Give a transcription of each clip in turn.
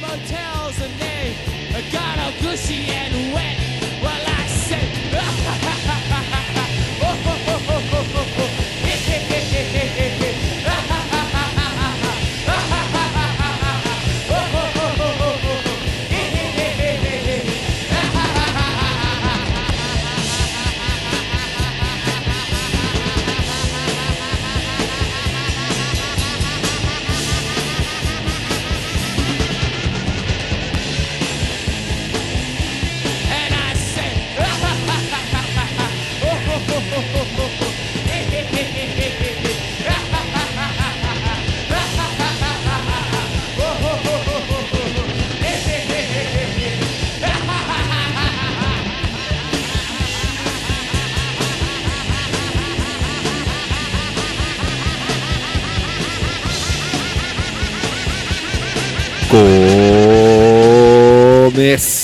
motels and they got all gushy and wet.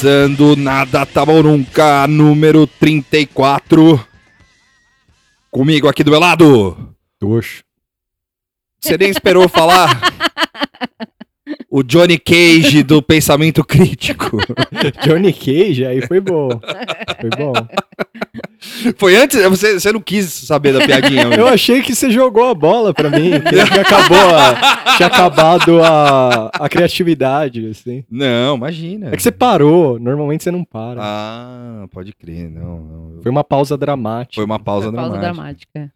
Começando Nada Tá Bom Nunca, número 34. Comigo aqui do meu lado. Tuxo. Você nem esperou falar? O Johnny Cage do Pensamento Crítico. Johnny Cage, aí foi bom. Foi bom. Foi antes? Você, você não quis saber da piadinha. Eu achei que você jogou a bola pra mim, que, acabou a- tinha acabado a, a criatividade, assim. Não, imagina. É que você parou, normalmente você não para. Ah, pode crer. Não, não. Foi uma pausa dramática. Foi uma pausa, Pausa dramática. dramática.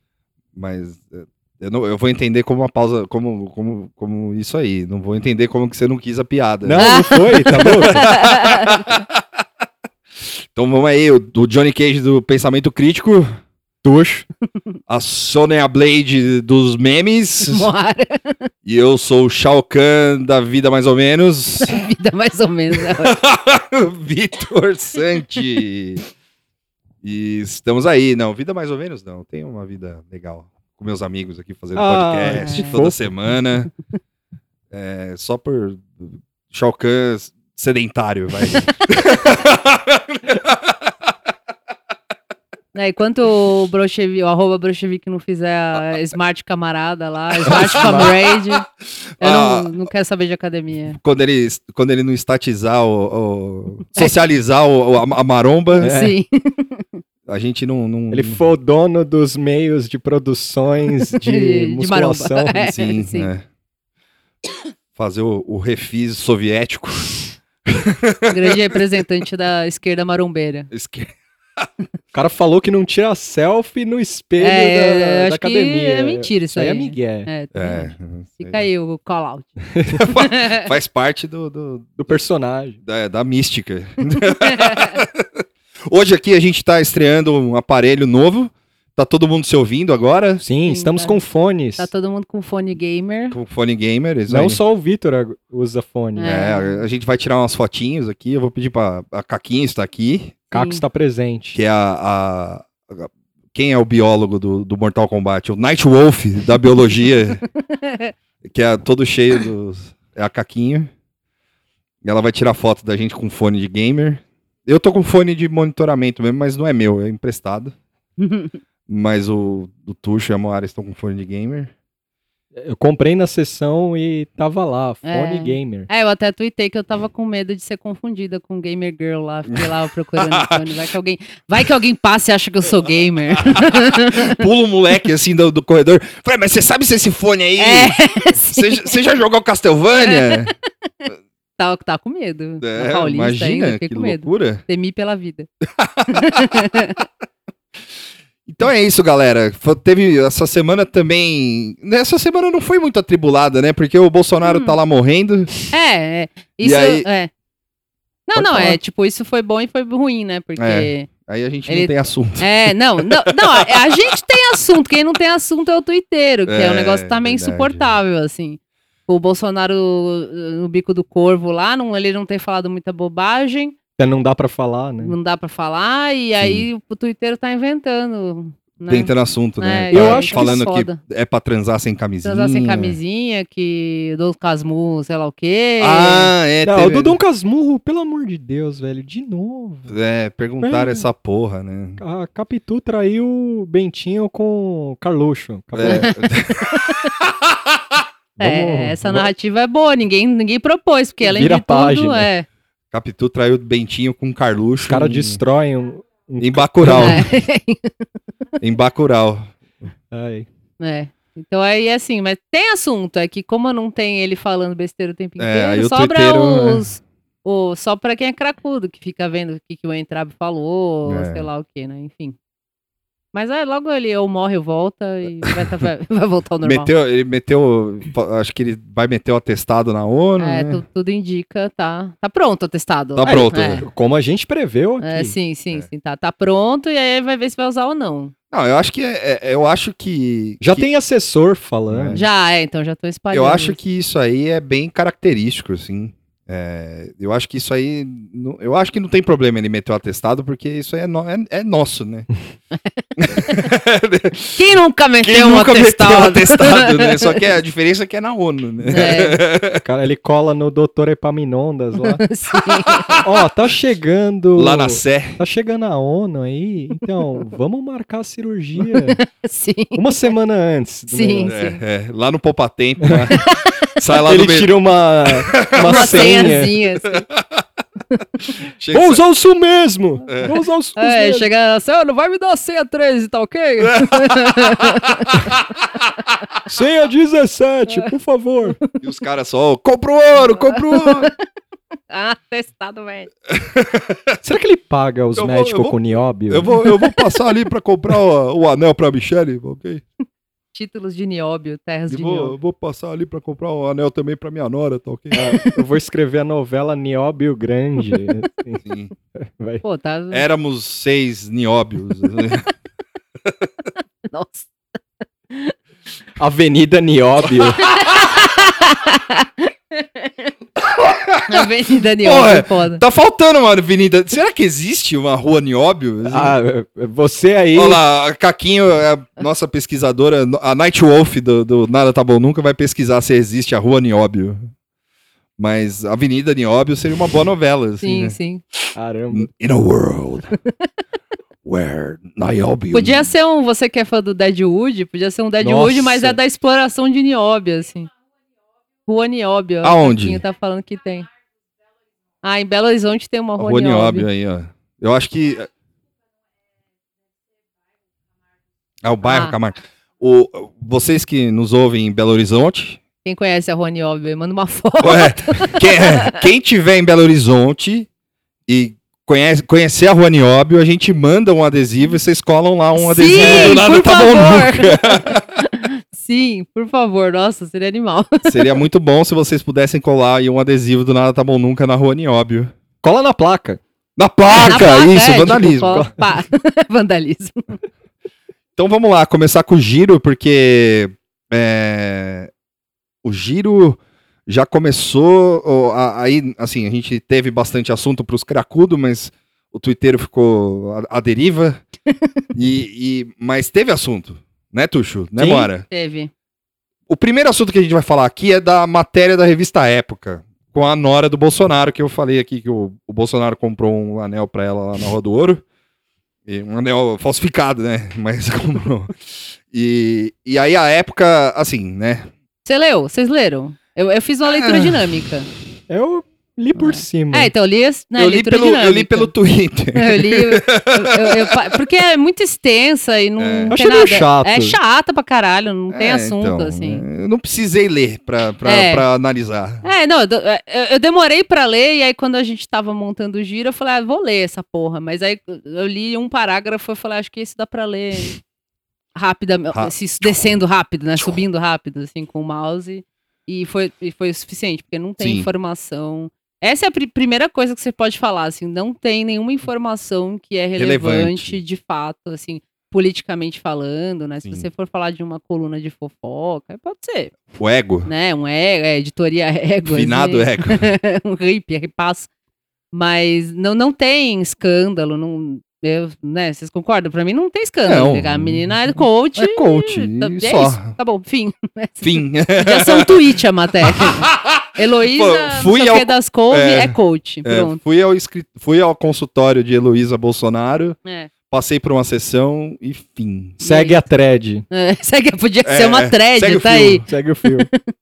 Mas é, eu, não- eu vou entender como uma pausa, como, como, como isso aí. Não vou entender como que você não quis a piada. Não, não foi, tá louco? Então vamos aí, o, o Johnny Cage do Pensamento Crítico, Tuxo. a Sonya Blade dos memes, Moara. e eu sou o Shao Kahn da vida mais ou menos, Vida mais ou menos. né? Vitor Santi. E estamos aí, não, vida mais ou menos não, tenho uma vida legal com meus amigos aqui fazendo Ah, podcast que toda semana. É, só por Shao Kahn sedentário, vai. É, enquanto o brochevique, o arroba brochevique não fizer a Smart Camarada lá, Smart Comrade, eu Ah. não, não quero saber de academia. quando ele, quando ele não estatizar o, o- socializar o, o- a, a maromba, É. Sim. a gente não, não Ele foi o dono dos meios de produções de, De musculação. maromba. É, sim, sim. né? fazer o, o refis soviético. Grande representante da esquerda marombeira. Esque- O cara falou que não tira selfie no espelho É, da, da acho que academia. é mentira isso aí. é aí. migué. É, É, Fica aí o call out. faz parte do, do- Do personagem. da, da mística. Hoje aqui a gente tá estreando um aparelho novo. Tá todo mundo se ouvindo agora? Sim, Sim, estamos tá. com fones. Tá todo mundo com fone gamer. Com fone gamer. isso Não só o Vitor usa fone. É. É, a- gente vai tirar umas fotinhos aqui. Eu vou pedir pra. A Caquinha está aqui. Caco está presente. que é a, a- a- quem é o biólogo do, do Mortal Kombat? O Night Wolf da biologia, que é todo cheio dos é a Caquinha. E ela vai tirar foto da gente com fone de gamer. Eu tô com fone de monitoramento mesmo, mas não é meu, é emprestado. Mas o, o Tuxo e a Moara estão com fone de gamer. Eu comprei na sessão e tava lá, fone É. gamer. É, eu até tuitei que eu tava com medo de ser confundida com gamer girl lá. Fiquei lá procurando fone. Vai que alguém, vai que alguém passe e acha que eu sou gamer. Pula um moleque assim do, do corredor. Falei, mas você sabe se esse fone aí. É. Você você já jogou Castlevania? Tá, tá com medo. É, Paulista imagina, ainda, que com medo. loucura. Temi pela vida. Então é isso, galera. Teve essa semana também. Essa semana não foi muito atribulada, né? Porque o Bolsonaro Hum. tá lá morrendo. É, é. Isso aí- é. Não, Pode não, falar. é tipo, isso foi bom e foi ruim, né? Porque. É. Aí a gente não Ele- tem assunto. É, não, não, não, a gente tem assunto, quem não tem assunto é o tuiteiro, que é, É, um negócio também verdade. insuportável, assim. O Bolsonaro uh, no bico do corvo lá, não, ele não tem falado muita bobagem, Até não dá pra falar, né? não dá pra falar, e aí o tuiteiro tá inventando. Né? Tentando assunto, né? É, Tá eu acho que falando que, foda. é pra transar sem camisinha. Transar sem camisinha, que do Casmu, sei lá o quê. Ah, é. Não, teve- o Dudum Casmurro, pelo amor de Deus, velho, de novo. É, perguntaram É. essa porra, né? A Capitu traiu o Bentinho com o Carluxo. É. É, Vamos- essa vamos- narrativa é boa, ninguém, ninguém propôs, porque além Vira de tudo, página. é. Capitu traiu o Bentinho com Carluxo. Os caras em- destroem um. um- Em Bacurau. É. Em Bacurau. Ai. É. Então aí assim, mas tem assunto, é que como não tem ele falando besteira o tempo É, inteiro, o sobra twitteiro, os. O, só pra quem é cracudo, que fica vendo o que, que o Entrab falou, É. sei lá o que, né? Enfim. Mas aí logo ele ou morre ou volta e vai, tá- vai- vai voltar ao normal. Meteu, ele meteu. Acho que ele vai meter o atestado na ONU. é, né? tu- tudo indica, tá. Tá pronto o testado. Tá pronto. É. Como a gente preveu aqui. É, sim, sim, É. sim, tá, tá pronto e aí vai ver se vai usar ou não. Não, eu acho que é, é- eu acho que. Já que- tem assessor falando. Já, é, então já tô espalhando. Eu acho que isso aí é bem característico, assim. É, eu acho que isso aí. Eu acho que não tem problema ele meter o atestado, porque isso aí é, no- é- é nosso, né? Quem nunca meteu Quem um nunca atestado? meteu o atestado, né? Só que a diferença é que é na ONU, né? É, Cara, ele cola no Dr. Epaminondas lá. sim. Ó, tá chegando. Lá na Sé. Tá chegando a ONU aí. Então, vamos marcar a cirurgia sim. uma semana antes. do Sim. negócio. É, é, lá no Poupa Tempo. lá. Sai lá Ele do tira uma, uma, Uma senha. Senhazinha. Assim. Chega- Vou usar o SU mesmo! Vou usar o SU É, mesmo. chega assim, "Ô, não vai me dar a senha 13, tá ok? Senha 17, por favor. E os caras só, compra o ouro, compra o ouro. ah, testado, velho. Será que ele paga os médicos com nióbio? Eu vou, eu vou passar ali pra comprar o, o anel pra Michelle, ok? Títulos de nióbio, terras de vou, nióbio. eu vou passar ali pra comprar o anel também pra minha nora, tá ok? Eu vou escrever a novela Nióbio Grande. assim, vai. Pô, tá... Éramos seis nióbios. Nossa. Avenida Nióbio. Avenida Porra, Nióbio, é foda. tá faltando uma avenida. Será que existe uma rua nióbio? ah, você aí. Olha lá, a Caquinho, a nossa pesquisadora, a Night Wolf do, do Nada Tá Bom Nunca vai pesquisar se existe a rua Nióbio. Mas Avenida Nióbio seria uma boa novela, assim, Sim, né? sim. Caramba. In a world where Nióbio... Podia ser um, você que é fã do Deadwood, podia ser um Deadwood, mas é da exploração de Nióbio, assim. Rua Nióbio. Aonde? o tá falando que tem. Ah, em Belo Horizonte tem uma Rua, Rua Nióbio. Aí, ó. Eu acho que... É o bairro Ah. Camargo. O, vocês que nos ouvem em Belo Horizonte, Quem conhece a Rua Nióbio, manda uma foto. Correto. Quem, é, quem tiver em Belo Horizonte e conhece, conhecer a Rua Nióbio, a gente manda um adesivo e vocês colam lá um adesivo Sim, do nada tá bom favor. nunca. Sim, por favor. Nossa, seria animal. Seria muito bom se vocês pudessem colar aí um adesivo do nada tá bom nunca na Rua Nióbio. Cola na placa. Na placa, Na placa, isso, é, tipo, vandalismo. fala- pá. vandalismo. Então vamos lá, começar com o giro, porque é, o giro já começou. ó, Aí, assim, a gente teve bastante assunto para os cracudos, mas o Twitter ficou à, à deriva. e, e- mas teve assunto, né, Tuxo? Né, Sim. Moara? Teve. O primeiro assunto que a gente vai falar aqui é da matéria da revista Época, com a nora do Bolsonaro, que eu falei aqui que o, o Bolsonaro comprou um anel pra ela lá na Rua do Ouro. E um anel falsificado, né? Mas comprou. E, e aí a época, assim, né? Você leu? Vocês leram? Eu, eu fiz uma leitura Ah. dinâmica. Eu li por cima. É, então eu li, né, eu, li pelo, eu li pelo Twitter. Eu li. eu- eu- porque é muito extensa e não É. tem Achei nada. meio chato. É chata pra caralho, não tem É, assunto, então, assim. Eu não precisei ler pra, pra, É. pra analisar. É, não, eu, demorei pra ler, e aí quando a gente tava montando o giro, eu falei, ah, vou ler essa porra. Mas aí eu li um parágrafo e falei, acho que esse dá pra ler Ra- se- descendo rápido, né? Subindo rápido, assim, com o mouse. E foi, e foi o suficiente, porque não tem Sim. informação. Essa é a pri- primeira coisa que você pode falar, assim, não tem nenhuma informação que é relevante, Relevante. de fato, assim, politicamente falando, né? Se Sim. você for falar de uma coluna de fofoca, pode ser, O ego. né? Um ego, é, editoria ego. Finado assim. ego. um hippie, ripaço. Mas não, não tem escândalo, não, eu, né, vocês concordam? Pra mim não tem escândalo. Não. a menina é coach. É coach, tá- é só. isso, acabou, fim. Fim. Podia ser um tweet a matéria. Heloísa, fui ao- que das couve, é, é, coach. É, fui, ao fui ao consultório de Heloísa Bolsonaro, É. passei por uma sessão e fim. Segue a thread. É, segue, podia É, ser uma é, thread, segue tá aí. Segue o fio.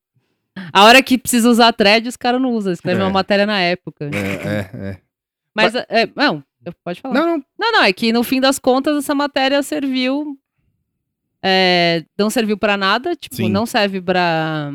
A hora que precisa usar thread, os caras não usam. Escreve É. uma matéria na época. É, é, é. Mas, é, não, pode falar. Não, não. Não, não, é que no fim das contas essa matéria serviu. é, não serviu pra nada, tipo, Sim. não serve pra,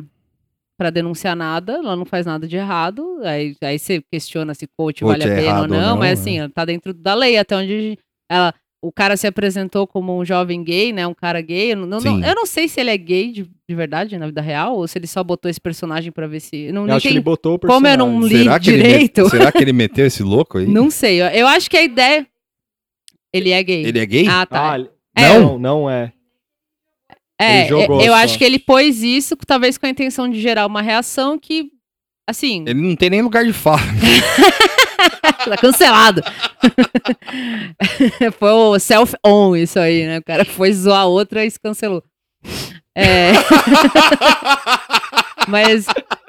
pra denunciar nada, ela não faz nada de errado. Aí, aí você questiona se coach, Coach vale a é pena ou errado ou não, não, mas é. assim, ela tá dentro da lei, até onde ela, o cara se apresentou como um jovem gay, né? Um cara gay. Eu não, não- eu não sei se ele é gay de, de verdade na vida real, ou se ele só botou esse personagem pra ver se. Não, Eu acho que ele botou o Como eu personagem. não li Será que, ele direito, me- será que ele meteu esse louco aí? não sei. Eu, eu acho que a ideia. Ele é gay. Ele é gay? Ah, tá. Ah, É, não, não é. É, Ele jogou eu só. acho que ele pôs isso, talvez com a intenção de gerar uma reação que, assim, Ele não tem nem lugar de fala. tá cancelado. foi o self-on isso aí, né? O cara foi zoar outra e se cancelou. É. Mas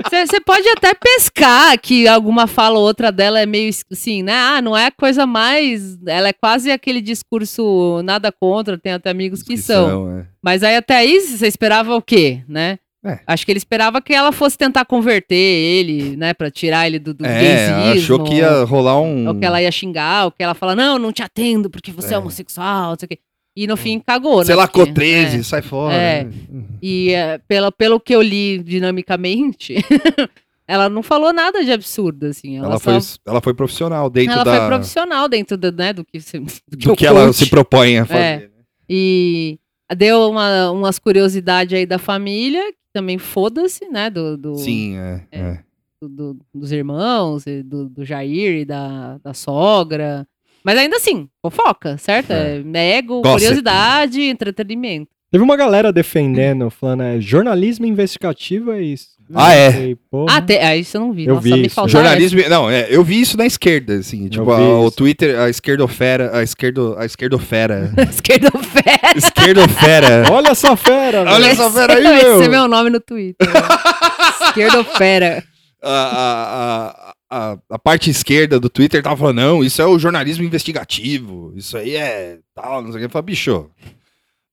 você pode até pescar que alguma fala ou outra dela é meio assim, né? Ah, não é a coisa mais. Ela é quase aquele discurso nada contra, tem até amigos que, são. é. Mas aí até aí você esperava o quê, né? É. Acho que ele esperava que ela fosse tentar converter ele, né? Pra tirar ele do, do É, achou que ia rolar um. Ou que ela ia xingar, ou que ela fala, não, não te atendo porque você é, É. homossexual, não sei o quê. E no fim cagou, Sei né? lá, porque- com 13, é. sai fora. É. né? E é, pela, pelo que eu li dinamicamente, ela não falou nada de absurdo, assim. Ela, Ela, só- foi, ela foi profissional dentro ela da, foi profissional dentro do, né, do que, se- do que, do que ela se propõe a fazer. né? E deu uma, umas curiosidades aí da família, que também foda-se, né? Do, do, Sim, é. É. é. do- do- dos irmãos, do, do Jair e da, da sogra. Mas ainda assim, fofoca, certo? É, ego, Gossip. curiosidade, entretenimento. Teve uma galera defendendo, falando, é, jornalismo investigativo é isso. Ah, é? Falei, porra. Ah, te, ah, isso eu não vi. Eu Nossa, vi me isso. Jornalismo. Não, é, eu vi isso na esquerda, assim. Tipo, a- o. Twitter, a esquerdofera. A, esquerdo, a esquerdofera. Esquerdofera. esquerdofera. Olha essa fera, Olha velho. essa fera aí, meu. ser meu nome no Twitter. Esquerdofera. a, a, a, a, parte esquerda do Twitter tava falando, não, isso é o jornalismo investigativo, isso aí é tal, não sei o que. Eu falei, bicho,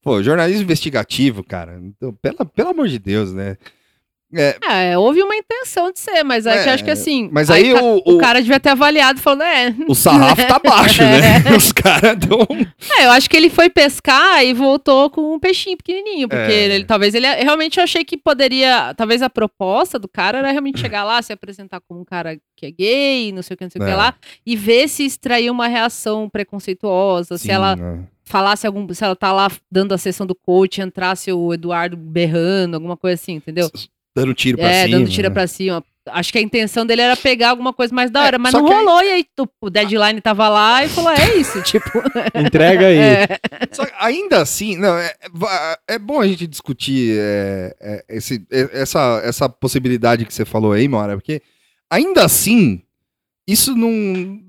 pô, jornalismo investigativo, cara, então, pela, pelo amor de Deus, né? É, É, houve uma intenção de ser, mas é, É, acho que assim. mas aí ca- o- o o- cara devia ter avaliado falando, é, o sarrafo tá baixo, né? Os caras dão... É, eu acho que ele foi pescar e voltou com um peixinho pequenininho, porque É. ele, talvez ele realmente eu achei que poderia, talvez a proposta do cara era realmente chegar lá, se apresentar como um cara que é gay, não sei o que, não sei o que É. lá, e ver se extrair uma reação preconceituosa, se Sim, ela né? falasse algum, se ela tá lá dando a sessão do coach, entrasse o Eduardo berrando, alguma coisa assim, entendeu? Dando tiro pra É, cima. dando tira né? pra cima. Acho que a intenção dele era pegar alguma coisa mais da hora, mas só não que aí- rolou, e aí o- o deadline tava lá e falou, é isso, tipo. Entrega aí. é. Só que ainda assim, não, é, é- é bom a gente discutir é, é, esse- é, essa, essa possibilidade que você falou aí, Mora, porque ainda assim, isso não,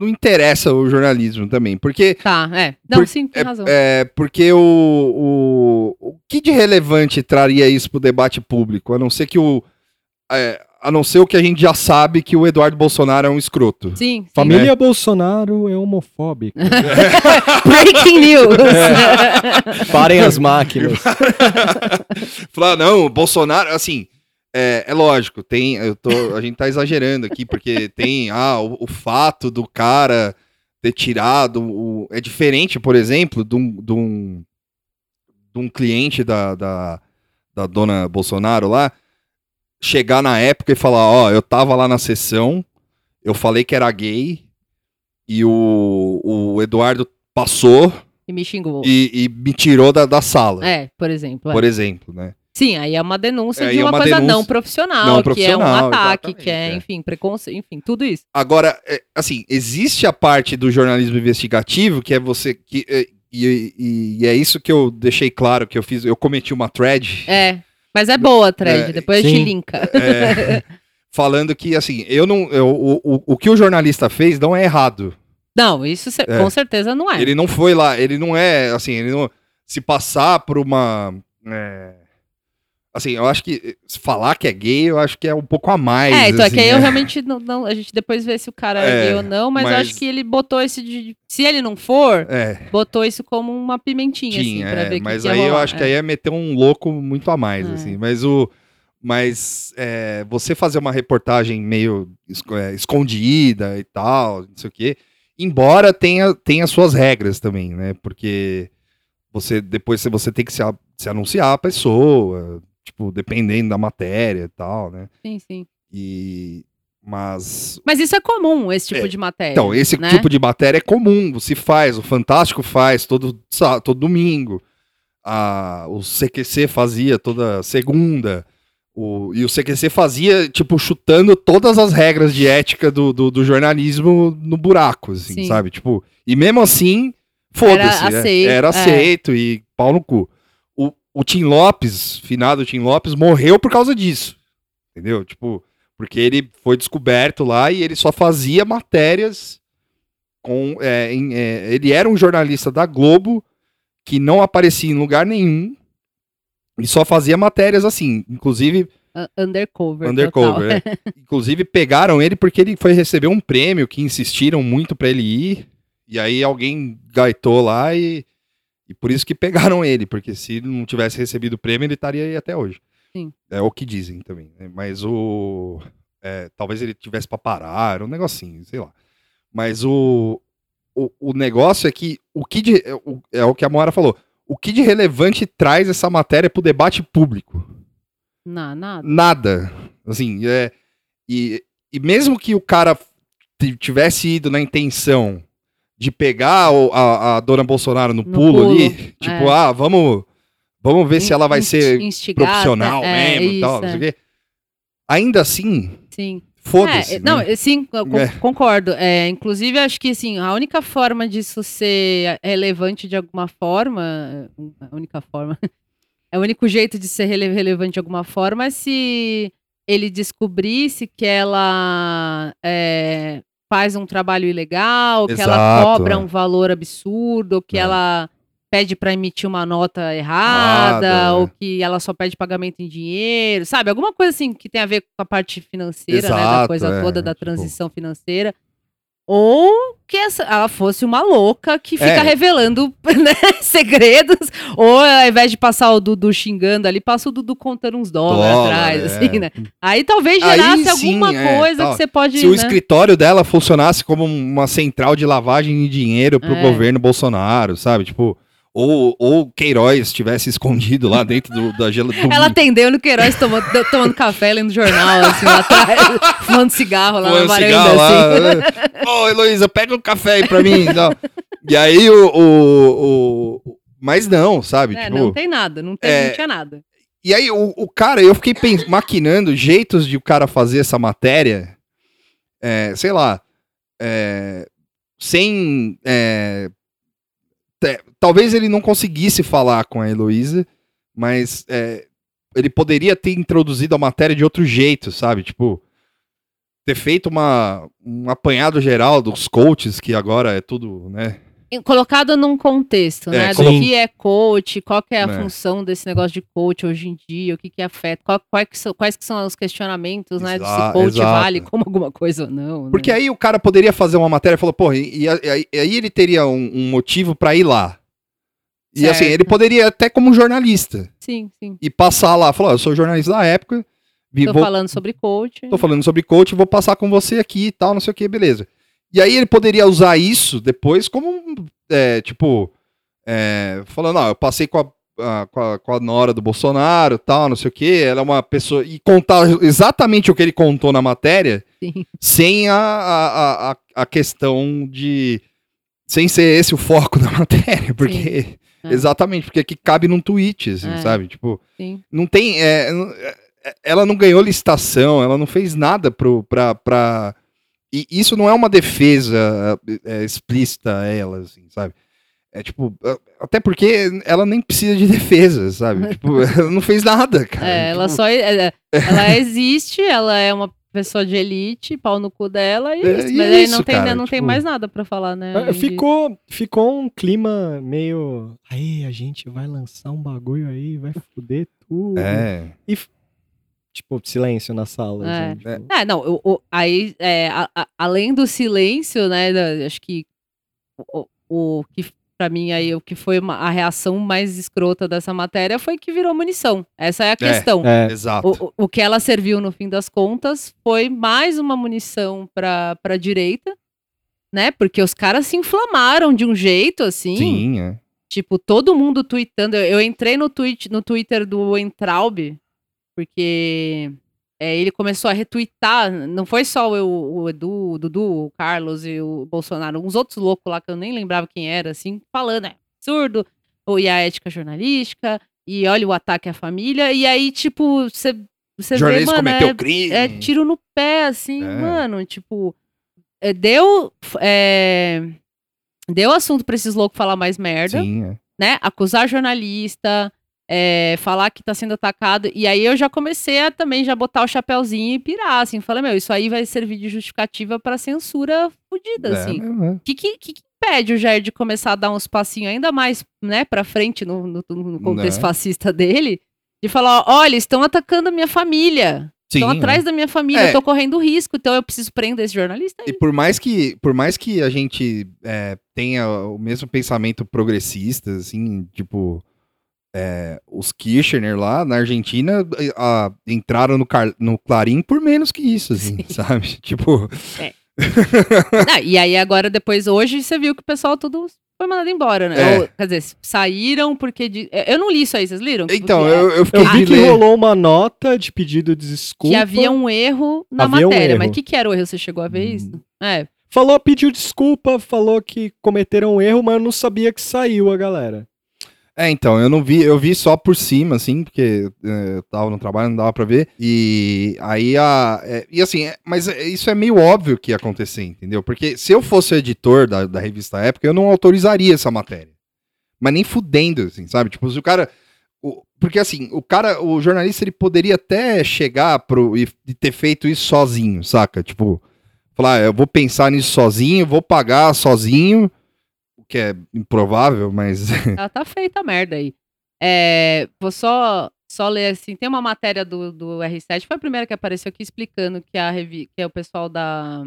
não interessa o jornalismo também, porque Tá, é. Não, Por- sim, tem razão. é porque o, o, o que de relevante traria isso pro debate público, a não ser que o é, a não ser o que a gente já sabe que o Eduardo Bolsonaro é um escroto. Sim, sim. Família Bolsonaro é homofóbica. Breaking news. Parem as máquinas. Falar, não, o Bolsonaro, assim, é, é lógico, tem, eu tô, a gente tá exagerando aqui, porque tem, ah, o, o fato do cara ter tirado, o, é diferente, por exemplo, de um, de um, de um cliente da, da, da dona Bolsonaro lá, chegar na época e falar, ó, eu tava lá na sessão, eu falei que era gay, e o, o Eduardo passou e me xingou. e, e me tirou da, da sala, É, por exemplo. é. por exemplo, né? Sim, aí é uma denúncia É, de é uma, uma coisa denúncia não profissional, não que é um profissional, ataque, que é, é. enfim, preconceito, enfim, tudo isso. Agora, é, assim, existe a parte do jornalismo investigativo, que é você. Que, é, e, e- e é isso que eu deixei claro que eu fiz. Eu cometi uma thread É. Mas é boa a thread, É, depois a gente sim. linka. é, falando que, assim, eu não. eu- o, o, o que o jornalista fez não é errado. Não, isso É. com certeza não é. Ele não foi lá, ele não é, assim, ele não. Se passar por uma. é, assim, eu acho que. Se falar que é gay, eu acho que é um pouco a mais. É, então é assim, que aí eu né? realmente não, não- A gente depois vê se o cara é, É, gay ou não, mas, eu mas- acho que ele botou esse de. Se ele não for, É. botou isso como uma pimentinha, Tinha, assim, pra é, ver que mas que ia aí eu acho que É. aí é meter um louco muito a mais, É. assim. Mas o, Mas é, você fazer uma reportagem meio esco- é, escondida e tal, não sei o quê, embora tenha, tenha suas regras também, né? Porque você depois você- tem que se, se anunciar a pessoa, tipo, dependendo da matéria e tal, né? Sim, sim. E. Mas. Mas isso é comum, esse tipo É, de matéria. Então, esse né? tipo de matéria é comum, se faz, o Fantástico faz todo, todo domingo, a, o CQC fazia toda segunda, o, e o CQC fazia, tipo, chutando todas as regras de ética do, do, do jornalismo no buraco, assim, Sim. sabe? Tipo, e mesmo assim, foda-se, Era é, aceito, era é. aceito e pau no cu. O, Tim Lopes, finado Tim Lopes, morreu por causa disso, entendeu? Tipo, porque ele foi descoberto lá e ele só fazia matérias com. é, em- é, ele era um jornalista da Globo que não aparecia em lugar nenhum e só fazia matérias assim. Inclusive, Undercover. undercover. é. Inclusive, pegaram ele porque ele foi receber um prêmio que insistiram muito pra ele ir. E aí alguém gaitou lá e. E por isso que pegaram ele, porque se ele não tivesse recebido o prêmio, ele estaria aí até hoje. Sim. É o que dizem também. né? Mas o. é, talvez ele tivesse pra parar, um negocinho, sei lá. Mas o. O, o negócio é que o que de, é, o, é o que a Moara falou. O que de relevante traz essa matéria pro debate público? Não, nada. Nada. Assim, é. E, e mesmo que o cara tivesse ido na intenção de pegar o- a, a dona Bolsonaro no, No pulo, pulo, ali, tipo, é. ah, vamos, vamos ver se ela vai ser instigada, profissional é, mesmo e tal, isso, não sei é. o quê. Ainda assim, Sim. foda-se. É, não, né? sim, É. concordo. É, inclusive, acho que assim, a única forma disso ser relevante de alguma forma, a única forma, é o único jeito de ser rele- relevante de alguma forma é se ele descobrisse que ela é, faz um trabalho ilegal, que ela Exato, cobra é. um valor absurdo, ou que É. ela pede para emitir uma nota errada, Nada, ou é. que ela só pede pagamento em dinheiro, sabe? Alguma coisa assim que tem a ver com a parte financeira, né? Da Exato, coisa é, toda da tipo- transição financeira. Ou que essa- ela fosse uma louca que fica É. revelando né, segredos. Ou ao invés de passar o Dudu xingando ali, passa o Dudu contando uns dólares Dólar, atrás, é. assim, né? Aí talvez Aí gerasse sim, alguma é, coisa tal. que você pode. Se o né? escritório dela funcionasse como uma central de lavagem de dinheiro pro É. governo Bolsonaro, sabe? Tipo, ou, ou Queiroz tivesse escondido lá dentro do, da geladeira. Ela atendeu no Queiroz tomando, tomando café, lendo jornal, assim, lá atrás, fumando cigarro lá na Põe um varanda, cigarro assim. lá. né? Ô, Heloísa, pega um café aí pra mim. e. E aí o, o, o- Mas não, sabe? É, tipo, não tem nada, não, tem, é, não tinha nada. E aí o, o cara, eu fiquei maquinando jeitos de o cara fazer essa matéria, é, sei lá, é, sem. é, te- talvez ele não conseguisse falar com a Heloísa, mas é, ele poderia ter introduzido a matéria de outro jeito, sabe? Tipo, ter feito uma, um apanhado geral dos coaches, que agora é tudo, né? Colocado num contexto, É, né? Do colo- que é coach, qual que é a É. função desse negócio de coach hoje em dia, o que que afeta, qual- quais, que são, quais que são os questionamentos, né? Se coach exato. vale como alguma coisa ou não. né? Porque aí o cara poderia fazer uma matéria e falou, porra, e, e aí, ele teria um, um motivo pra ir lá. E assim, Certo. ele poderia até como jornalista Sim, sim. e passar lá, falar, "Ó, eu sou jornalista da época, Tô vou, falando sobre coach. tô falando sobre coach, vou passar com você aqui e tal, não sei o que, beleza. E aí ele poderia usar isso depois como, um, é, tipo, é, falando, ó, eu passei com a, a- com, a, com a nora do Bolsonaro tal, não sei o que, ela é uma pessoa, e contar exatamente o que ele contou na matéria, Sim. sem a, a, a, a questão de. Sem ser esse o foco da matéria, porque. É. Exatamente, porque aqui cabe num tweet, assim, É. sabe? Tipo, Sim. não tem. é, é, ela não ganhou licitação, ela não fez nada pro, pra, pra. E isso não é uma defesa é, explícita a ela, assim, sabe? É tipo. é, Até porque ela nem precisa de defesa, sabe? tipo, ela não fez nada, cara. É, ela Tipo, só. é, é, ela existe, ela é uma pessoa de elite, pau no cu dela, e É, isso. e Mas é aí não tem, cara, não tem tipo- mais nada pra falar, né? Ah, disso. Ficou, ficou um clima meio. Aí, a gente vai lançar um bagulho aí, vai foder tudo. É. Tipo, silêncio na sala. É. assim, tipo, É, não, o, o- aí, é, a- a- além do silêncio, né, da- acho que o, o que pra mim aí o que foi uma- a reação mais escrota dessa matéria foi que virou munição. Essa é a questão. É, Exato. O, que ela serviu no fim das contas foi mais uma munição pra, pra direita, né? Porque os caras se inflamaram de um jeito assim. Sim, é. Tipo, todo mundo tweetando. Eu, eu entrei no, tweet, no Twitter do Entraub, porque é, ele começou a retweetar. Não foi só eu, o Edu, o Dudu, o Carlos e o Bolsonaro, uns outros loucos lá que eu nem lembrava quem era, assim, falando, é absurdo, ou e a ética jornalística, e olha o ataque à família. E aí, tipo, você você vê, mano, é, crime. é tiro no pé, assim, É. mano, tipo, é, deu, é, deu assunto pra esses loucos falar mais merda, Sim, é. né, acusar jornalista, é, falar que tá sendo atacado, e aí eu já comecei a também já botar o chapéuzinho e pirar, assim, falei, meu, isso aí vai servir de justificativa pra censura fodida, É, assim. é, é. O que, que, que impede o Jair de começar a dar uns passinhos ainda mais, né, pra frente no, no, no contexto Né. fascista dele? De falar, olha, estão atacando a minha família. Sim, Estão é. atrás da minha família, É. eu tô correndo risco, então eu preciso prender esse jornalista E aí. por mais que, por mais que a gente é, tenha o mesmo pensamento progressista, assim, tipo, é, os Kirchner lá na Argentina a- entraram no, Car- no Clarim por menos que isso, assim, sabe? Tipo, Ah, e aí agora, depois, hoje, você viu que o pessoal tudo foi mandado embora, né? É. Ou, quer dizer, saíram porque... de- Eu não li isso aí, vocês leram? então, Porque- eu, eu fiquei Eu vi de que ler. rolou uma nota de pedido de desculpa. Que havia um erro na Havia um matéria. erro. Mas o que, que era o erro? Você chegou a ver Hum. isso? É. Falou, pediu desculpa, falou que cometeram um erro, mas eu não sabia que saiu a galera. É, então, eu não vi, eu vi só por cima, assim, porque é, eu tava no trabalho, não dava pra ver. E aí a. é, e assim, é- mas é- isso é meio óbvio que ia acontecer, entendeu? Porque se eu fosse editor da, da revista Época, eu não autorizaria essa matéria. Mas nem fudendo, assim, sabe? Tipo, se o cara. o- porque assim, o cara, o jornalista, ele poderia até chegar pro, e, e ter feito isso sozinho, saca? Tipo, falar, "Ah, eu vou pensar nisso sozinho, vou pagar sozinho, que é improvável, mas. Ela tá feita a merda aí. É, vou só, só ler assim. Tem uma matéria do, do R7, foi a primeira que apareceu aqui explicando que a revi que é o pessoal da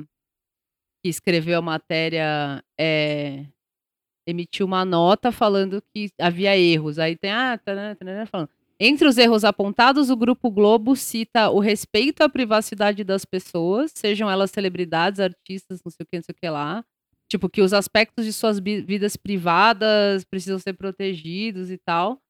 que escreveu a matéria é, emitiu uma nota falando que havia erros. Aí tem ah, tarana, tarana, falando. Entre os erros apontados, o Grupo Globo cita o respeito à privacidade das pessoas, sejam elas celebridades, artistas, não sei o que, não sei o que lá. Tipo, que os aspectos de suas vidas privadas precisam ser protegidos e tal.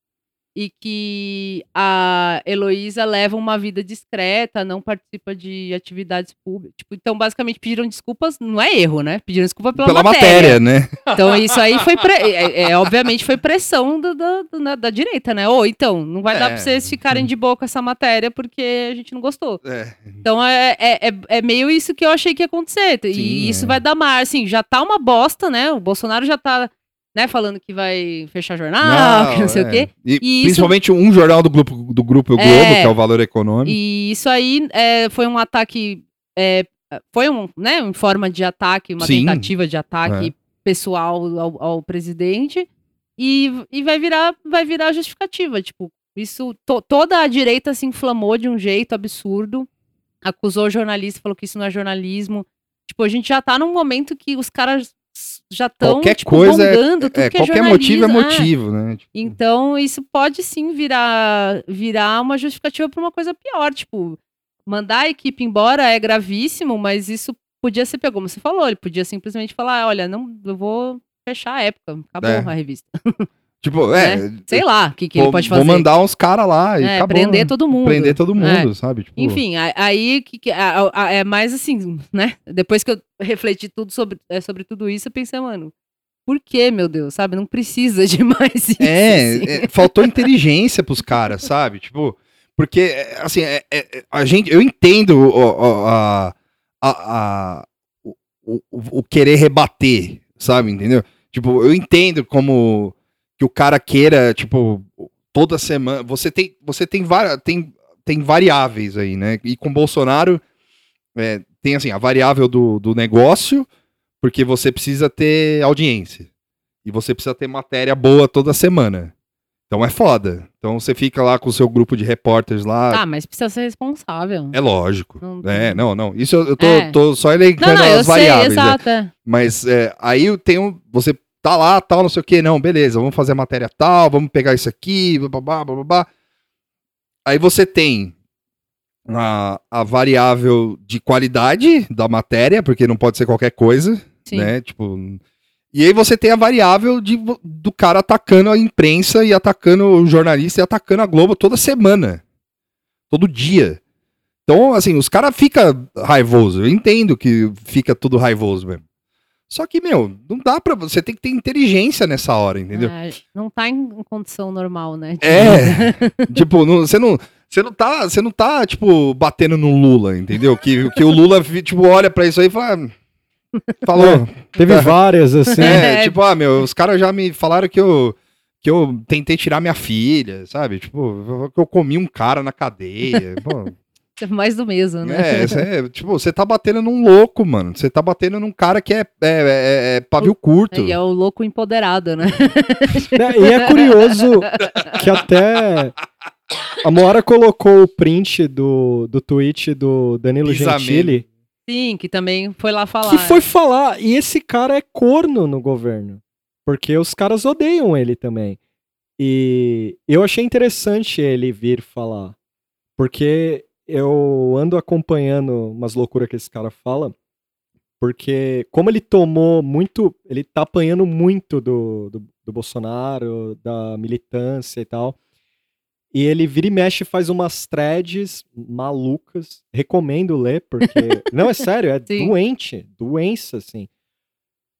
E que a Heloísa leva uma vida discreta, não participa de atividades públicas. Tipo, então, basicamente, pediram desculpas, não é erro, né? Pediram desculpa pela, pela matéria. matéria, né? Então, isso aí foi. pre- é, é, obviamente, foi pressão do- do- do- na- da direita, né? Ou então, não vai dar É. pra vocês ficarem de boa com essa matéria porque a gente não gostou. É. Então é, é, é, é meio isso que eu achei que ia acontecer. E Sim, isso é. vai dar mar, assim, já tá uma bosta, né? O Bolsonaro já tá, né, falando que vai fechar jornal, que não sei é. o quê. E, E isso- principalmente um jornal do grupo do grupo o Globo, É. que é o Valor Econômico. E isso aí é, foi um ataque. é, foi um, né, em forma de ataque, uma Sim. tentativa de ataque É. pessoal ao, ao presidente. E, e vai virar vai virar justificativa. Tipo, isso. to- toda a direita se inflamou de um jeito absurdo. Acusou o jornalista, falou que isso não é jornalismo. Tipo, a gente já tá num momento que os caras já estão Qualquer tipo, coisa é- bongando tudo É, que é qualquer motivo é jornalismo. motivo, né? Tipo, Então, isso pode sim virar, virar uma justificativa para uma coisa pior. Tipo, mandar a equipe embora é gravíssimo, mas isso podia ser pegou, como você falou, ele podia simplesmente falar: olha, não, eu vou fechar a época, acabou É. a revista. tipo, é. Sei lá o que, que vou, ele pode vou fazer. mandar uns caras lá e é, acabou. prender né? todo mundo. Prender todo mundo, É. sabe? Tipo, Enfim, a- aí que, que- a- a- é mais assim, né? Depois que eu refleti tudo sobre, é, sobre tudo isso, eu pensei, mano, por que, meu Deus, sabe? Não precisa de mais isso. É, assim. é, faltou inteligência pros caras, sabe? Tipo, porque, é, assim, é- é- a gente, eu entendo a, a, a- o, o- o querer rebater, sabe? Entendeu? Tipo, eu entendo como que o cara queira, tipo, toda semana. Você tem, você tem, tem, tem variáveis aí, né? E com Bolsonaro é, tem assim, a variável do, do negócio, porque você precisa ter audiência. E você precisa ter matéria boa toda semana. Então é foda. Então você fica lá com o seu grupo de repórteres lá. Ah, mas precisa ser responsável. É lógico. Não- É, não, não. Isso eu, eu tô, É. tô só Não, elencando não, eu as sei, variáveis. né? exato. é. Mas é, aí eu tenho. Você tá lá, tal, não sei o que, não, beleza, vamos fazer a matéria tal, vamos pegar isso aqui, babá, babá. Aí você tem a, a variável de qualidade da matéria, porque não pode ser qualquer coisa, Sim. né? Tipo, e aí você tem a variável de, do cara atacando a imprensa e atacando o jornalista e atacando a Globo toda semana. Todo dia. Então, assim, os caras ficam raivoso. Eu entendo que fica tudo raivoso mesmo. Só que, meu, não dá pra. Você tem que ter inteligência nessa hora, entendeu? Ah, não tá em condição normal, né? É. tipo, não- você não. Você não tá, você não tá, tipo, batendo no Lula, entendeu? Que, que o Lula, tipo, olha pra isso aí e fala. "Ah, Falou. Teve várias, assim. É, É. tipo, ah, meu, os caras já me falaram que eu, que eu tentei tirar minha filha, sabe? Tipo, que eu comi um cara na cadeia. Pô, Mais do mesmo, né? é, cê é, tipo, você tá batendo num louco, mano. Você tá batendo num cara que é, é, é- é pavio curto. E é o louco empoderado, né? Né, E é curioso que até a Moara colocou o print do, do tweet do Danilo Pisamento. Gentili, Sim, que também foi lá falar. que foi falar, e esse cara é corno no governo, porque os caras odeiam ele também. E eu achei interessante ele vir falar, porque eu ando acompanhando umas loucuras que esse cara fala, porque como ele tomou muito, ele tá apanhando muito do, do, do Bolsonaro, da militância e tal, e ele vira e mexe e faz umas threads malucas, recomendo ler, porque, não, é sério, é Sim. doente, doença, assim,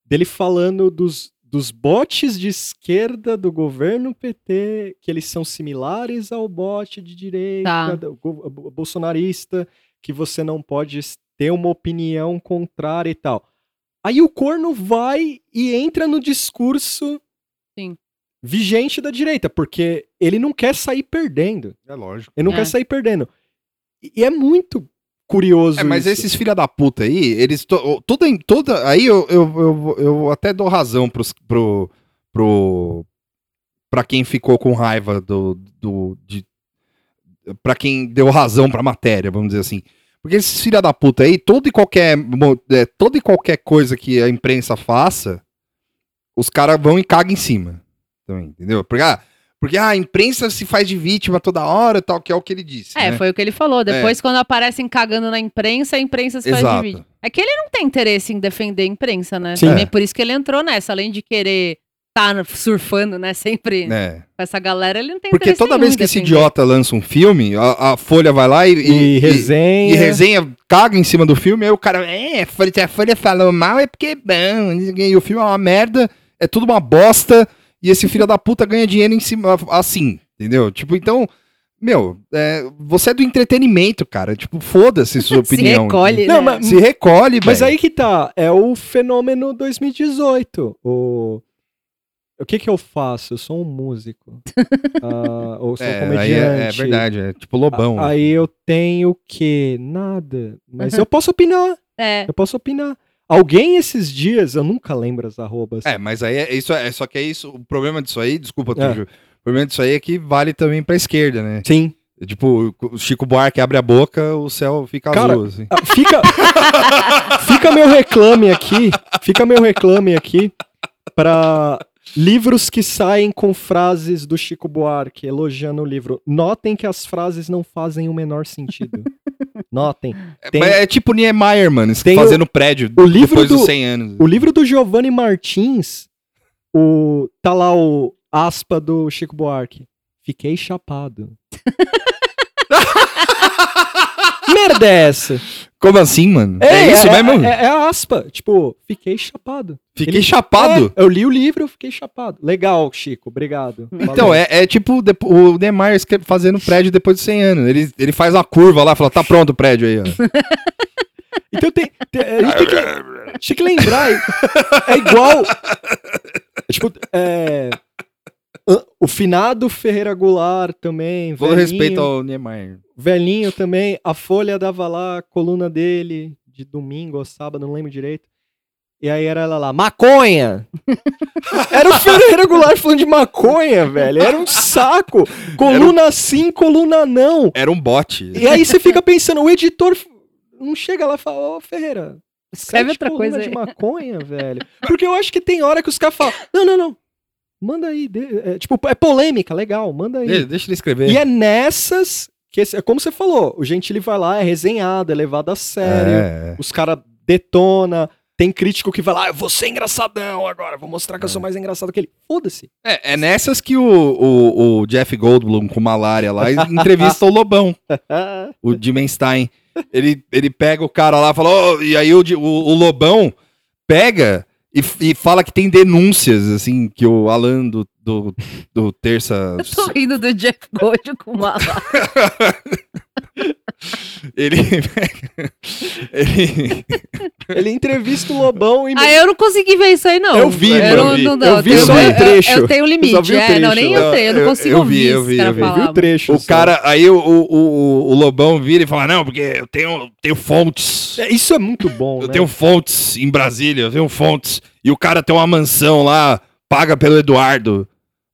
dele falando dos, dos bots de esquerda do governo PT, que eles são similares ao bot de direita, Tá. bolsonarista, que você não pode ter uma opinião contrária e tal. Aí o corno vai e entra no discurso Sim. vigente da direita, porque ele não quer sair perdendo. É lógico. Ele não É. quer sair perdendo. E é muito curioso É, mas isso. esses filha da puta aí, eles. To, tudo em, toda, aí eu, eu, eu, eu até dou razão pros, pro, pro. pra quem ficou com raiva do. do de, pra quem deu razão pra matéria, vamos dizer assim. Porque esses filha da puta aí, todo e qualquer, é, toda e qualquer coisa que a imprensa faça, os caras vão e cagam em cima. Também, entendeu? Porque, ah, porque ah, a imprensa se faz de vítima toda hora e tal, que é o que ele disse. É, né? foi o que ele falou. Depois, quando aparecem cagando na imprensa, a imprensa se faz Exato. de vídeo. É que ele não tem interesse em defender a imprensa, né? Sim. Também É. por isso que ele entrou nessa. Além de querer estar surfando, né? Sempre É. com essa galera, ele não tem Porque interesse toda vez que esse idiota lança um filme, a, a Folha vai lá e, E, resenha. e resenha, caga em cima do filme, aí o cara, é, a Folha, se a Folha falou mal é porque é bom, e o filme é uma merda, é tudo uma bosta, e esse filho da puta ganha dinheiro em cima, assim, entendeu? Tipo, então, meu, é, você é do entretenimento, cara, tipo, foda-se sua Se opinião. recolhe, Não, né? mas- Se recolhe, Mas velho. aí que tá, é o fenômeno 2018. O, o que que eu faço? Eu sou um músico. Ah, ou sou um É, comediante. é, é verdade, é tipo Lobão. A- Aí eu tenho o quê? Nada. Mas eu posso opinar. É. Eu posso opinar. Alguém esses dias, eu nunca lembro as arrobas. É, mas aí é isso, é, só que é isso, o problema disso aí, desculpa, É. Tujo, o problema disso aí é que vale também pra esquerda, né? Sim. Tipo, o Chico Buarque abre a boca, o céu fica Cara, azul, assim. Ah, Fica, fica meu reclame aqui. Fica meu reclame aqui para livros que saem com frases do Chico Buarque elogiando o livro. Notem que as frases não fazem o menor sentido. Notem. É, Tem- mas é tipo Niemeyer, mano, Tem o- fazendo prédio o livro depois dos do- 100 anos. O livro do Giovanni Martins, o tá lá o aspa do Chico Buarque. Fiquei chapado. Merda é essa? Como assim, mano? É, isso é, mesmo? É, é a aspa. Tipo, fiquei chapado. Fiquei ele- chapado. É, eu li o livro, eu fiquei chapado. Legal, Chico, obrigado. Então, Valeu. é, é tipo o escre- fazendo prédio depois dos 100 anos. Ele, ele faz uma curva lá, fala, tá pronto o prédio aí, ó. Então tem, tem- a gente tem que, tem que lembrar. É igual. é tipo, é, o finado Ferreira Goulart também. Todo velhinho, respeito ao Niemeyer. Velhinho também. A Folha dava lá a coluna dele de domingo ou sábado, não lembro direito. E aí era ela lá, maconha! Era o Ferreira Goulart falando de maconha, velho. Era um saco. Coluna sim, coluna não. Era um bot. E aí você fica pensando, o editor não chega lá e fala, ô Ferreira, Escreve outra coisa de maconha, velho. Porque eu acho que tem hora que os caras falam, não, não, não, manda aí. de- é, tipo, é polêmica, legal, manda aí. De- Deixa ele escrever. E é nessas que, é como você falou, o Gentili vai lá, é resenhado, é levado a sério, É, os caras detona, tem crítico que vai lá, eu vou ser engraçadão agora, vou mostrar que eu É. sou mais engraçado que ele. Foda-se. é, é nessas que o, o, o Jeff Goldblum com malária lá entrevista o Lobão, o Dimenstein. Ele, ele pega o cara lá e fala, "Ô", e aí o, o, o Lobão pega e, e fala que tem denúncias, assim, que o Alan do, do, do Terça... Eu tô rindo do Jeff Gold com uma Ele, ele, Ele entrevista o Lobão e. Ah, eu não consegui ver isso aí, não. Eu vi, eu mano, não, eu vi. não, não, Eu vi tenho- só um eu- trecho. Eu, tenho um Eu limite. só vi o é, não, nem eu Eu- tenho. Eu não eu- consigo eu vi, ouvir eu vi, eu vi. Eu vi o trecho. o só. cara, aí o, o, o, o Lobão vira e fala, não, porque eu tenho, tenho fontes. É, Isso é muito bom, Eu né? tenho fontes em Brasília, eu tenho fontes. E o cara tem uma mansão lá, paga pelo Eduardo,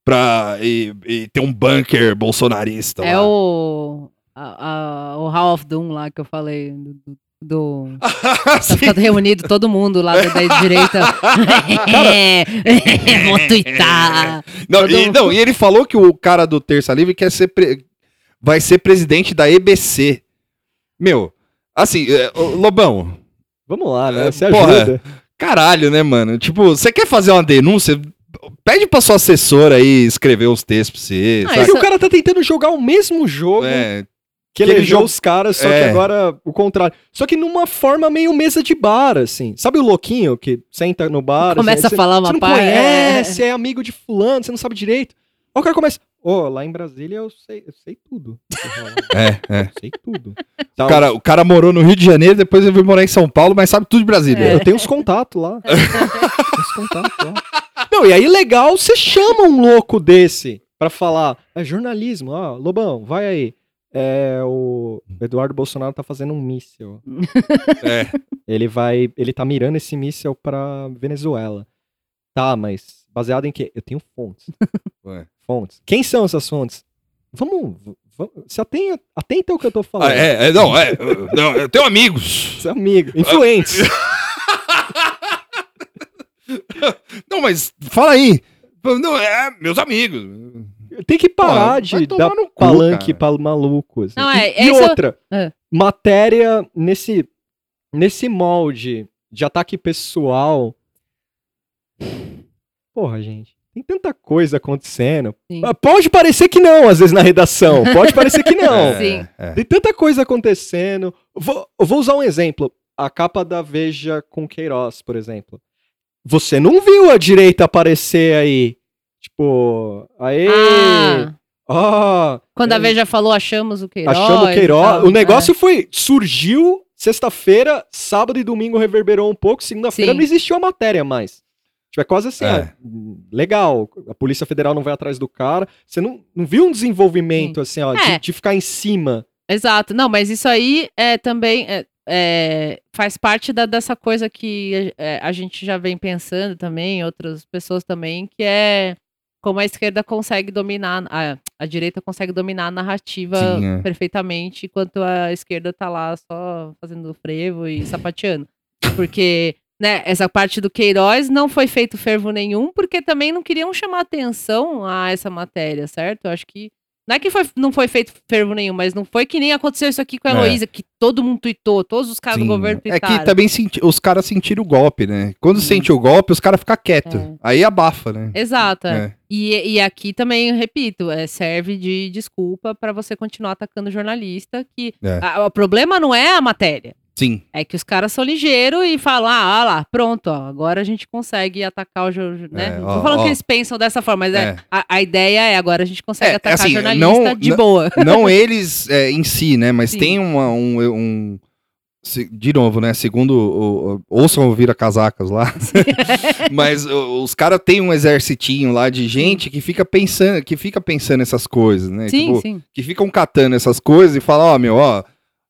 pra, e, e tem um bunker bolsonarista É lá. o. a- a- o Hall of Doom lá que eu falei. Do. do- do- Tá Sim. ficando reunido todo mundo lá da, da direita. Vou twittar. Não, todo- e, não, e ele falou que o cara do Terça Livre quer ser pre- vai ser presidente da EBC. Meu, assim, é, Lobão, Vamos lá, né? É, Você porra. ajuda. caralho, né, mano? Tipo, você quer fazer uma denúncia? Pede pra sua assessora aí escrever os textos pra você. Ah, sabe? É que isso- o cara tá tentando jogar o mesmo jogo É, que que ele elegeu joga- os caras, só É. que agora o contrário. Só que numa forma meio mesa de bar, assim. Sabe o louquinho que senta no bar? Começa assim, a falar você uma não par- conhece, é amigo de fulano, você não sabe direito. Aí o cara começa, ô, lá em Brasília eu sei, eu sei tudo. é, é. Eu sei tudo. O cara, o cara morou no Rio de Janeiro, depois ele veio morar em São Paulo, mas sabe tudo de Brasília. Eu tenho os contatos lá. Tenho os contatos lá. Não, e aí legal, você chama um louco desse pra falar, é jornalismo, ó, Lobão, vai aí. É, o Eduardo Bolsonaro tá fazendo um míssil. É. Ele vai, ele tá mirando esse míssil pra Venezuela. Tá, mas baseado em quê? Eu tenho fontes. Ué. Fontes. Quem são essas fontes? Vamos, vamos se atenha, atenta ao que eu tô falando. Ah, é, é, não, é, eu- não, eu tenho amigos. Seu amigo, influentes. Não, mas fala aí. Não, é, meus amigos. Tem que parar Porra, de dar no cu, palanque cara. pra maluco. assim. Não, e é- e esse é- outra, É. matéria nesse, nesse molde de ataque pessoal. Porra, gente. Tem tanta coisa acontecendo. Sim. Ah, Pode parecer que não, às vezes, na redação. Pode parecer que não. É, Sim. é. Tem tanta coisa acontecendo. Vou, eu vou usar um exemplo. A capa da Veja com Queiroz, por exemplo. Você não viu a direita aparecer aí? Tipo, aê, Ah, ó, quando a é, Veja falou, achamos o Queiroz. achamos o Queiroz. tal. O negócio foi, surgiu sexta-feira, sábado e domingo reverberou um pouco, segunda-feira Sim. não existiu a matéria mais. Tipo, é quase assim, É. legal, a Polícia Federal não vai atrás do cara. Você não, não viu um desenvolvimento, assim, ó, de, É. de ficar em cima. Exato. Não, mas isso aí é também é, é, faz parte da- dessa coisa que é, a gente já vem pensando também, outras pessoas também, que é como a esquerda consegue dominar, a, a direita consegue dominar a narrativa Sim, é. perfeitamente, enquanto a esquerda tá lá só fazendo frevo e sapateando. Porque, né, essa parte do Queiroz não foi feito fervo nenhum, porque também não queriam chamar atenção a essa matéria, certo? Eu acho que não é que foi- não foi feito fervo nenhum, mas não foi que nem aconteceu isso aqui com a É. Heloísa, que todo mundo tweetou, todos os caras Sim. do governo É tweetaram. que também senti- os caras sentiram o golpe, né? Quando Hum. sente o golpe, os caras ficam quietos. É. Aí abafa, né? Exato. é. É. E, e aqui também, repito, é, serve de desculpa para você continuar atacando o jornalista, que É. a- o problema não é a matéria. Sim. É que os caras são ligeiros e falam, ah, ah lá, pronto, ó, agora a gente consegue atacar o jornalista, né? É, não ó, tô falando ó. que eles pensam dessa forma, mas é. É. a, a ideia é agora a gente consegue É, atacar assim, jornalista não- de não- boa. Não eles é, em si, né? Mas Sim. tem uma, um, um- De novo, né? Segundo. O, o, ouçam ouvir a casacas lá. Mas o- os caras têm um exercitinho lá de gente que fica pensando, que fica pensando essas coisas, né? sim, Tipo, sim. que ficam catando essas coisas e falam, ó, meu, ó,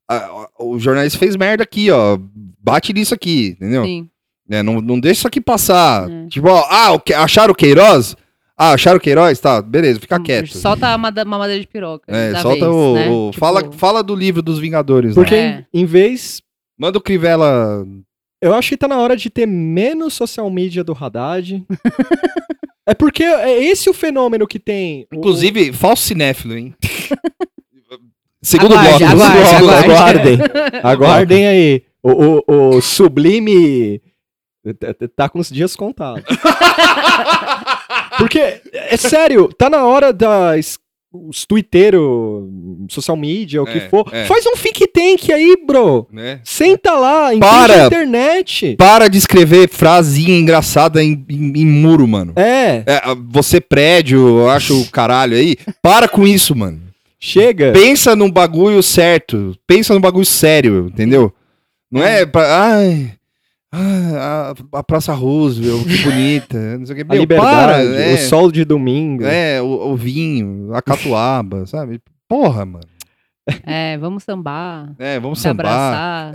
a- o jornalista fez merda aqui, ó. Bate nisso aqui, entendeu? sim. É, não, não deixa isso aqui passar. É. Tipo, ó, ah, o que- acharam o Queiroz? Ah, acharam o Queiroz? Tá, beleza, fica Hum, quieto. Solta a mamadeira de piroca. É, da solta vez, o. né? o- Tipo, fala, fala do livro dos Vingadores. Porque É. em, em vez. Manda o Crivella Eu acho que tá na hora de ter menos social media do Haddad. é porque é esse o fenômeno que tem. o- Inclusive, falso cinéfilo, hein? Segundo Aguarde, bloco. aguarde, segundo bloco. aguarde. Aguardem. Aguardem aí. O, o- o Sublime tá- tá- tá com os dias contados. Porque, é sério, tá na hora das. Os twitteiros, social media, o que É, for. é. Faz um think tank aí, bro. Né? Senta lá, Para. a internet. Para de escrever frasinha engraçada em, em- em muro, mano. É, É, você prédio, eu acho o caralho aí. Para com isso, mano. Chega. Pensa num bagulho certo. Pensa num bagulho sério, entendeu? Não é pra. Ai. ah, a, a Praça Roosevelt, que bonita. Não sei o que. A Meu, liberdade, para, é, o sol de domingo. É, o, o vinho, a catuaba, sabe? Porra, mano. É, vamos sambar. É, vamos Se sambar. abraçar.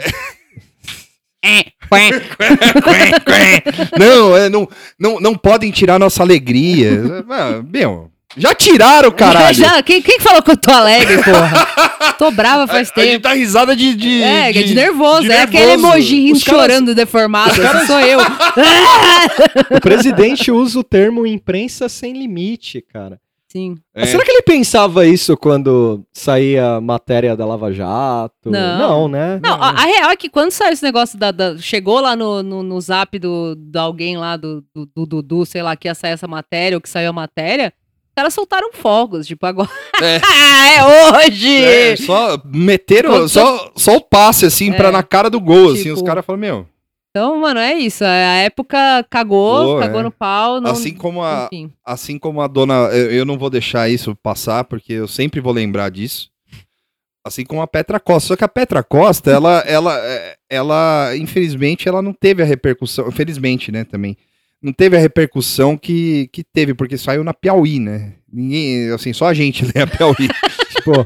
É, não, é, não, não, não podem tirar nossa alegria. Ah, Meu, já tiraram, caralho. Já, quem, quem falou que eu tô alegre, porra? Tô brava faz A, a gente tempo. tá risada de. de É, de, de nervoso. de é aquele emoji caras- chorando deformado. esse sou eu. O presidente usa o termo imprensa sem limite, cara. Sim. É. Será que ele pensava isso quando saía matéria da Lava Jato? Não. Não, né? Não, a, a real é que quando saiu esse negócio da. da- chegou lá no, no, no zap do, de alguém lá, do, do, do Dudu, sei lá, que ia sair essa matéria, ou que saiu a matéria, caras soltaram fogos. Tipo, agora. É. é hoje! É, só meteram, só, só o passe, assim, É. pra na cara do gol, assim, Tipo- os caras falam, meu, Então, mano, é isso. A época cagou, Pô, cagou é. no pau. Não, assim como a, Enfim. assim como a dona, eu, eu não vou deixar isso passar, porque eu sempre vou lembrar disso, assim como a Petra Costa, só que a Petra Costa, ela, ela, é, ela, infelizmente, ela não teve a repercussão, infelizmente, né, também, não teve a repercussão que, que teve, porque saiu na Piauí, né, ninguém, assim, só a gente lê a Piauí, Tipo,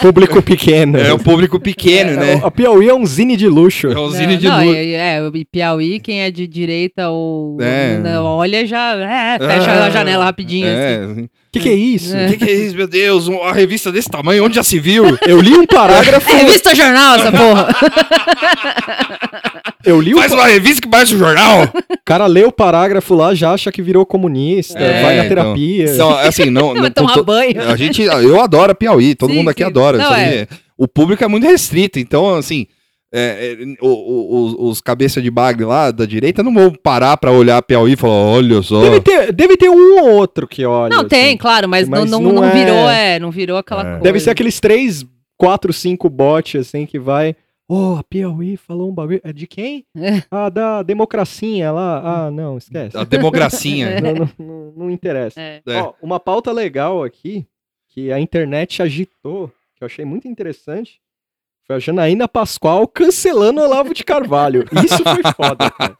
público pequeno. é um público pequeno, né, A Piauí é um zine de luxo. é um zine É, de luz. É, é, o Piauí, quem é de direita ou É. olha já é, fecha Ah, a janela rapidinho. assim. É. O que, que é isso? O que, que é isso, meu Deus? Um- Uma revista desse tamanho, onde já se viu? Eu li um parágrafo. É revista jornal essa porra. Eu li um Faz uma revista que parece um jornal. O cara lê o parágrafo lá, já acha que virou comunista, É, vai na então. terapia. Então, assim, não. Vai não tomar to- banho. A gente, eu adoro a Piauí, todo Sim, mundo aqui sim. adora. Não, é. é- O público é muito restrito, então, assim. É, é, o- o- os, os cabeça de bagre lá da direita não vão parar pra olhar a Piauí e falar: olha só. Deve ter, deve ter um ou outro que olha. Não, tem, assim. claro, mas, Mas não, não não, não é- virou, é, não virou aquela É. coisa. Deve ser aqueles três, quatro, cinco bots, assim, que vai. Oh, a Piauí falou um bagulho. É de quem? É. Ah, da democracinha lá. Ah, não, esquece. A democracia. Não, não, não- não interessa. É. É. Ó, uma pauta legal aqui, que a internet agitou, que eu achei muito interessante, foi a Janaína Pascoal cancelando o Olavo de Carvalho. Isso foi foda, cara.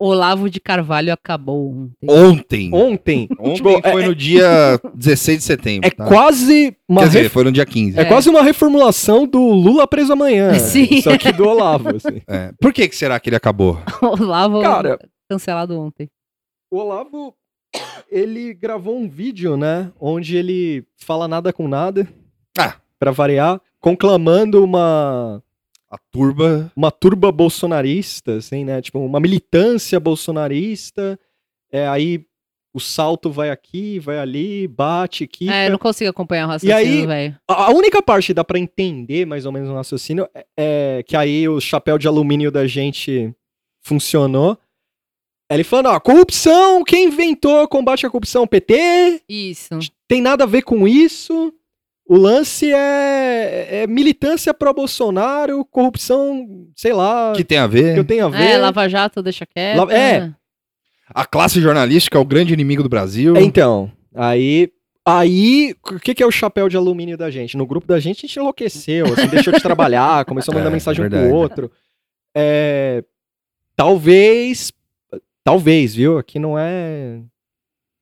Olavo de Carvalho acabou ontem. Ontem. Ontem. Ontem tipo, foi é, no dia 16 de setembro. é tá? quase uma Quer dizer, ref- foi no dia 15. é É. quase uma reformulação do Lula preso amanhã. Sim. Só que do Olavo, assim. É. Por que, que será que ele acabou? Olavo Cara, cancelado ontem. o Olavo, ele gravou um vídeo, né? Onde ele fala nada com nada, Ah, pra variar, conclamando uma, a turba. uma turba bolsonarista, assim, né? Tipo, uma militância bolsonarista. É, aí o salto vai aqui, vai ali, bate, quica. É, eu não consigo acompanhar o raciocínio, aí- velho. A única parte que dá pra entender mais ou menos o raciocínio é, é que aí o chapéu de alumínio da gente funcionou. Ele falando, ó, corrupção, quem inventou combate à corrupção? PT? Isso. Tem nada a ver com isso. O lance é, é militância pro Bolsonaro, corrupção, sei lá, que tem a que ver? eu tenho a ver. É, Lava Jato, deixa quieto. La- é. A classe jornalística é o grande inimigo do Brasil. É, Então, aí. Aí, o que, que é o chapéu de alumínio da gente? No grupo da gente, a gente enlouqueceu, assim, deixou de trabalhar, começou a mandar É, mensagem um verdade. pro outro. É, talvez. Talvez, viu? Aqui não é.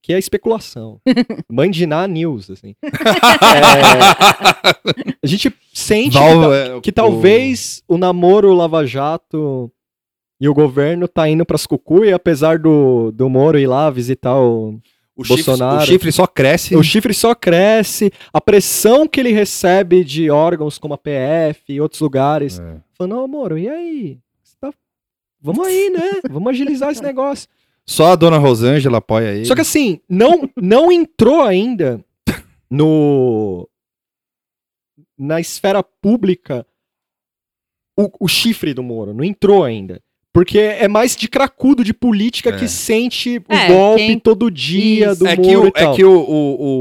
Aqui é especulação. Mandiná News, assim. É, a gente sente que, é, que o- talvez o namoro Lava Jato e o governo tá indo pras cucu e apesar do, do Moro ir lá visitar o, o, chifre, Bolsonaro. o chifre só cresce. o chifre só cresce, a pressão que ele recebe de órgãos como a PF e outros lugares. É. Falando, ô Moro, e aí? tá- Vamos aí, né? Vamos agilizar esse negócio. Só a dona Rosângela apoia ele. Só que assim, não, não entrou ainda no na esfera pública o, o chifre do Moro. Não entrou ainda. Porque é mais de cracudo de política É. que sente o É, golpe quem- todo dia Isso. do é Moro que o, e tal. é que o, o,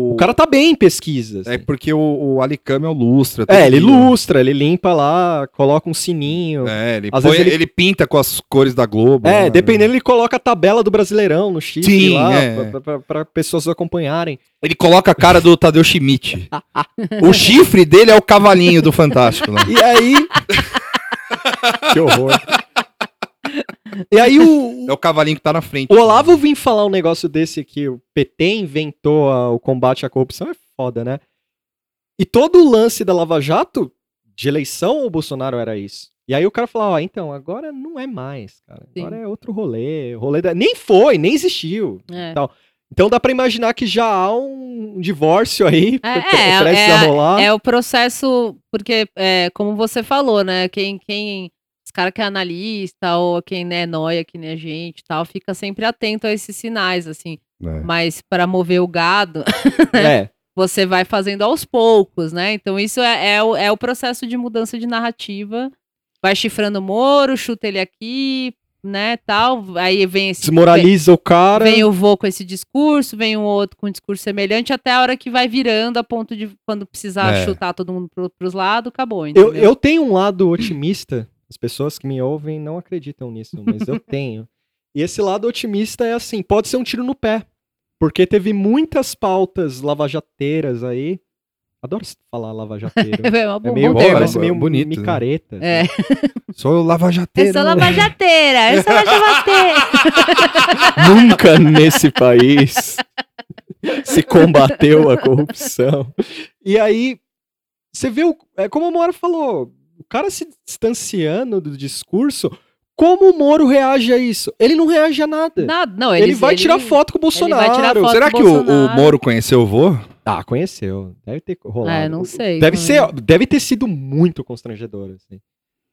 o- O cara tá bem em pesquisas. É porque o, o Alicame é o lustra. É, todo ele dia. lustra, ele limpa lá, coloca um sininho. É, ele, Às põe- vezes ele... ele- pinta com as cores da Globo. É, né? dependendo, ele coloca a tabela do Brasileirão no chifre Sim, lá, é. pra, pra- pra pessoas acompanharem. Ele coloca a cara do Tadeu Schmidt. o chifre dele é o cavalinho do Fantástico. Né? E aí. que horror. E aí o, É o cavalinho que tá na frente. o Olavo vim falar um negócio desse que o PT inventou a- o combate à corrupção, é foda, né? E todo o lance da Lava Jato, de eleição, o Bolsonaro era isso. E aí o cara falou, ó, então, agora não é mais, cara. Sim. Agora é outro rolê. Rolê da... Nem foi, nem existiu. É. Então dá pra imaginar que já há um divórcio aí, É, é, rolar. É o processo, porque, é, como você falou, né? Quem, quem os caras que é analista ou quem né, é noia, que nem a gente e tal, fica sempre atento a esses sinais, assim. É. Mas para mover o gado, É. você vai fazendo aos poucos, né? Então isso é, é, o, é o processo de mudança de narrativa. Vai chifrando o Moro, chuta ele aqui, né, tal. Aí vem esse... Desmoraliza o cara. Vem o vô com esse discurso, vem um outro com um discurso semelhante, até a hora que vai virando a ponto de quando precisar É. chutar todo mundo pro, pros lados, acabou, Eu, entendeu? eu tenho um lado otimista. As pessoas que me ouvem não acreditam nisso, mas eu tenho. E esse lado otimista é assim: pode ser um tiro no pé. Porque teve muitas pautas lavajateiras aí. Adoro falar lavajateiro. É uma É meio, bom, parece meio bonito, né? micareta. É. Sou lavajateiro. Eu sou lavajateira, eu sou lavajateira. Nunca nesse país se combateu a corrupção. E aí, você vê, o, é como a Mora falou, o cara se distanciando do discurso, como o Moro reage a isso? Ele não reage a nada. Nada, não, ele, eles- vai ele- tirar foto com o Bolsonaro. vai tirar foto Será com que o o. Moro conheceu o vô? Ah, conheceu. Deve ter rolado. É, não sei. Deve, ser, deve ter sido muito constrangedor, assim.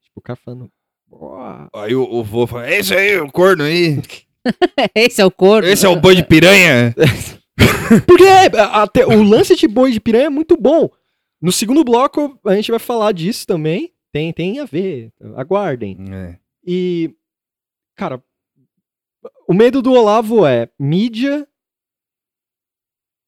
Tipo, o cara falando... "Boa". Aí o, o vô fala: Esse aí, o corno aí. Esse é o corpo. Esse é o boi de piranha. Porque é, até, o lance de boi de piranha é muito bom. No segundo bloco, a gente vai falar disso também. Tem, tem a ver. Aguardem. É. E, cara, o medo do Olavo é mídia,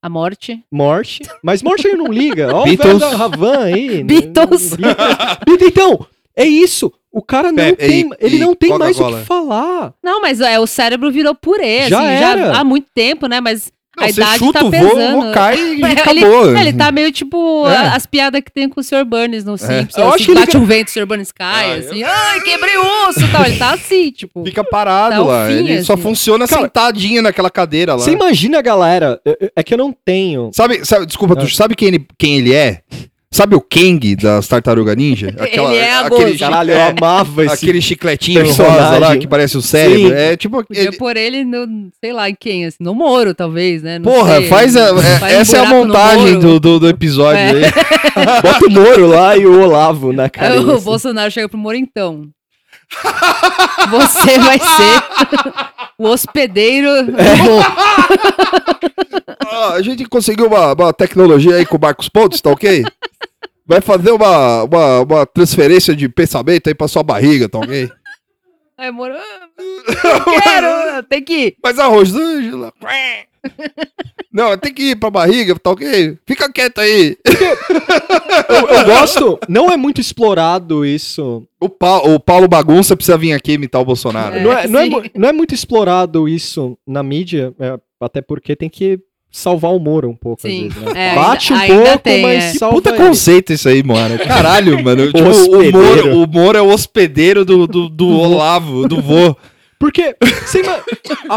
A morte. morte. Mas morte ele não liga. Ó o Beatles. velho da Ravan aí. Beatles. Beatles. Então, é isso. O cara não Pe- tem. e- ele e não tem mais o que falar. Não, mas é, o cérebro virou purê, Já assim, era. já há muito tempo, né? Mas Não, a você idade chuta tá pesando. o vô cai e Ele- acabou. Ele tá meio tipo É. as piadas que tem com o Sr. Burns no Simpsons. Eu assim, acho que ele bate um vento, o Sr. Burns cai, Ah, assim, ai, quebrei o osso e tal. Ele tá assim, tipo. Fica parado Tá lá. fim, ele só assim. funciona Cara, sentadinho naquela cadeira lá. Você imagina a galera. é- É que eu não tenho. Sabe, sabe, desculpa, Ah. tu sabe quem ele, quem ele é? Sabe o Kang das Tartaruga Ninja? Ele é a aquele, Caralho, eu é, amava esse. aquele chicletinho personagem. rosa lá que parece o cérebro. Sim. É tipo. Podia ele- pôr ele no, sei lá, em quem, assim, no Moro, talvez, né? Não Porra, sei, faz, a- é- faz um essa é a montagem do, do, do episódio É. aí. Bota o Moro lá e o Olavo na cara. O Bolsonaro chega pro Moro, então. Você vai ser o hospedeiro. Ó, a gente conseguiu uma, uma tecnologia aí com o Marcos Pontes, tá ok? Vai fazer uma, uma, uma transferência de pensamento aí pra sua barriga, tá ok? Aí Moro, não quero, tem que ir. Mas a Rosângela. Não, tem que ir pra barriga, tá ok? Fica quieto aí. Eu, eu gosto. Não é muito explorado isso. O, Pa- o Paulo Bagunça precisa vir aqui imitar o Bolsonaro. É, não, é, não, é, sim. mu- não é muito explorado isso na mídia, é, até porque tem que salvar o Moro um pouco, Sim, às vezes, né? é, Bate um ainda- ainda pouco, tem, mas é. Que salva puta ele. conceito isso aí, mano. Caralho, mano. Tipo, o. Moro, o Moro é o hospedeiro do, do, do Olavo, do vô. Porque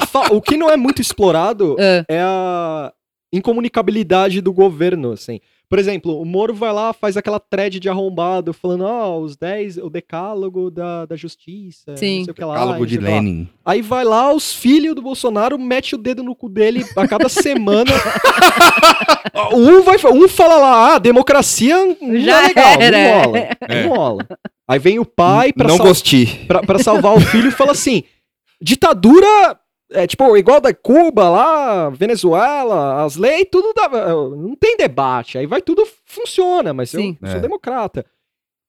fa- o que não é muito explorado Ah, é a incomunicabilidade do governo, assim. Por exemplo, o Moro vai lá, faz aquela thread de arrombado, falando, ó, os 10, o decálogo da, da justiça, Sim. não sei o que lá. Cálogo não de. Lenin. Aí vai lá, os filhos do Bolsonaro mete o dedo no cu dele a cada semana. um, vai, um fala lá, ah, democracia não Já é legal, era. não rola. É. Não rola. Aí vem o pai pra, não sal- gostei. pra, pra salvar o filho e fala assim: ditadura é tipo igual da Cuba lá, Venezuela, as leis, tudo dá, não tem debate. Aí vai tudo funciona, mas eu, Sim. eu sou É. democrata.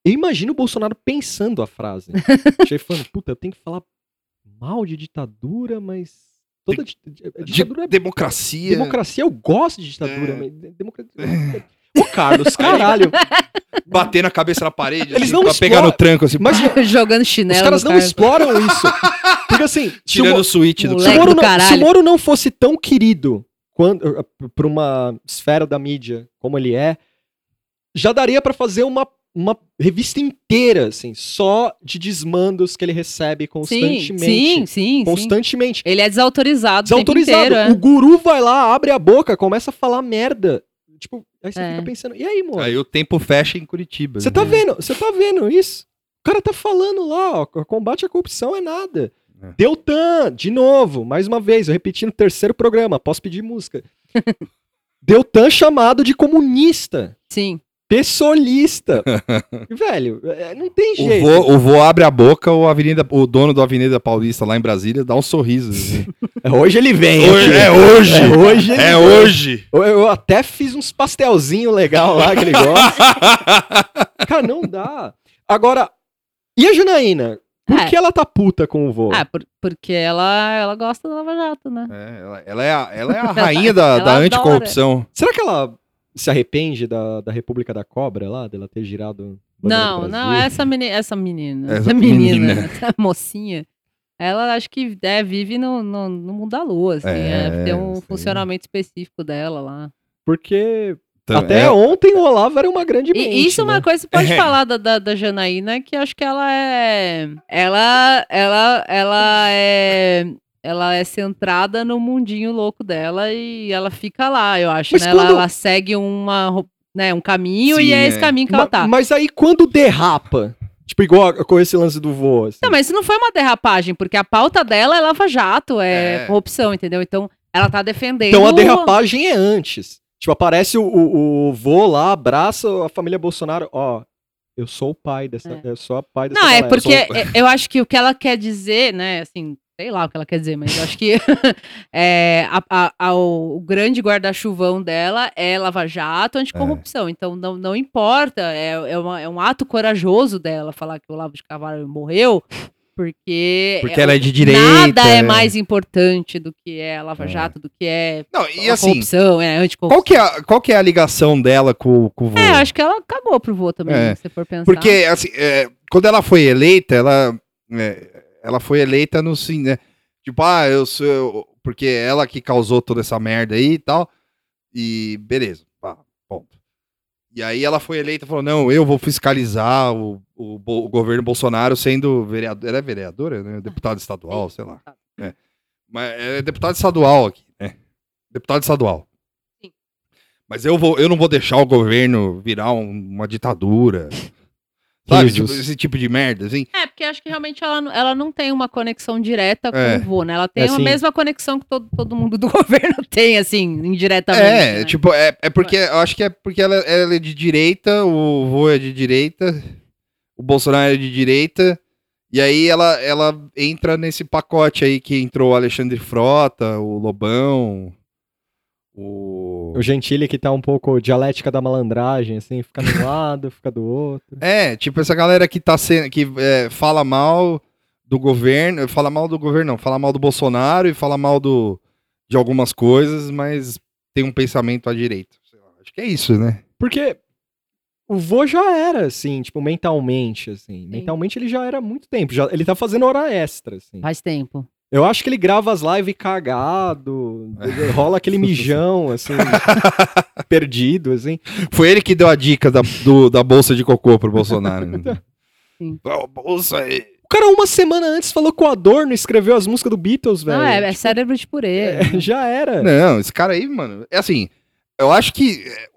Eu imagino o Bolsonaro pensando a frase. Achei falando, puta, eu tenho que falar mal de ditadura, mas toda De- ditadura é democracia. democracia. Eu gosto de ditadura, É. mas de- democracia. Ô, Carlos, caralho. Bater na cabeça na parede. Eles assim, não pra pegar no tranco, assim, Mas Jogando os chinelo. caras no não cara. exploram isso. Porque assim, o tirando o switch do se o, Moro do não, se o Moro não fosse tão querido quando, pra uma esfera da mídia como ele é, já daria pra fazer uma, uma revista inteira, assim, só de desmandos que ele recebe Sim, constantemente. sim, sim, sim. Constantemente. Ele é desautorizado. o tempo Desautorizado. inteiro, é. O guru vai lá, abre a boca, começa a falar merda. Tipo, aí você É. fica pensando, e aí, mano? Aí o tempo fecha em Curitiba. Você né? tá vendo? Você tá vendo isso? O cara tá falando lá, ó, combate à corrupção é nada. É. Deltan, de novo, mais uma vez, eu repeti no terceiro programa, posso pedir música. Deltan chamado de comunista, Sim. pessoalista. Velho, é, não tem O jeito. vô, o vô abre a boca, o, Avenida, o dono da Avenida Paulista lá em Brasília dá um sorriso. assim. É, Hoje ele vem. Hoje- é hoje. É hoje. é vem. hoje! Eu, eu até fiz uns pastelzinho legal lá que ele gosta. Cara, não dá. Agora, e a Janaína? Por É. que ela tá puta com o vô? Ah, por- porque ela, ela gosta do Lava Jato, né? É, ela, ela é a, ela é a rainha da, da adora. anticorrupção. Será que ela se arrepende da, da República da Cobra lá, dela ter girado. Não, não, essa, meni essa menina. Essa Essa menina, menina. essa mocinha. Ela acho que é, vive no, no, no mundo da lua, assim. É, é, tem um funcionamento específico dela lá. Porque Então, até é- ontem o Olavo era uma grande mente. E isso é né? uma coisa que você pode É. falar da, da, da Janaína, que acho que ela é. Ela, ela, ela é. Ela é centrada no mundinho louco dela e ela fica lá, eu acho, Mas né? Ela, quando- ela segue uma, né, um caminho Sim, e é esse é. caminho que Ma- ela tá. Mas aí quando derrapa, tipo igual a- com esse lance do vô, assim, Não, mas isso não foi uma derrapagem, porque a pauta dela é lava-jato, é, É. corrupção, entendeu? Então, ela tá defendendo... então a derrapagem é antes. Tipo, aparece o, o, o vô lá, abraça a família Bolsonaro, ó, eu sou o pai dessa, É. eu sou a pai dessa Não, é galera. porque Sou- é- eu acho que o que ela quer dizer, né, assim, sei lá o que ela quer dizer, mas eu acho que é, a- a- a- o, grande guarda-chuvão dela é lava-jato anticorrupção. Então, não, não importa, é, é, uma- é um ato corajoso dela falar que o Olavo de Carvalho morreu, porque... Porque ela é de direita. Nada é mais importante do que é Lava-Jato, do que é Não, e a assim, corrupção, é anticorrupção. qual que é, a, qual que é a ligação dela com, com o vô? É, acho que ela cagou pro vô também, É. se você for pensar. Porque, assim, é, quando ela foi eleita, ela, é, ela foi eleita no sim, né? Tipo, ah, eu sou. eu- porque ela que causou toda essa merda aí e tal. E beleza, pá, ponto. E aí ela foi eleita e falou: não, eu vou fiscalizar o, o, o governo Bolsonaro sendo vereadora. Ela é vereadora, né? Deputada estadual, sei lá. Mas é deputado estadual aqui, né? Deputado estadual. Sim. Mas eu, vou, eu não vou deixar o governo virar um- uma ditadura. Sabe? Tipo, esse tipo de merda, assim. É, porque acho que realmente ela, não- ela não tem uma conexão direta com É. o vô, né? Ela tem É, a sim. mesma conexão que todo, todo mundo do governo tem, assim, indiretamente. É, né? tipo, é, é porque. Eu acho que é porque ela, ela é de direita, o vô é de direita, o Bolsonaro é de direita. E aí ela, ela entra nesse pacote aí que entrou o Alexandre Frota, o Lobão, o. O Gentili que tá um pouco dialética da malandragem, assim, fica de um lado, fica do outro. É, tipo, essa galera que tá sendo. que é, fala mal do governo. Fala mal do governo, não, fala mal do Bolsonaro e fala mal do, de algumas coisas, mas tem um pensamento à direita. Sei lá, acho que é isso, né? Porque o vô já era, assim, tipo, mentalmente, assim. Mentalmente ele já era há muito tempo. Já, ele tá fazendo hora extra, assim. Faz tempo. Eu acho que ele grava as lives cagado, rola aquele mijão, assim, perdido, assim. Foi ele que deu a dica da, do- da bolsa de cocô pro Bolsonaro. né? Sim. Ó, bolsa aí. O cara, uma semana antes, falou que o Adorno escreveu as músicas do Beatles, velho. Não, é, é cérebro de purê. É, já era. Não, esse cara aí, mano, é assim, eu acho que é,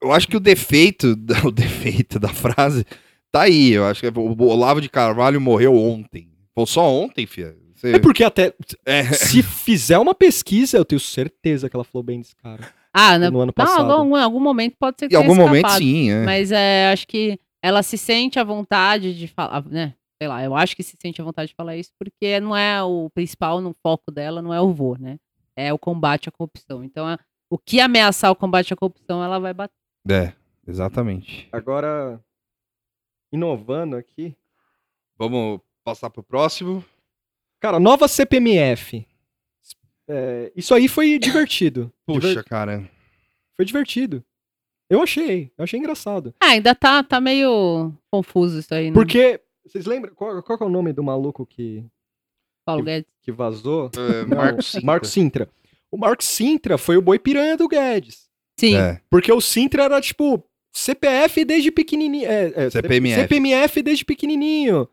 eu acho que o defeito, da- o defeito da frase tá aí. Eu acho que o Olavo de Carvalho morreu ontem. Foi só ontem, filha. Você- É porque até, é, se fizer uma pesquisa, eu tenho certeza que ela falou bem desse cara. Ah, no, No ano não, passado. algum, em algum momento pode ser que em algum tenha momento escapado. sim, é. Mas é, acho que ela se sente à vontade de falar, né? Sei lá, eu acho que se sente à vontade de falar isso porque não é o principal no foco dela, não é o vô, né? É o combate à corrupção. Então, a- o que ameaçar o combate à corrupção, ela vai bater. É, exatamente. Agora, inovando aqui. Vamos passar pro próximo. Cara, nova CPMF. É, isso aí foi divertido. Puxa, Diver- cara. Foi divertido. Eu achei. Eu achei engraçado. Ah, ainda tá, tá meio confuso isso aí, né? Porque, vocês lembram? Qual, qual que é o nome do maluco que, Paulo Guedes. que vazou? É, Não, Marcos Sintra. Marcos Sintra. O Marcos Sintra foi o boi piranha do Guedes. Sim. É, Porque o Sintra era tipo CPF desde pequenininho. É, é, CPMF. CPMF desde pequenininho.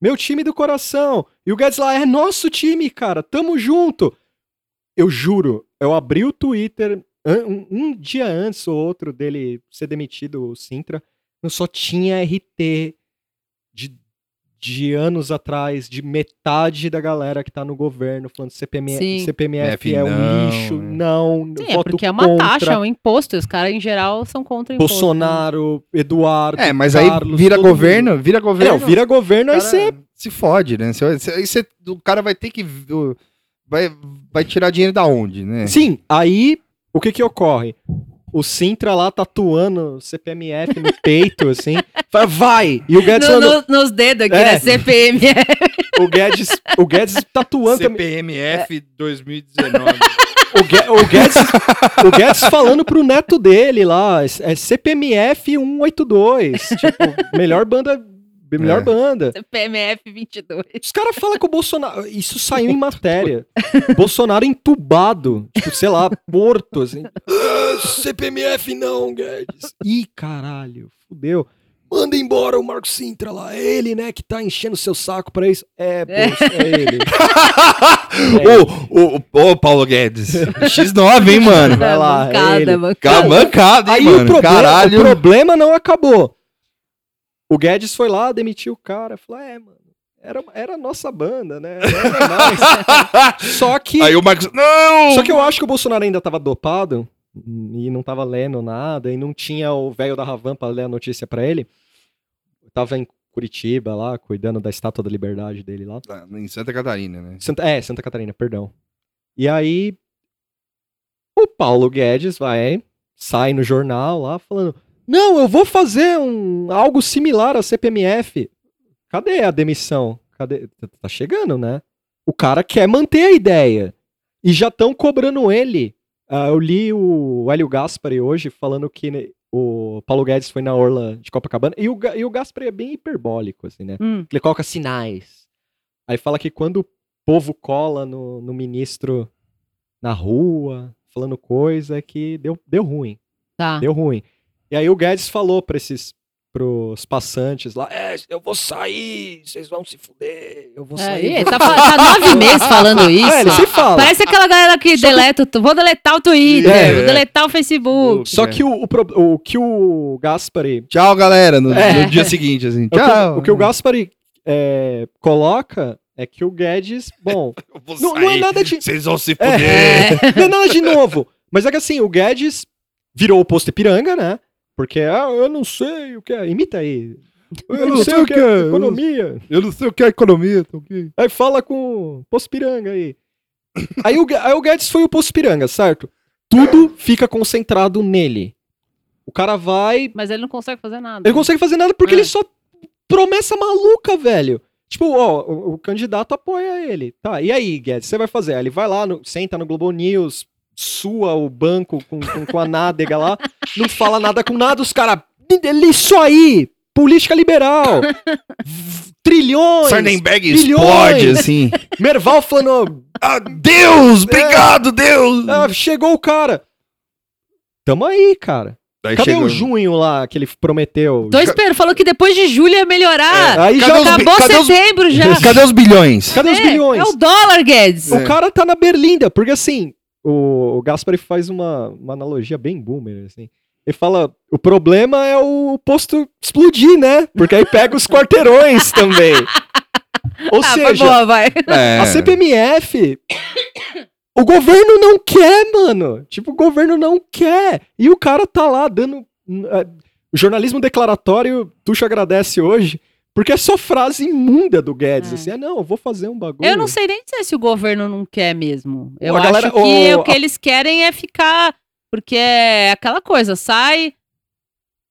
Meu time do coração. E o Guedes lá, é nosso time, cara. Tamo junto. Eu juro, eu abri o Twitter um, um dia antes ou outro dele ser demitido, o Sintra. Eu só tinha RT de anos atrás, de metade da galera que tá no governo, falando CPM, Sim. CPMF é um lixo. né? Não, Sim, é voto porque é uma contra. taxa, é um imposto. e Os caras, em geral, são contra imposto. né? Bolsonaro, Eduardo. É, mas aí Carlos, vira todo governo, mundo. vira É, governo. vira governo, aí você. se fode, né? Você- você- Aí você- o cara vai ter que. o- Vai, vai tirar dinheiro da onde, né? Sim, aí o que que ocorre? O Sintra lá tatuando CPMF no peito, assim. Fala, vai! E o Guedes, No- falando- no- nos dedos aqui, É. né? CPM. o Guedes, o Guedes tatuando. CPMF 2019. O, o Guedes, o Guedes falando pro neto dele lá, é CPMF 182. Tipo, melhor banda. Melhor É. banda. CPMF 22. Os caras falam que o Bolsonaro. Isso saiu em matéria. Bolsonaro entubado. Tipo, sei lá, morto, assim. "Ah, CPMF não, Guedes. Ih, caralho, fudeu. Manda embora o Marco Sintra lá. É ele, né, que tá enchendo seu saco pra isso. É, poxa, é ele. Ô, ô, ô, Paulo Guedes. X9, hein, mano? Vai lá, Bancada, ele. bancada. Calma, mancada, hein, Aí mano? o, problema, Caralho. o problema não acabou. O Guedes foi lá, demitiu o cara. Falou, é, mano. Era, era a nossa banda, né? Era nós. Só que. Aí o Marcos. Não! Só que eu acho que o Bolsonaro ainda tava dopado e não tava lendo nada e não tinha o velho da Ravan pra ler a notícia pra ele. Eu tava em Curitiba lá, cuidando da Estátua da Liberdade dele lá. Tá, Em Santa Catarina, né? Santa, é, Santa Catarina, perdão. E aí o Paulo Guedes vai, sai no jornal lá falando: "Não, eu vou fazer um algo similar à CPMF". Cadê a demissão? Cadê? Tá chegando, né? O cara quer manter a ideia. E já estão cobrando ele. Ah, eu li o Hélio Gaspari hoje falando que né, o Paulo Guedes foi na orla de Copacabana. E o, e o Gaspari é bem hiperbólico, assim, né? Hum. Ele coloca sinais. Aí fala que quando o povo cola no, no ministro na rua, falando coisa, é que deu, deu ruim. Tá. Deu ruim. E aí o Guedes falou pra esses pros passantes lá, é, eu vou sair, vocês vão se fuder, eu vou É, sair. e vou- tá, tá nove meses falando isso. É, ele sempre fala. Parece aquela galera que Só que- deleta. o tu- Vou deletar o Twitter, É. vou deletar o Facebook. Só que o, o, o que o Gaspari Tchau, galera. No, É. no dia seguinte, assim. o que- Tchau. o que o Gaspari é, coloca é que o Guedes, bom, não, não é nada de Vocês vão se É. fuder. não é nada de novo. Mas é que assim, o Guedes virou o posto Ipiranga, né? Porque, ah, eu não sei o que é. Imita aí. Eu não sei o que é economia. Eu não sei o que é economia. Aí fala com o posto Piranga aí. Aí o, aí o Guedes foi o posto Piranga, certo? Tudo fica concentrado nele. O cara vai. Mas ele não consegue fazer nada. Ele não consegue fazer nada porque É. ele só promessa maluca, velho. Tipo, ó, o, o candidato apoia ele. Tá, e aí, Guedes, você vai fazer? Aí ele vai lá, no- senta no Globo News, sua o banco com, com, com a nádega lá, não fala nada com nada, os caras. Isso aí! Política liberal! Trilhões! Sardenberg explode, assim. Merval falando, Ah, Deus! Obrigado, Deus! ah, chegou o cara. Tamo aí, cara. Daí Cadê chegou- o junho lá que ele prometeu? Tô esperando, falou que depois de julho ia melhorar. É, aí Cadê já os bi- Acabou cadê os- setembro já. Cadê os bilhões? Cadê os É, bilhões? É o dólar, Guedes. O cara tá na Berlinda, porque assim, o, Gaspari faz uma, uma analogia bem boomer, assim. Ele fala, o problema é o posto explodir, né? Porque aí pega os quarteirões também. Ou ah, foi seja, boa, vai. É. a CPMF, o governo não quer, mano. Tipo, o governo não quer. E o cara tá lá dando... O jornalismo declaratório, Tuxo agradece hoje, porque é só frase imunda do Guedes. É. Assim, ah, não, eu vou fazer um bagulho. Eu não sei nem dizer se o governo não quer mesmo. Eu A acho galera- que o- o que eles querem é ficar. Porque é aquela coisa, sai.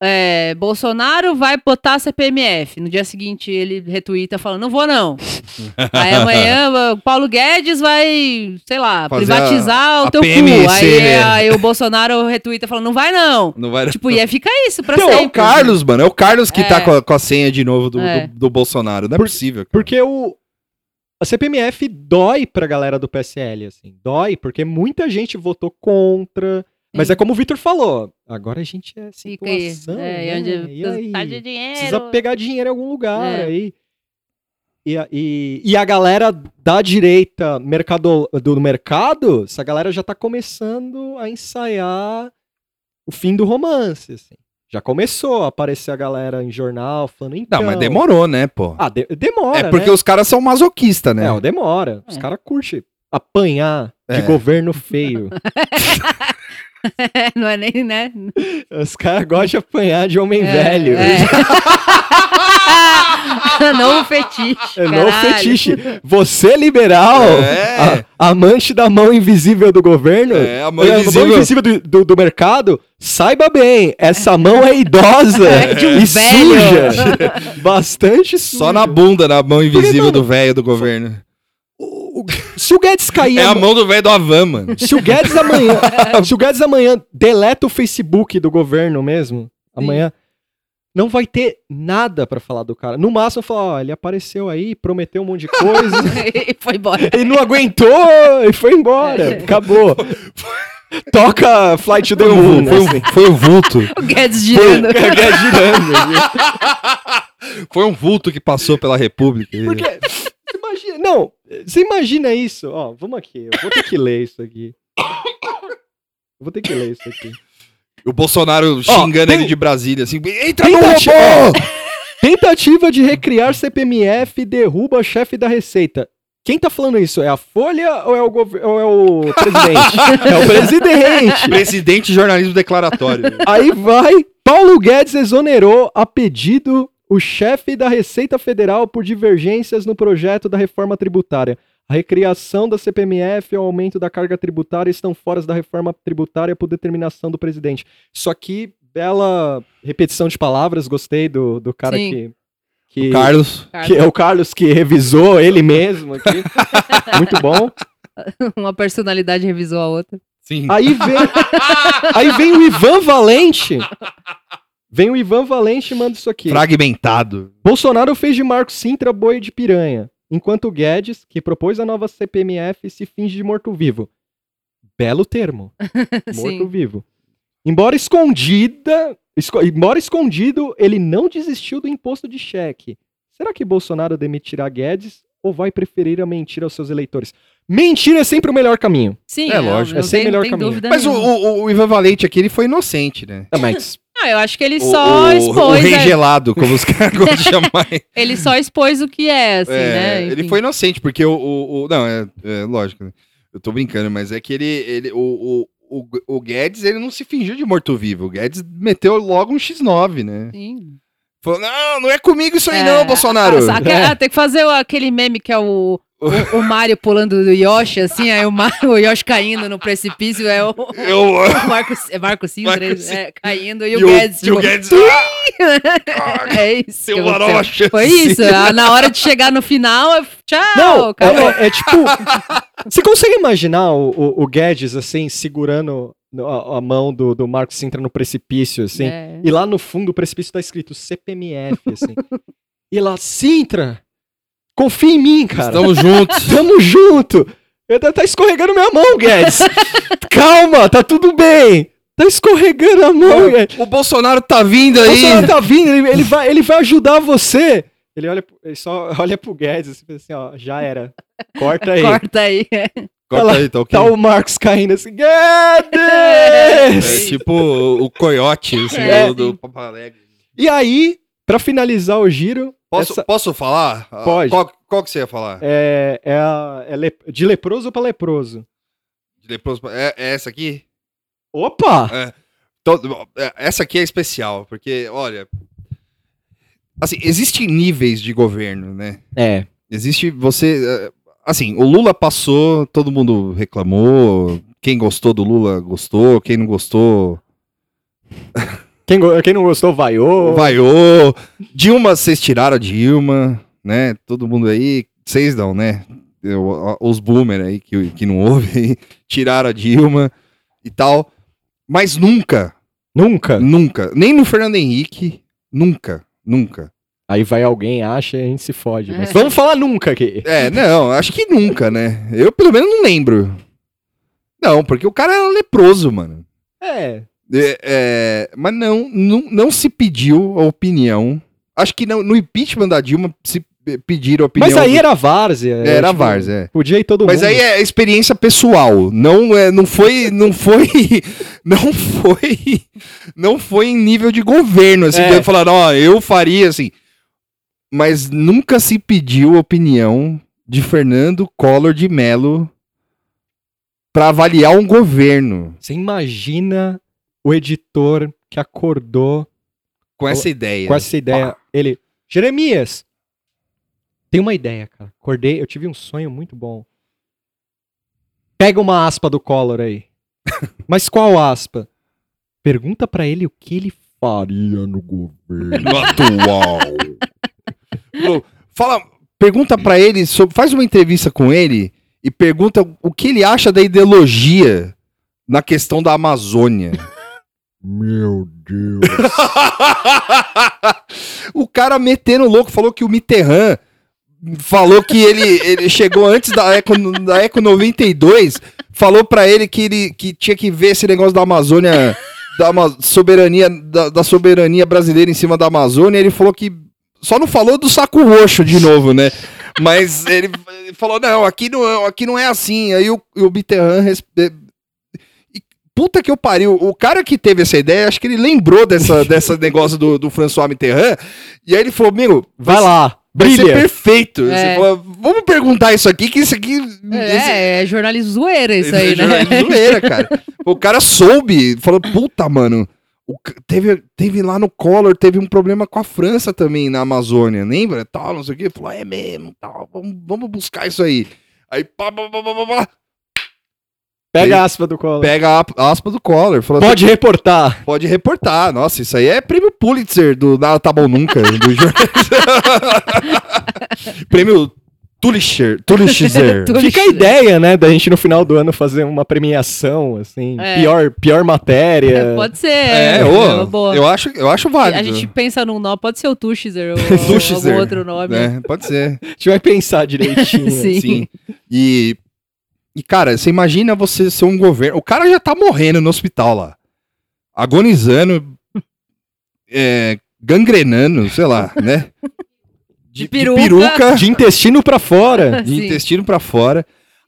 É, Bolsonaro vai botar a CPMF. No dia seguinte ele retuita falando, não vou não. Aí amanhã o Paulo Guedes vai, sei lá, Fazer privatizar a- o teu PMC, cu. Aí, né? aí o Bolsonaro retuita falando, não vai não. Não vai... Tipo, ia ficar isso pra Não, sempre. é o Carlos, mano. É o Carlos que É. tá com a, com a senha de novo do, É. do, do Bolsonaro. Não é Por- possível. cara. Porque o. A CPMF dói pra galera do PSL, assim. Dói, porque muita gente votou contra. Mas Sim. é como o Vitor falou. Agora a gente é Fica aí. situação, É, né? onde E aí? tá de dinheiro. Precisa pegar dinheiro em algum lugar É. aí. E, a- e, e a galera da direita mercado, do mercado, essa galera já tá começando a ensaiar o fim do romance, assim. Já começou a aparecer a galera em jornal falando, então... Não, mas demorou, né, pô? Ah, de- demora, é porque né? os caras são masoquistas, né? É, demora. Os É. caras curtem apanhar de É. governo feio. não é nem, né? Os caras gostam de apanhar de homem É, velho. É. Novo fetiche. É novo fetiche. Você, liberal, É. a- amante da mão invisível do governo, É, a mão é, invisível. do, do- do mercado, saiba bem, essa mão é idosa É de um e velho. suja. Bastante suja. Só na bunda, na mão invisível mano, do velho do governo. O- o- se o Guedes cair É a mão do velho do Avan, mano. Se o Guedes amanhã, se o Guedes amanhã deleta o Facebook do governo mesmo, amanhã não vai ter nada pra falar do cara. No máximo falar, ó, ele apareceu aí, prometeu um monte de coisa, E foi embora. ele não aguentou e foi embora. Acabou. Toca Flight to the Foi Moon. um, foi, assim. um, foi um vulto. O Guedes girando. Guedes girando. Foi um vulto que passou pela República. Porque, imagina, não, você imagina isso, ó, vamos aqui, eu vou ter que ler isso aqui. Eu vou ter que ler isso aqui. O Bolsonaro xingando tem- ele de Brasília, assim, entra Tem no robô! Tentativa de recriar CPMF derruba chefe da Receita. Quem tá falando isso? É a Folha ou é o, gover- ou é o presidente? é o presidente. Presidente de jornalismo declaratório. Aí vai, Paulo Guedes exonerou a pedido o chefe da Receita Federal por divergências no projeto da reforma tributária. A recriação da CPMF e o aumento da carga tributária estão fora da reforma tributária por determinação do presidente. Isso aqui, bela repetição de palavras, gostei do, do cara Sim. que, que, Carlos. que é o Carlos que revisou ele mesmo aqui. Muito bom. Uma personalidade revisou a outra. Sim. Aí vem, aí vem o Ivan Valente. Vem o Ivan Valente e manda isso aqui. Fragmentado. Bolsonaro fez de Marco Sintra boi de piranha, enquanto o Guedes, que propôs a nova CPMF, se finge de morto-vivo. Belo termo. Morto-vivo. Embora escondida, esco- embora escondido, ele não desistiu do imposto de cheque. Será que Bolsonaro demitirá Guedes ou vai preferir a mentira aos seus eleitores? Mentira é sempre o melhor caminho. Sim, É não, lógico, não é sem tem- melhor caminho. Mas o, o, o Ivan Valente aqui, ele foi inocente, né? Ah, mas Ah, eu acho que ele O- só o, expôs. O rei a- gelado, como os caras gostam de chamar. Ele só expôs o que é, assim, É, né? ele Enfim. foi inocente, porque o. o, o- não, é, é lógico. né? Eu tô brincando, mas é que ele. ele o, o, o, o Guedes, ele não se fingiu de morto-vivo. O Guedes meteu logo um X9, né? Sim. Falou: não, não é comigo isso aí, É, não, Bolsonaro. Ah, ah, tem que fazer o- aquele meme que é o, o, o Mario pulando do Yoshi, assim, aí o, Mar- o Yoshi caindo no precipício, é o, o Eu. Marco, é Marco ele- Sintra. é, caindo, e o Guedes, e o tipo, Guedes. Ah, é isso. seu varola. Foi isso, na hora de chegar no final, é- tchau, Não, acabou. é, é- é tipo. Você consegue imaginar o, o- o Guedes, assim, segurando a, a mão do, do Marcos Sintra no precipício, assim? É. E lá no fundo do precipício tá escrito CPMF, assim. e lá, Sintra, confia em mim, cara. Estamos juntos. Tamo junto. Eu, tá tá escorregando minha mão, Guedes. Calma, tá tudo bem. Tá escorregando a mão, Guedes. O Bolsonaro tá vindo O aí. Bolsonaro tá vindo, ele, ele vai, ele vai ajudar você. Ele olha, ele só olha pro Guedes assim, assim, ó, já era. Corta aí. Corta aí. Corta aí, tá ok. Tá o Marcos caindo assim, É Guedes! tipo o, coiote assim, É, do, do. Papo Alegre. E aí, pra finalizar o giro, Posso, essa- posso falar? Pode. Qual, qual que você ia falar? é, é, a- é le- de leproso pra leproso. De leproso pra- É, é essa aqui? Opa! Todo- é, essa aqui é especial, porque, olha. Assim, existem níveis de governo, né? É. Existe você. Assim, o Lula passou, todo mundo reclamou. Quem gostou do Lula gostou, quem não gostou Quem, go- quem não gostou, vaiou. vaiou. Dilma, vocês tiraram a Dilma, né? Todo mundo aí, vocês não, né? Eu- os boomer aí que, que não ouvem, tiraram a Dilma e tal. Mas nunca, Nunca. nunca, nem no Fernando Henrique, nunca, nunca. Aí vai alguém, acha e a gente se fode. Mas É. vamos falar nunca aqui. É, não, acho que nunca, né? Eu pelo menos não lembro. Não, porque o cara era leproso, mano. É. É, é, mas não, não, não se pediu a opinião. Acho que não, no impeachment da Dilma se pe- pediram a opinião. Mas aí do- era várzea. É, era tipo, várzea, é. Podia ir todo Mas mundo. aí é experiência pessoal. Não, é, não foi. Não foi. Não foi. Não foi em nível de governo. Assim, É. de falar, ó, eu faria assim. Mas nunca se pediu a opinião de Fernando Collor de Mello para avaliar um governo Você imagina o editor que acordou com essa ideia. com essa ideia. Ele, Jeremias, tem uma ideia, cara. Acordei, eu tive um sonho muito bom. Pega uma aspa do Collor aí. Mas qual aspa? Pergunta pra ele o que ele faria no governo. atual. Fala, pergunta pra ele, sobre, faz uma entrevista com ele e pergunta o que ele acha da ideologia na questão da Amazônia. Meu Deus. o cara metendo louco falou que o Mitterrand falou que ele, ele chegou antes da Eco, da Eco 92, falou pra ele que ele que tinha que ver esse negócio da Amazônia, da soberania da, da soberania brasileira em cima da Amazônia, ele falou que só não falou do saco roxo de novo, né? Mas ele, falou não, aqui não, aqui não é assim. Aí o, o Mitterrand e- Puta que eu pariu. O cara que teve essa ideia, acho que ele lembrou dessa, dessa negócio do, do François Mitterrand. E aí ele falou: Meu, Vai lá, Vai ser perfeito. É. Você falou, Vamos perguntar isso aqui, que isso aqui. esse- É, é jornalismo zoeira isso aí, né? é zoeira, cara. O cara soube, falou, puta, mano. O teve, teve lá no Collor, teve um problema com a França também na Amazônia, lembra? Tal, não sei o quê. Falou, é mesmo, tal, vamos, vamos buscar isso aí. Aí, pá, pá, pá, pá, pá, Pega a aspa do Collor. pega a aspa do Collor. Pode reportar. Pode reportar. Nossa, isso aí é prêmio Pulitzer do Nada Tá Bom Nunca. do prêmio Tulischer. Tulischer. Tu- Fica a ideia, né, da gente no final do ano fazer uma premiação, assim, É. pior, pior matéria. Pode ser. É, é, ô, boa. eu acho, eu acho válido. A gente pensa num nome, pode ser o Tuxizer ou Tuxizer, algum outro nome. né? Pode ser. A gente vai pensar direitinho. Sim. Sim. E, e, cara, você imagina você ser um governo. O cara já tá morrendo no hospital lá. Agonizando. é, gangrenando, sei lá, né? De peruca. peruca, De intestino pra fora. de intestino pra fora.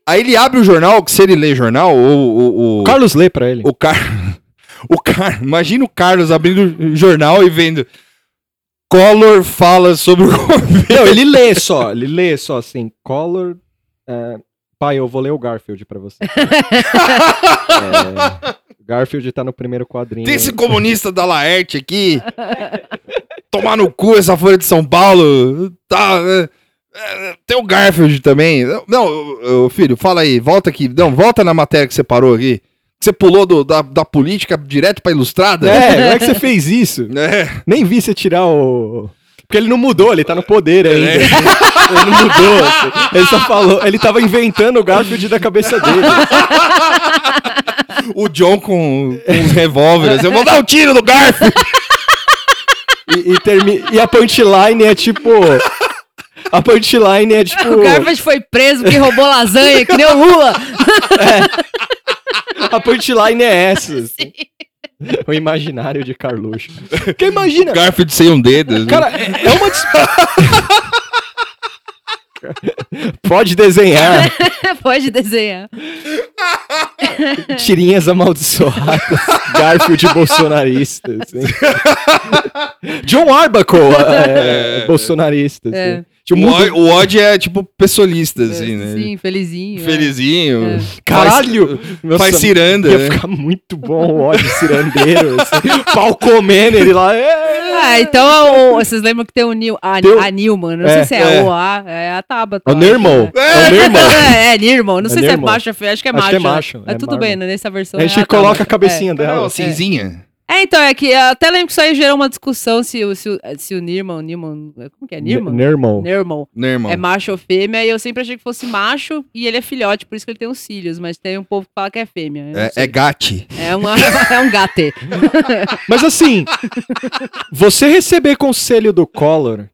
Aí ele abre o jornal, que se ele lê jornal, o, o, o, O Carlos lê pra ele. o Car... O Car... Imagina o Carlos abrindo o jornal e vendo. Collor fala sobre o governo. Não, ele lê só, ele lê só assim, Collor. é, pai, eu vou ler o Garfield pra você. É, Garfield tá no primeiro quadrinho. Tem esse comunista da Laerte aqui. Tomar no cu essa Folha de São Paulo. Tá, é, é, tem o Garfield também. Não, filho, fala aí. Volta aqui. Não, volta na matéria que você parou aqui. Você pulou do- da, da política direto pra ilustrada? É, como é que você fez isso? É. Nem vi você tirar o. Porque ele não mudou, ele tá no poder ainda. É. Ele não mudou. Ele só falou. Ele tava inventando o Garfield da cabeça dele. O John com, com os revólveres. Eu vou dar um tiro no Garfield. E, e, termi- e a punchline é tipo. A punchline é tipo. O Garfield foi preso porque roubou lasanha, que nem o Lula. A punchline é essa. assim. O imaginário de Carluxo. Porque imagina. Garfield sem um dedo. Cara, é, é uma. Pode desenhar Pode desenhar. tirinhas amaldiçoadas, Garfield bolsonarista. assim. John Arbuckle é, É. bolsonarista. assim. É. Tipo, O, muda- Odd- o Odd é tipo pessoalista, assim, né? Sim, felizinho. é. Felizinho. É. Caralho! Faz, faz ciranda. Ia né? ficar muito bom o ódio cirandeiro. Assim, pau comendo ele lá. É, Ah, então o- vocês lembram que tem o Nil, a, Tem a Nilman, não É, sei se é, é. o A, é a Tabata. É o Nirmão. É, É o Nirmão. é Nirmão, não É sei se é macho acho que é Acho macho. que é né? macho, É, é tudo Marvel. bem, né? Nessa versão. A é gente a coloca a cabecinha dela. cinzinha. É, então, é que eu até lembro que isso aí gerou uma discussão se, o- se, se o Nirmão, Nirmão, como que é? Nirmão. Nirmão. Né, irmão? É macho ou fêmea, e eu sempre achei que fosse macho e ele é filhote, por isso que ele tem os cílios, mas tem um povo que fala que é fêmea. É, é gate. É, uma, é um gate. Mas assim, você receber conselho do Collor.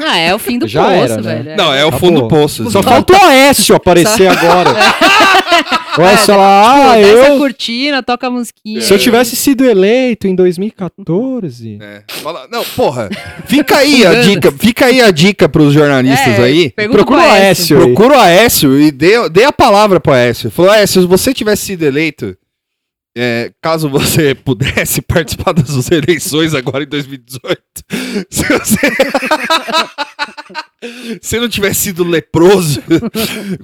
Ah, é o fim do Já poço, era, né? velho. Não, é o Acabou. fundo do poço. Só falta o Aécio aparecer agora. O Aécio lá, ah, eu. cortina, toca a musiquinha. Se eu tivesse sido eleito em 2014. É. Fala- Não, porra. Fica aí a dica. Fica aí a dica pros jornalistas É, aí. Procura pro o Aécio. aí. Procura o Aécio e dê, dê a palavra pro Aécio. Falou, Aécio, se você tivesse sido eleito, é, caso você pudesse participar das eleições agora em 2018, se você, se não tivesse sido leproso,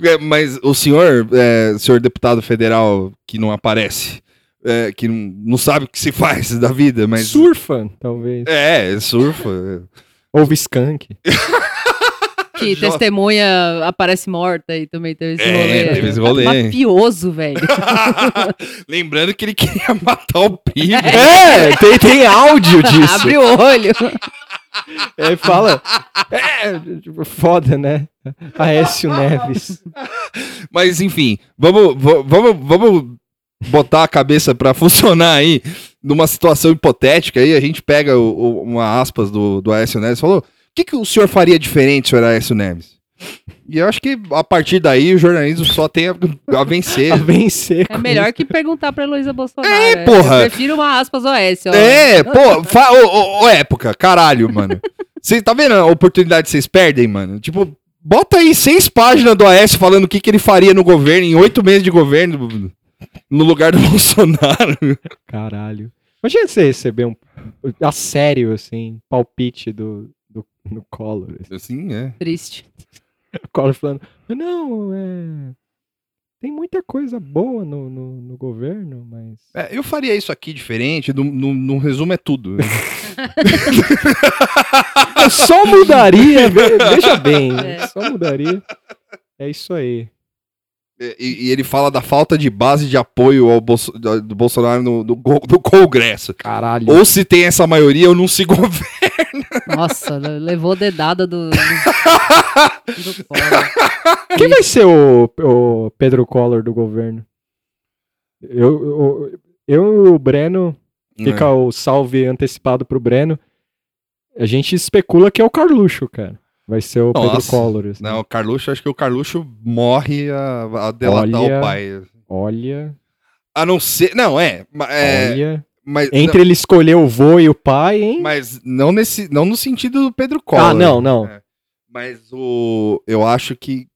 é, mas o senhor, é, senhor deputado federal que não aparece, é, que não, não sabe o que se faz da vida, mas... Surfa, talvez. É, surfa. Ou Skank. Que Jo- testemunha aparece morta e também teve esse É, rolê. teve esse rolê. Mafioso, velho. Lembrando que ele queria matar o PIB. É, tem, tem áudio disso. Abre o olho. Aí fala. É, tipo, foda, né? Aécio Neves. Mas enfim, vamos, va- vamos, vamos botar a cabeça pra funcionar aí numa situação hipotética aí. A gente pega o- o- uma aspas do, do Aécio Neves e falou: que, que o senhor faria diferente, senhor Aécio Neves? E eu acho que a partir daí o jornalismo só tem a, a vencer. A vencer. É melhor que perguntar pra Heloísa Bolsonaro. É, né? porra. Eu prefiro uma aspas OS, ó. É, pô, fa- ô, ô, época, caralho, mano. Você tá vendo a oportunidade que vocês perdem, mano? Tipo, bota aí seis páginas do Aécio falando o que, que ele faria no governo, em oito meses de governo, no lugar do Bolsonaro. Caralho. Imagina você receber um. A sério, assim, palpite do, do Collor. Assim, é. Triste. O Collor falando. Não, é. Tem muita coisa boa no, no, no governo, mas. É, eu faria isso aqui diferente, no, no- no resumo é tudo. Eu só mudaria, ve- veja bem, É. só mudaria. É isso aí. E, e ele fala da falta de base de apoio ao Bolso- do, Bolsonaro no, do Congresso. Caralho. Ou se tem essa maioria, eu não se governo. Nossa, levou dedada do. do, do Collor. Quem vai ser o, o Pedro Collor do governo? Eu, eu, eu e o Breno, fica o salve antecipado pro Breno. A gente especula que é o Carluxo, cara. Vai ser o Pedro Nossa. Collor. assim. Não, o Carluxo, acho que o Carluxo morre a, a delatar Olha. o pai. Olha, A não ser. Não, é. é, olha. mas, Entre ele escolher o vô e o pai, hein? não, mas não, nesse, não no sentido do Pedro Collor. ah, não, não. É. Mas o. Eu acho que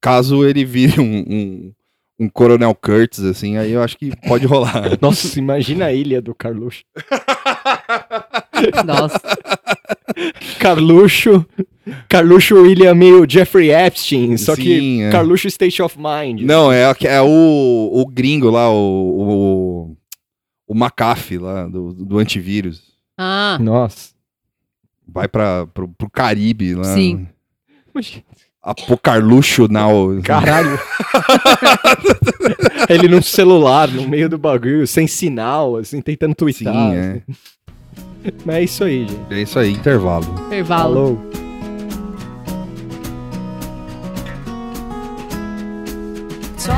caso ele vire um, um, um Coronel Kurtz, assim, aí eu acho que pode rolar. Nossa, imagina a ilha do Carluxo. Nossa. Carluxo. Carluxo, ilha meio Jeffrey Epstein, só que Sim, é. Carluxo State of Mind. Não, é, é o, o gringo lá, o. O, o McAfee lá, do, do antivírus. Ah, Nossa. Vai pra, pro, pro Caribe lá. Sim. Apocarluxo now. Caralho. Ele num celular, no meio do bagulho, sem sinal, assim, tentando twittar. Sim, é. assim. Mas é isso aí, gente. É isso aí, intervalo. intervalo. Falou. It's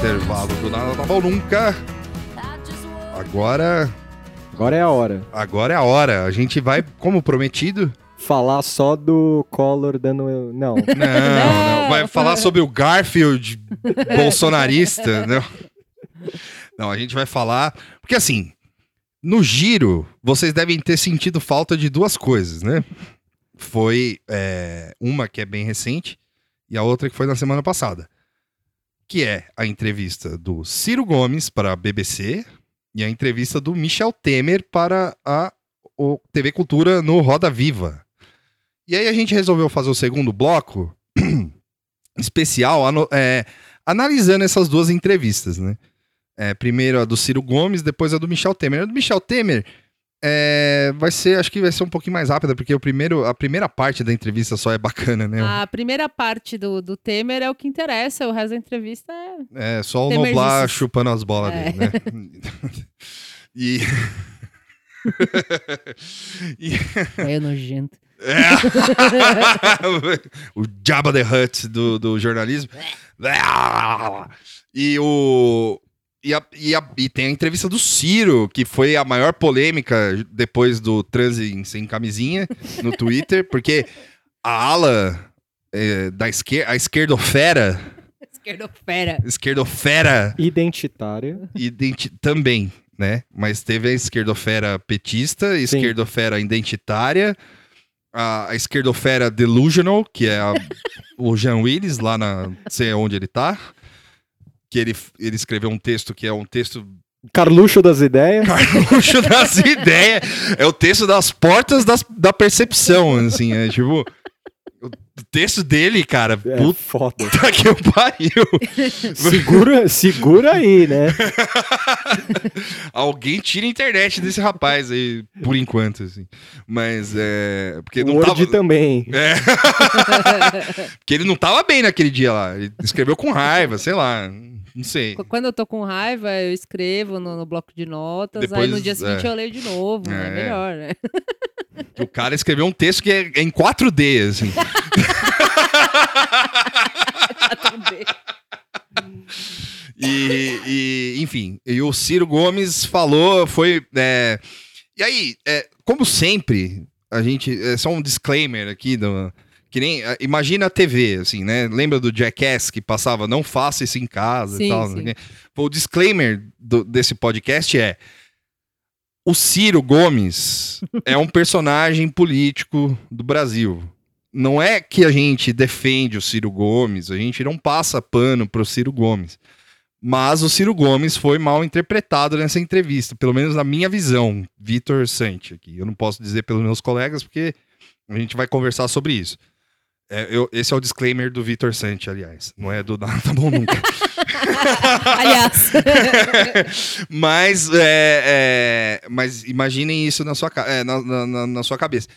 intervalo do Nada Tá Bom Nunca. agora, Agora é a hora. agora é a hora. A gente vai, como prometido, Falar só do Collor dando. Não. Não, não. Vai falar sobre o Garfield bolsonarista. Não. não, a gente vai falar. Porque assim, no giro, vocês devem ter sentido falta de duas coisas, né? Foi é, uma que é bem recente e a outra que foi na semana passada. Que é a entrevista do Ciro Gomes para a BBC e a entrevista do Michel Temer para a TV Cultura no Roda Viva. E aí a gente resolveu fazer o segundo bloco especial, é, analisando essas duas entrevistas, né? É, primeiro a do Ciro Gomes, depois a do Michel Temer. A do Michel Temer é, vai ser, acho que vai ser um pouquinho mais rápida, porque o primeiro, a primeira parte da entrevista só é bacana, né? A primeira parte do, do Temer é o que interessa, o resto da entrevista é. É, só o Temerzices. Noblar chupando as bolas É. dele, né? e... e... É nojento. É. o Jabba the Hutt do, do jornalismo. E o. E, a- e a- e tem a entrevista do Ciro, que foi a maior polêmica depois do transe em- sem camisinha no Twitter, porque a ala eh, da esquerda, a esquerdofera, Esquerdofera. esquerdofera Identitária. identi- também, né? Mas teve a esquerdofera petista, a Sim. esquerdofera identitária, a, a esquerdofera delusional, que é a- o Jean Willis, lá na. Não sei onde ele tá. Que ele, ele escreveu um texto que é um texto Carluxo das ideias. carluxo das ideias. É o texto das portas das, da percepção, assim. É tipo. O texto dele, cara, É puta foda. que eu pariu. Segura, segura aí, né? Alguém tira a internet desse rapaz aí, por enquanto, assim. Mas é. Porque O não Word tava. também. É. porque ele não tava bem naquele dia lá. Ele escreveu com raiva, sei lá. Não sei. Qu- Quando eu tô com raiva, eu escrevo no, no bloco de notas, aí Depois, no dia seguinte é. eu leio de novo. É, É. melhor, né? O cara escreveu um texto que é em 4D, assim. E, e, enfim, e o Ciro Gomes falou, foi. é, e aí, é, como sempre, a gente. É só um disclaimer aqui do. Que nem. é, Imagina a TV, assim, né? Lembra do Jackass que passava não faça isso em casa Sim, e tal? sim. O disclaimer do- desse podcast é. O Ciro Gomes é um personagem político do Brasil. Não é que a gente defende o Ciro Gomes, a gente não passa pano pro Ciro Gomes. Mas o Ciro Gomes foi mal interpretado nessa entrevista, pelo menos na minha visão, Vitor Sante aqui. Eu não posso dizer pelos meus colegas, porque a gente vai conversar sobre isso. É, eu- esse é o disclaimer do Vitor Sante, aliás. Não é do Nada Tá Bom Nunca. Aliás. mas, é, é, mas imaginem isso na sua, é, na- na- na sua cabeça.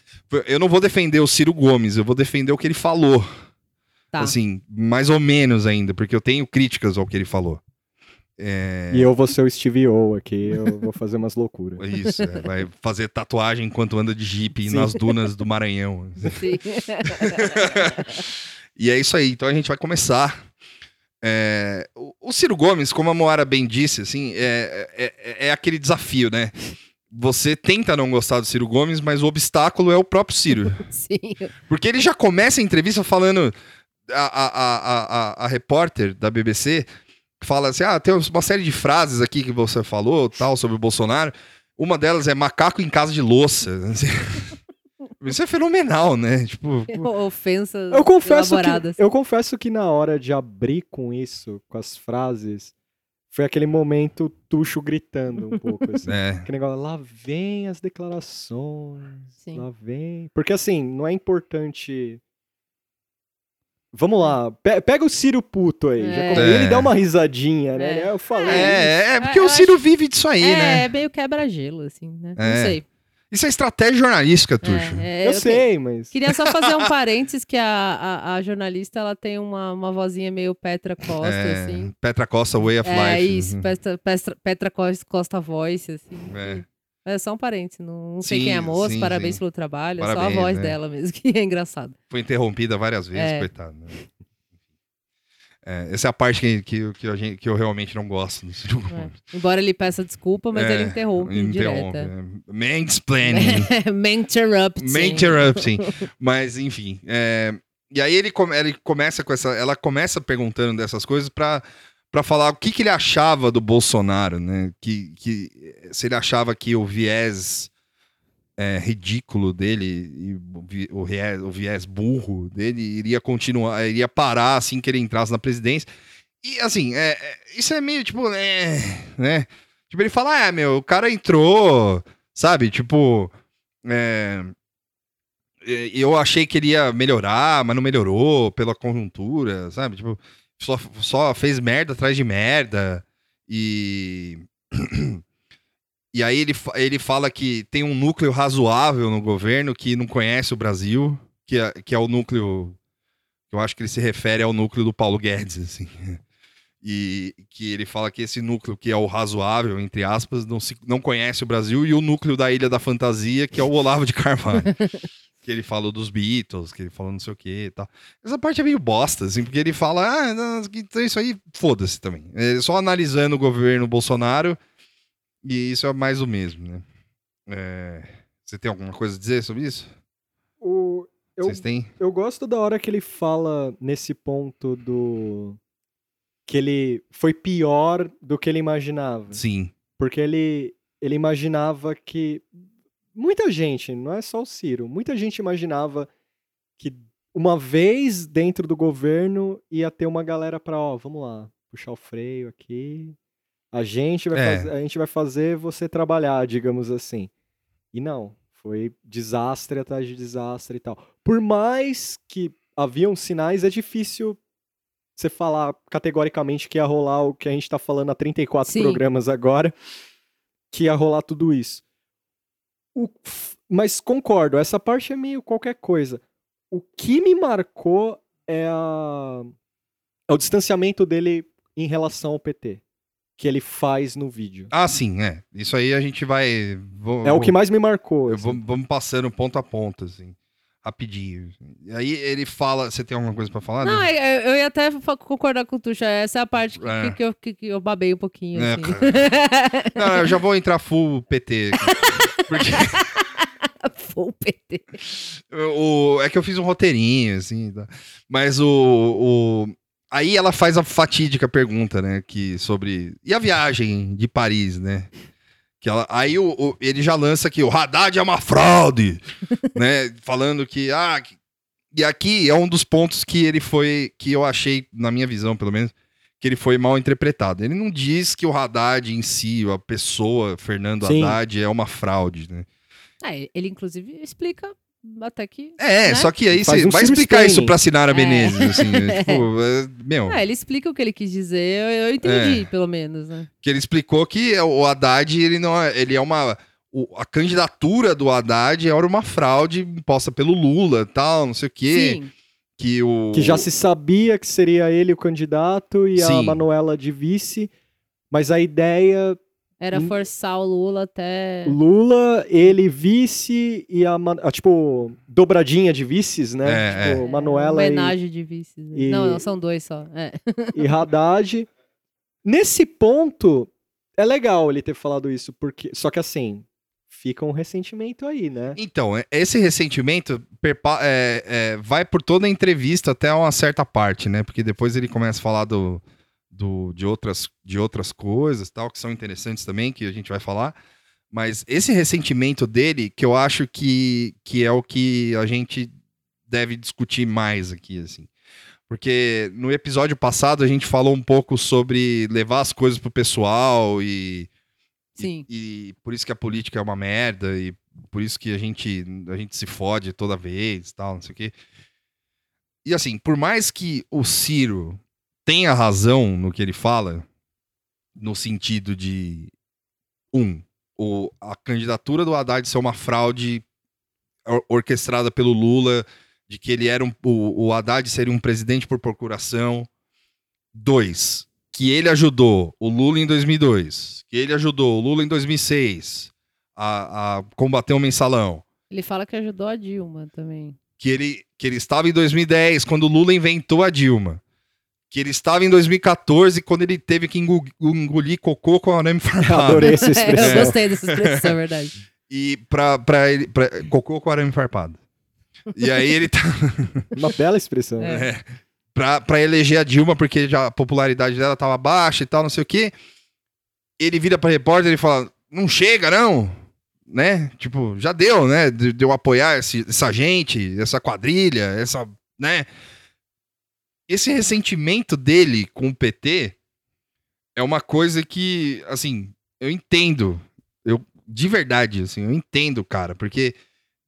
Eu não vou defender o Ciro Gomes, eu vou defender o que ele falou. Tá. Assim, mais ou menos ainda, porque eu tenho críticas ao que ele falou. É, E eu vou ser o Steve O aqui, eu vou fazer umas loucuras. Isso, é, vai fazer tatuagem enquanto anda de jipe Sim. nas dunas do Maranhão. Sim. E é isso aí, então a gente vai começar. É, o, o Ciro Gomes, como a Moara bem disse, assim, é, é, é aquele desafio, né? Você tenta não gostar do Ciro Gomes, mas o obstáculo é o próprio Ciro. Sim. Porque ele já começa a entrevista falando. A, a, a, a- a repórter da BBC fala assim: ah, tem uma série de frases aqui que você falou, tal, sobre o Bolsonaro. Uma delas é macaco em casa de louça. Isso é fenomenal, né? Tipo, Ofensas Eu confesso, elaboradas. que, eu confesso que na hora de abrir com isso, com as frases, foi aquele momento Tuxo gritando um pouco, assim. é. Aquele negócio, lá vem as declarações, Sim. lá vem... Porque assim, não é importante... Vamos lá, pe- pega o Ciro puto aí. já É. Ele É. dá uma risadinha, né? É. Eu falei isso. É, é porque Eu o Ciro acho- vive disso aí, é, né? é meio quebra-gelo, assim, né? É. Não sei. Isso é estratégia jornalística, Tuxo. É, é, Eu, te- sei, mas... Queria só fazer um parênteses que a, a, a jornalista ela tem uma, uma vozinha meio Petra Costa, É, assim. Petra Costa, Way of É Life. isso, Uhum. Petra, Petra, Petra Costa, Costa Voice, assim. É. É só um parênteses, não, não sei Sim, quem é a moça, sim, parabéns sim. pelo trabalho, é só Parabéns, a voz né? dela mesmo, que é engraçado. Foi interrompida várias vezes, É. coitado. né? É, essa é a parte que, que, que, a gente- que eu realmente não gosto. do Ciro É. Embora ele peça desculpa, mas É, ele interrompe interrompe, indireta. é. Mansplaining. Interrupting. Me interrupting. Mas, enfim. é, E aí ele, come- ele começa com essa. Ela começa perguntando dessas coisas pra, pra falar o que, que ele achava do Bolsonaro, né? Que, que se ele achava que o viés é, ridículo dele e o vi- o viés, o viés burro dele iria continuar, iria parar assim que ele entrasse na presidência. E assim, é, é, isso é meio tipo, é, né? Tipo, ele fala, ah, meu, o cara entrou, sabe? Tipo, é, eu achei que ele ia melhorar, mas não melhorou pela conjuntura, sabe? Tipo, só, só fez merda atrás de merda. E. E aí ele, ele fala que tem um núcleo razoável no governo que não conhece o Brasil, que é, que é o núcleo. Eu acho que ele se refere ao núcleo do Paulo Guedes, assim. E que ele fala que esse núcleo, que é o razoável, entre aspas, não, se, não conhece o Brasil, e o núcleo da Ilha da Fantasia, que é o Olavo de Carvalho. que ele falou dos Beatles, que ele falou não sei o que e tal. Essa parte é meio bosta, assim, porque ele fala, ah, não, então isso aí, foda-se também. É só analisando o governo Bolsonaro, e isso é mais o mesmo, né? É, Você tem alguma coisa a dizer sobre isso? O, eu, Vocês têm? eu gosto da hora que ele fala nesse ponto do. Que ele foi pior do que ele imaginava. Sim. Porque ele, ele imaginava que. Muita gente, não é só o Ciro, muita gente imaginava que uma vez dentro do governo ia ter uma galera pra, ó, vamos lá, puxar o freio aqui. A gente vai, É. fazer, a gente vai fazer você trabalhar, digamos assim. E não, foi desastre atrás de desastre e tal. Por mais que haviam sinais, é difícil você falar categoricamente que ia rolar o que a gente tá falando há 34 Sim. programas agora, que ia rolar tudo isso. O- mas concordo, essa parte é meio qualquer coisa. O que me marcou é, a- é o distanciamento dele em relação ao PT, que ele faz no vídeo. Ah, sim, é. Isso aí a gente vai. vou- É o que mais me marcou. Assim. vou- vamos passando ponto a ponto, assim. Rapidinho. E aí ele fala. Você tem alguma coisa pra falar? Não, né? é- eu, eu ia até concordar com o Tuxa. Essa é a parte que, É. que eu, que, que eu babei um pouquinho. É, assim. Não, eu já vou entrar full PT. Porque Full PT. o, é que eu fiz um roteirinho, assim. tá? Mas o, o. Aí ela faz a fatídica pergunta, né? Que sobre. E a viagem de Paris, né? Que ela, aí o, o- ele já lança que o Haddad é uma fraude, né? Falando que. Ah, que- e aqui é um dos pontos que ele foi. Que eu achei, na minha visão, pelo menos, que ele foi mal interpretado. Ele não diz que o Haddad em si, a pessoa, Fernando Sim. Haddad, é uma fraude, né? É, ele, inclusive, explica até que. É, né? só que aí Faz você um vai explicar Splaining. isso pra Sinara É. Menezes, assim, né? tipo, é, meu, É, ele explica o que ele quis dizer, eu, eu entendi, É. pelo menos, né? que ele explicou que o Haddad, ele não é, ele é uma o- a candidatura do Haddad era uma fraude imposta pelo Lula, tal, não sei o quê, Sim. que o Que já se sabia que seria ele o candidato e a Sim. Manuela de vice, mas a ideia Era Hum. forçar o Lula até. Lula, ele vice e a, a, tipo dobradinha de vices, né? É, tipo É, Manuela e, Homenagem de vices. né? e- Não, não, são dois só. É. e Haddad. Nesse ponto é legal ele ter falado isso porque só que assim fica um ressentimento aí, né? Então, é- esse ressentimento é, é, vai por toda a entrevista até uma certa parte, né? Porque depois ele começa a falar do, do- de, outras, de outras coisas, tal, que são interessantes também, que a gente vai falar. Mas esse ressentimento dele, que eu acho que, que é o que a gente deve discutir mais aqui, assim. Porque no episódio passado a gente falou um pouco sobre levar as coisas pro pessoal e, Sim. e, e por isso que a política é uma merda e por isso que a gente, a gente se fode toda vez tal, não sei o quê. E assim, por mais que o Ciro tenha razão no que ele fala, no sentido de um, o, a candidatura do Haddad ser uma fraude or- orquestrada pelo Lula, de que ele era um, o, o Haddad seria um presidente por procuração. Dois, que ele ajudou o Lula em 2002, que ele ajudou o Lula em 2006 a, a combater o mensalão, Ele fala que ajudou a Dilma também. que ele, que ele estava em 2010 quando o Lula inventou a Dilma, que ele estava em 2014 quando ele teve que engo- engolir cocô com arame farpado. Adorei essa É, eu expressão. gostei dessa expressão, é verdade. E pra, pra ele. Pra, cocô com arame farpado. E aí ele tá. Uma bela expressão. É. É, pra, pra eleger a Dilma, porque já a popularidade dela tava baixa e tal, não sei o quê. Ele vira pra repórter e fala: Não chega, não. Né? Tipo, já deu, né? De, de eu apoiar esse- essa gente, essa quadrilha, essa. né? Esse ressentimento dele com o PT é uma coisa que, assim, eu entendo. Eu, de verdade, assim, eu entendo, cara, porque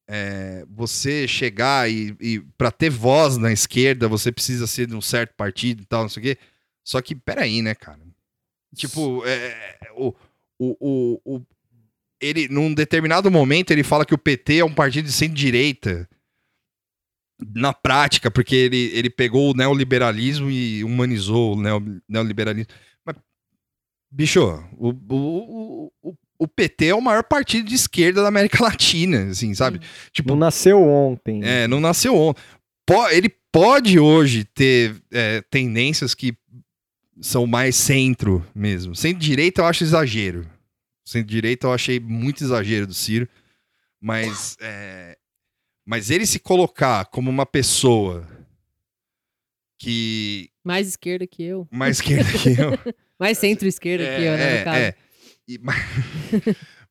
é, você chegar e, e para ter voz na esquerda, você precisa ser de um certo partido e tal, não sei o quê. Só que, peraí, né, cara? Tipo, é, o, o, o, o- ele, num determinado momento, ele fala que o PT é um partido de centro-direita. Na prática, porque ele, ele pegou o neoliberalismo e humanizou o neo- neoliberalismo. Mas, bicho, o, o, o, o PT é o maior partido de esquerda da América Latina, assim, sabe? Tipo, Não nasceu ontem. é, não nasceu ontem. Ele pode hoje ter é, tendências que são mais centro mesmo. Centro-direita eu acho exagero. Centro-direita eu achei muito exagero do Ciro. Mas, é, mas ele se colocar como uma pessoa que. Mais esquerda que eu. Mais esquerda que eu. Mais centro-esquerda que eu, né, caso. é. E mais,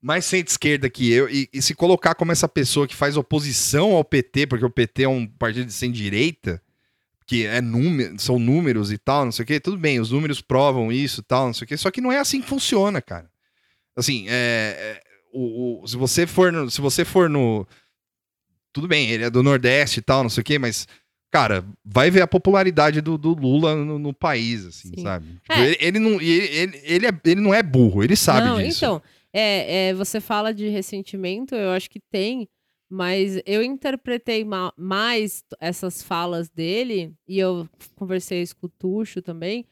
mais centro-esquerda que eu, e, e se colocar como essa pessoa que faz oposição ao PT, porque o PT é um partido de centro-direita, que é número, são números e tal, não sei o quê, tudo bem, os números provam isso e tal, não sei o quê, só que não é assim que funciona, cara. Assim, é, é, o, o- se você for no, se você for no, tudo bem, ele é do Nordeste e tal, não sei o quê, mas Cara, vai ver a popularidade do, do Lula no, no país, assim, Sim. sabe? Tipo, É. ele, ele não, ele, ele, é- ele não é burro, ele sabe não, disso. então, é, é, você fala de ressentimento, eu acho que tem, mas eu interpretei ma- mais essas falas dele, e eu conversei isso com o Tuxo também,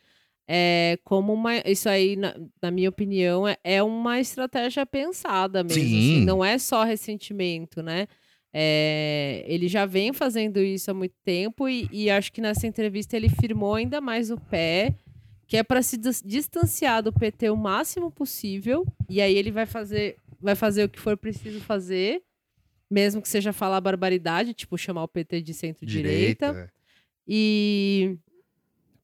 é, como uma. Isso aí, na, na minha opinião, é, é uma estratégia pensada mesmo. assim, Sim. não é só ressentimento, né? É, ele já vem fazendo isso há muito tempo e, e acho que nessa entrevista ele firmou ainda mais o pé que é para se dis- distanciar do PT o máximo possível e aí ele vai fazer vai fazer o que for preciso fazer mesmo que seja falar barbaridade tipo chamar o PT de centro-direita Direita. e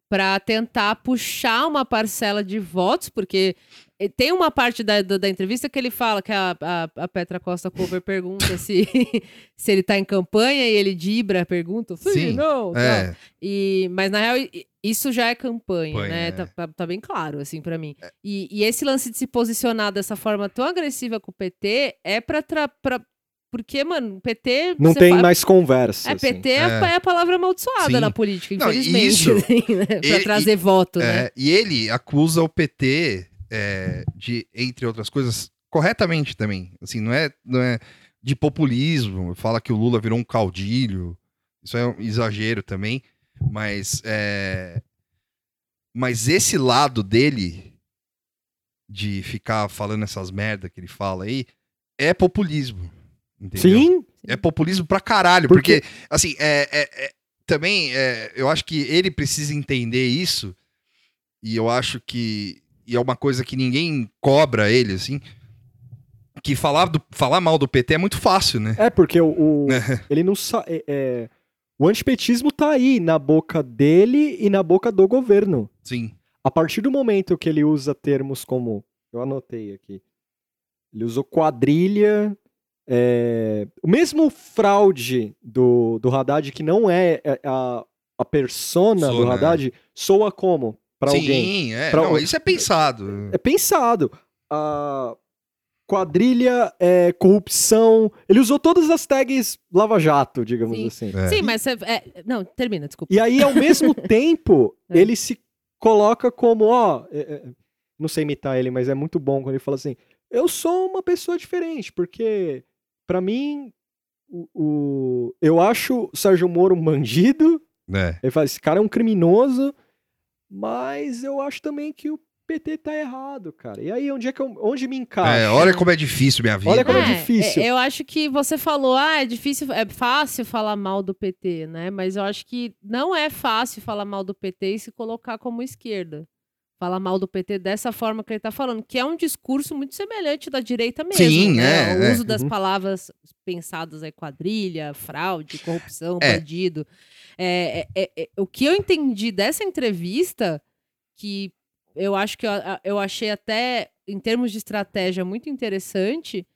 para tentar puxar uma parcela de votos, porque eh, tem uma parte da, da, da entrevista que ele fala que a, a, a Petra Costa Cover pergunta se, se ele tá em campanha e ele dibra pergunta. Sim, Sim, não. É, E, mas na real, isso já é campanha, Campanha, né? é. Tá, tá- tá bem claro, assim, pra mim. E, e esse lance de se posicionar dessa forma tão agressiva com o PT é pra. Porque, mano, o PT. Não tem fa- mais conversa. É, assim. PT é, a- É. é a palavra amaldiçoada Sim. na política, Não, infelizmente. isso, assim, né? Pra ele- trazer voto, né? é, e ele acusa o PT é, de, entre outras coisas, corretamente também. Assim, não é, não é de populismo. Fala que o Lula virou um caudilho. Isso é um exagero também. Mas, é, mas esse lado dele de ficar falando essas merda que ele fala aí é populismo. Entendeu? Sim, É populismo pra caralho, Porque- porque, assim, é, é- é- também é, eu acho que ele precisa entender isso, e eu acho que e é uma coisa que ninguém cobra ele, assim, que falar, do, falar mal do PT é muito fácil, né? é porque o, o- ele não sa é, é, o antipetismo tá aí na boca dele e na boca do governo. Sim. A partir do momento que ele usa termos como eu anotei aqui, ele usou quadrilha, é, o mesmo fraude do, do Haddad que não é é, a, a persona do Persona, Haddad soa como para Sim, alguém? é. Pra não, isso é pensado. É pensado. A quadrilha, é, corrupção. Ele usou todas as tags Lava Jato, digamos Sim. assim. É. Sim, mas é, não, termina, desculpa. E aí, ao mesmo tempo, É. ele se coloca como, ó. é, é, não sei imitar ele, mas é muito bom quando ele fala assim: eu sou uma pessoa diferente, porque pra mim. O, o- eu acho o Sérgio Moro um bandido. né? Ele fala: esse cara é um criminoso. Mas eu acho também que o PT tá errado, cara. E aí, onde é que eu, onde me encaixa? É, olha como é difícil minha vida. Olha como é É, difícil. é, eu acho que você falou, ah, é difícil, é fácil falar mal do PT, né? Mas eu acho que não é fácil falar mal do PT e se colocar como esquerda. Falar mal do PT dessa forma que ele tá falando, que é um discurso muito semelhante da direita mesmo. Sim, né? é, O é. uso das Uhum. palavras pensadas aí, quadrilha, fraude, corrupção, É. bandido. É, é, é, é, o que eu entendi dessa entrevista, que eu acho que eu, eu achei até, em termos de estratégia, muito interessante,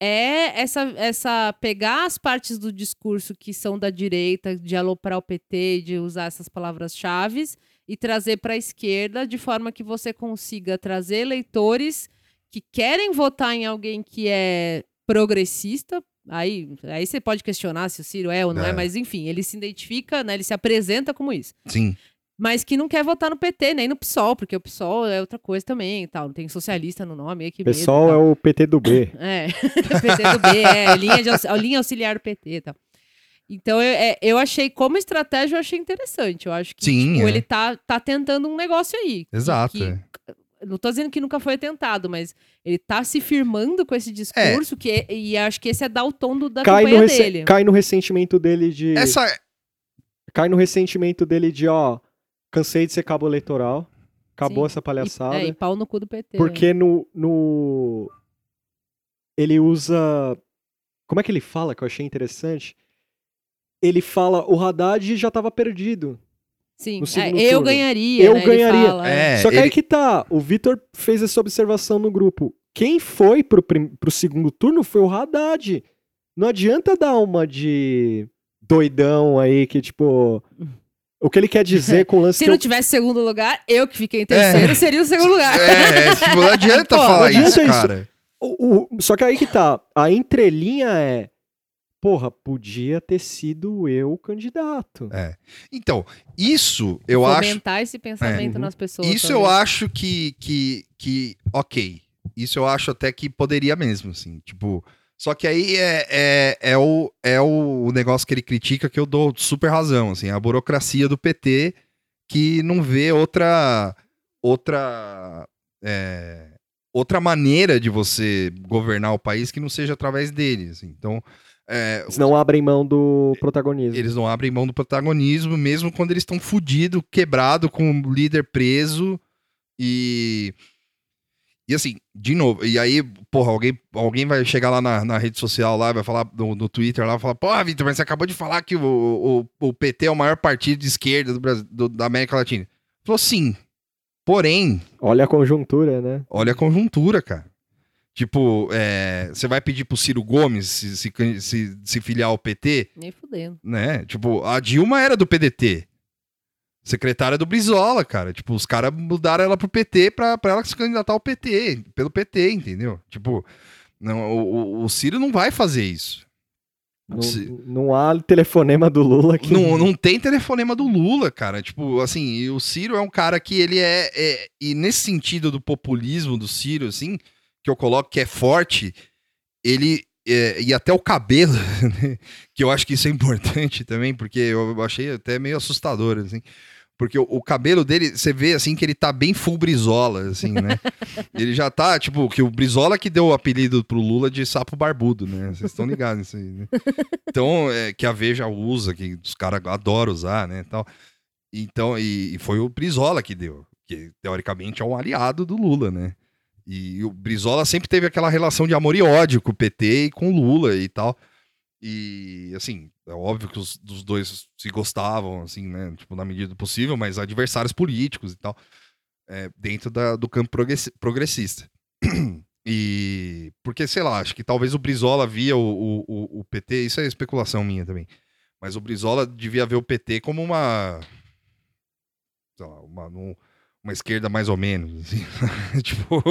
é essa, essa pegar as partes do discurso que são da direita, de aloprar o PT, de usar essas palavras-chave e trazer para a esquerda de forma que você consiga trazer eleitores que querem votar em alguém que é progressista. Aí, aí você pode questionar se o Ciro é ou não é, É. mas enfim, ele se identifica, né, ele se apresenta como isso Sim. mas que não quer votar no PT, nem no PSOL, porque o PSOL é outra coisa também e tal. Não tem socialista no nome. Que O pessoal é o PT do B. É, PT do B, é, linha, de linha auxiliar do PT e tal. Então, eu, é, eu achei, como estratégia, eu achei interessante. Eu acho que Sim, tipo, é. ele tá, tá tentando um negócio aí. Exato. que- é. não tô dizendo que nunca foi tentado, mas ele tá se firmando com esse É. discurso, que, e acho que esse é dar o tom do, da Cai no, campanha dele. cai no ressentimento dele de. Essa, Cai no ressentimento dele de, ó. Cansei de ser cabo eleitoral. Acabou Sim. essa E, palhaçada. é, e pau no cu do PT. Porque no, no. Ele usa. Como é que ele fala que eu achei interessante? Ele fala, o Haddad já tava perdido. Sim, é, eu turno. ganharia. Eu né, ele ganharia. fala, é. é, Só que ele- aí que tá, o Vitor fez essa observação no grupo. Quem foi pro, prim- pro segundo turno foi o Haddad. Não adianta dar uma de doidão aí que, tipo. O que ele quer dizer com o lance Se não eu- tivesse segundo lugar, eu que fiquei em terceiro, seria o segundo lugar. É, é, tipo, não adianta Pô, falar não adianta isso, isso. cara. O- o- só que aí que tá. A entrelinha é. Porra, podia ter sido eu o candidato. É. Então, isso eu acho. Fomentar esse pensamento É. nas pessoas. Isso eu talvez. acho que, que, que. Ok. Isso eu acho até que poderia mesmo, assim. Tipo. Só que aí é, é, é, o, é o negócio que ele critica que eu dou super razão, assim, a burocracia do PT que não vê outra outra é, outra maneira de você governar o país que não seja através dele, assim. Então, é, Eles não abrem mão do protagonismo. eles não abrem mão do protagonismo, mesmo quando eles estão fudidos, quebrado, com o líder preso. E. E assim, de novo, e aí, porra, alguém, alguém vai chegar lá na, na rede social lá, vai falar no, no Twitter lá, vai falar, porra, Vitor, mas você acabou de falar que o, o, o PT é o maior partido de esquerda do Brasil, do- da América Latina. Falou sim. Porém, Olha a conjuntura, né? olha a conjuntura, cara. Tipo, é, você vai pedir pro Ciro Gomes se, se, se, se filiar ao PT? Nem fudendo. né? Tipo, a Dilma era do PDT. Secretária do Brizola, cara. Tipo, os caras mudaram ela pro PT pra, pra ela se candidatar ao PT, pelo PT, entendeu? Tipo, não, o, o- o Ciro não vai fazer isso. Não, Se- não há telefonema do Lula que. Não, não tem telefonema do Lula, cara. Tipo, assim, e o Ciro é um cara que ele é, é- E nesse sentido do populismo do Ciro, assim, que eu coloco que é forte, ele. é, e até o cabelo, né, que eu acho que isso é importante também, porque eu achei até meio assustador, assim. Porque o, o cabelo dele, você vê assim que ele tá bem full Brizola, assim, né? ele já tá, tipo, que o Brizola que deu o apelido pro Lula de sapo barbudo, né? Vocês estão ligados nisso aí, né? Então, é, que a Veja usa, que os caras adoram usar, né? Tal. Então, e, e foi o Brizola que deu, que teoricamente é um aliado do Lula, né? E o Brizola sempre teve aquela relação de amor e ódio com o PT e com o Lula e tal. E, assim, é óbvio que os dos dois se gostavam, assim, né? Tipo, na medida do possível, mas adversários políticos e tal, é, dentro da- do campo progressi- progressista. E porque, sei lá, acho que talvez o Brizola via o, o, o- PT, isso é especulação minha também. Mas o Brizola devia ver o PT como uma. Sei lá, uma, num- uma esquerda mais ou menos. assim. tipo,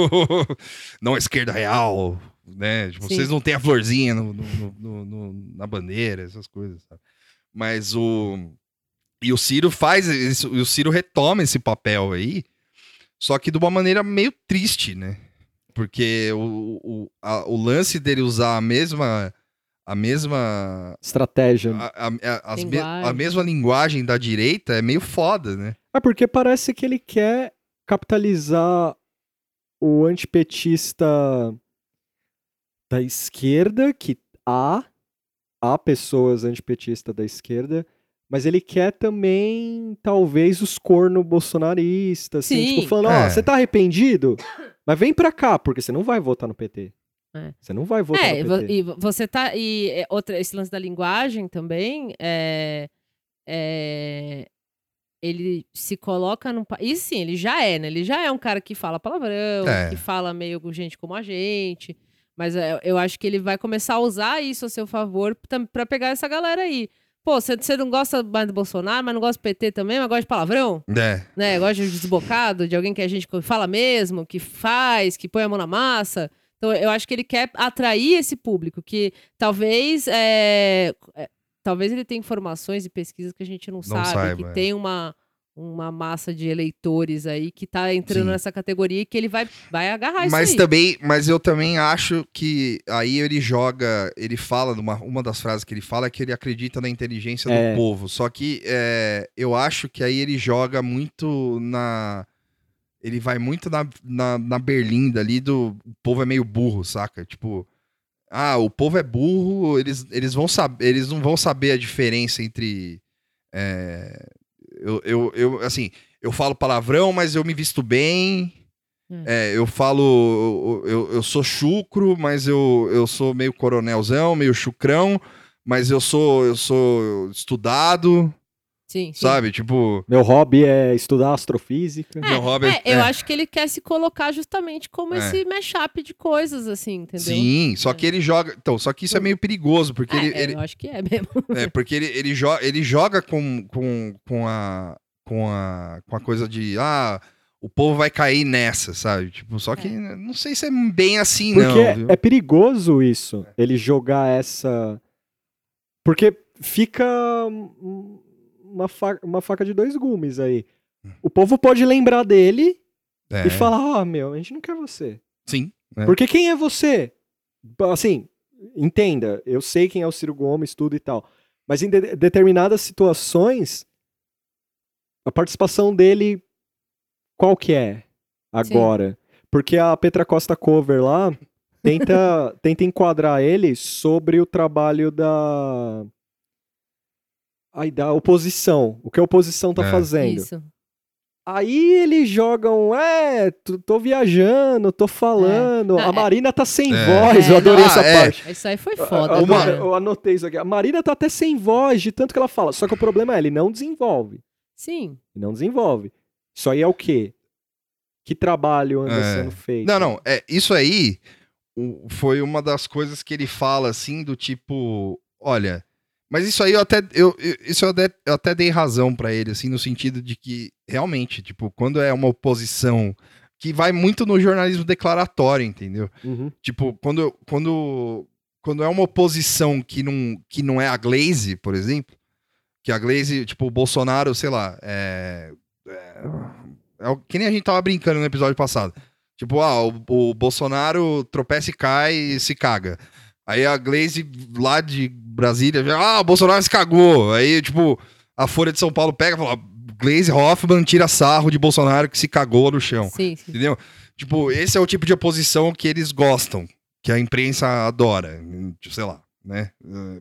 não a esquerda real, né? Tipo, Sim. vocês não têm a florzinha no, no- no- na bandeira, essas coisas, sabe? Mas o. E o Ciro faz isso, e o Ciro retoma esse papel aí, só que de uma maneira meio triste, né? Porque o, o, a- o lance dele usar a mesma. A mesma. Estratégia. A, a- a- as me- Linguagem. a mesma linguagem da direita é meio foda, né? É porque parece que ele quer capitalizar o antipetista da esquerda, que há, há pessoas antipetistas da esquerda, mas ele quer também, talvez, os corno bolsonaristas, assim, Sim. tipo, falando, ó, É. você tá arrependido? Mas vem pra cá, porque você não vai votar no PT. É. Você não vai votar É, no vo- PT. e vo- você tá. E é, outra, esse lance da linguagem também é, é, ele se coloca num. E sim, ele já é, né? Ele já é um cara que fala palavrão, É. que fala meio com gente como a gente. Mas é, eu acho que ele vai começar a usar isso a seu favor pra pegar essa galera aí. Pô, você você não gosta mais do Bolsonaro, mas não gosta do PT também, mas gosta de palavrão? É. né? Gosta de desbocado, de alguém que a gente fala mesmo, que faz, que põe a mão na massa. Então, eu acho que ele quer atrair esse público, que talvez. é, é, talvez ele tenha informações e pesquisas que a gente não, sabe, saiba, que é. tem uma, uma massa de eleitores aí que tá entrando Sim. nessa categoria e que ele vai, vai agarrar Mas isso aí. também, mas eu também acho que aí ele joga, ele fala numa uma das frases que ele fala é que ele acredita na inteligência É. do povo. Só que é, eu acho que aí ele joga muito na ele vai muito na, na, na berlinda ali do o povo é meio burro, saca? Tipo, ah, o povo é burro, eles, eles vão saber, eles não vão saber a diferença entre é, eu, eu, eu, assim, eu falo palavrão, mas eu me visto bem. É, eu falo, eu, eu, eu sou chucro, mas eu, eu sou meio coronelzão, meio chucrão, mas eu sou eu sou estudado, Sim, sim. sabe? Tipo, Meu hobby é estudar astrofísica. meu hobby É, eu acho que ele quer se colocar justamente como É. esse mashup de coisas, assim, entendeu? Sim, só É. que ele joga. Então, só que isso é meio perigoso, porque É, ele, é, ele- eu acho que é mesmo. É, porque ele, ele, jo ele joga com, com, com, a, com, a, com a coisa de, ah, o povo vai cair nessa, sabe? Tipo, só que não sei se é bem assim, Porque não. viu? é perigoso isso, ele jogar essa. Porque fica uma, fa- uma faca de dois gumes aí. O povo pode lembrar dele É, e falar: Ó, meu, a gente não quer você. Sim. É. Porque quem é você? Assim, entenda, eu sei quem é o Ciro Gomes, tudo e tal. Mas em de- determinadas situações, a participação dele, qual que é agora? Porque a Petra Costa Cover lá tenta, tenta enquadrar ele sobre o trabalho da. Aí, da oposição. O que a oposição tá É. fazendo. Isso. Aí eles jogam, é, tô, tô viajando, tô falando. É. A Ah, é. Marina tá sem É. voz, É, eu adorei não, essa ah, é. parte. Isso aí foi Ah, foda, ah, uma- eu anotei isso aqui. A Marina tá até sem voz de tanto que ela fala. Só que o problema é, ele não desenvolve. Sim. Ele não desenvolve. Isso aí é o quê? Que trabalho anda É. sendo feito? Não, não, é, isso aí foi uma das coisas que ele fala, assim, do tipo, olha, mas isso aí eu até, eu, isso eu até, eu até dei razão pra ele, assim, no sentido de que, realmente, tipo, quando é uma oposição que vai muito no jornalismo declaratório, entendeu? Uhum. Tipo, quando, quando, quando é uma oposição que não, que não é a Glaze, por exemplo, que a Glaze, tipo, o Bolsonaro, sei lá, é, é, é o- que nem a gente tava brincando no episódio passado. Tipo, ah, o, o Bolsonaro tropeça e cai e se caga. Aí a Glaze lá de Brasília, ah, o Bolsonaro se cagou. Aí, tipo, a Folha de São Paulo pega e fala, Glaze Hoffman tira sarro de Bolsonaro que se cagou no chão. Sim, sim. Entendeu? Tipo, esse é o tipo de oposição que eles gostam, que a imprensa adora, sei lá, né?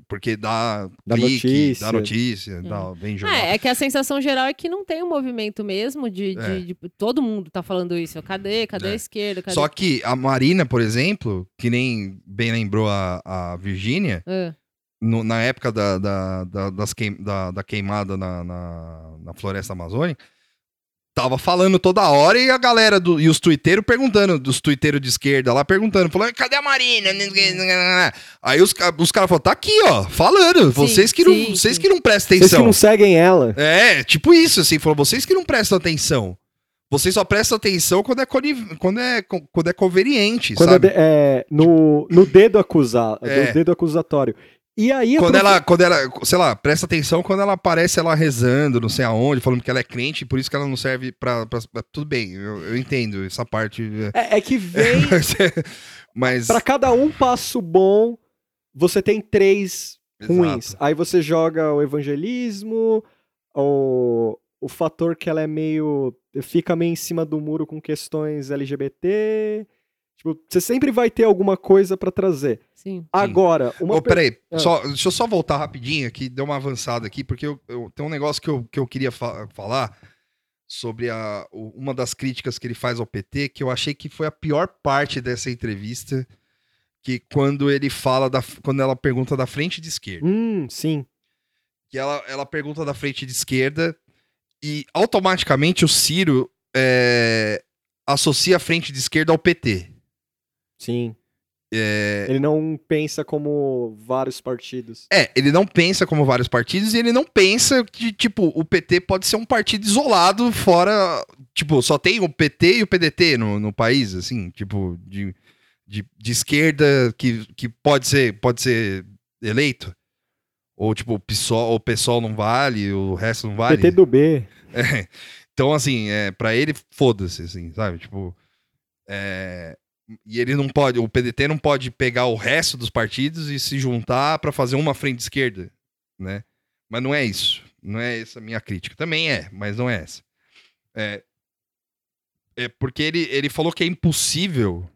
Porque dá, Dá clique, notícia. dá notícia, dá, vem jornal. É, é que a sensação geral é que não tem um movimento mesmo de, de- É. de- todo mundo tá falando isso. Cadê? Cadê É. a esquerda? Cadê... Só que a Marina, por exemplo, que nem bem lembrou a, a Virgínia, Ah, na época da, da, da, das queim- da- da queimada na, na, na floresta amazônica, tava falando toda hora e a galera do, e os tuiteiros perguntando, dos tuiteiros de esquerda lá perguntando, falando, cadê a Marina? Aí os, os caras falaram, tá aqui, ó, falando, vocês que não, sim, vocês sim. que não prestam Vocês que atenção. não seguem ela. É, tipo isso, assim, falou, vocês que não prestam atenção. Vocês só prestam atenção quando é, quando é, quando é conveniente, Quando é, sabe? de- é, no, no dedo acusado, É. no dedo acusatório. E aí Quando ela, quando ela, sei lá, presta atenção quando ela aparece ela rezando, não sei aonde, falando que ela é crente, por isso que ela não serve pra. pra- pra- tudo bem, eu, eu entendo essa parte. é, é que vem Mas. Pra cada um passo bom, você tem três ruins. Exato. Aí você joga o evangelismo, o, o fator que ela é meio fica meio em cima do muro com questões LGBT. Tipo, você sempre vai ter alguma coisa pra trazer. Sim. Agora, uma per- peraí, Ah. só, deixa eu só voltar rapidinho aqui, deu uma avançada aqui, porque eu, eu- tem um negócio que eu, que eu queria fa- falar sobre a, o- uma das críticas que ele faz ao PT, que eu achei que foi a pior parte dessa entrevista, que quando ele fala, da, quando ela pergunta da frente de esquerda. Hum, sim. que ela, ela pergunta da frente de esquerda e automaticamente o Ciro é, associa a frente de esquerda ao PT. Sim. É, Ele não pensa como vários partidos. é, ele não pensa como vários partidos e ele não pensa que, tipo, o PT pode ser um partido isolado fora. Tipo, só tem o PT e o PDT no, no país, assim, tipo, de, de, de esquerda que, que pode, ser, pode ser eleito. Ou, tipo, o PSOL, o PSOL não vale, o resto não vale. PT do B. É, então, assim, é, pra ele, foda-se, assim, sabe? Tipo. é, e ele não pode, o PDT não pode pegar o resto dos partidos e se juntar pra fazer uma frente esquerda, né? Mas não é isso. Não é essa a minha crítica. Também é, mas não é essa. É, é porque ele, ele falou que é impossível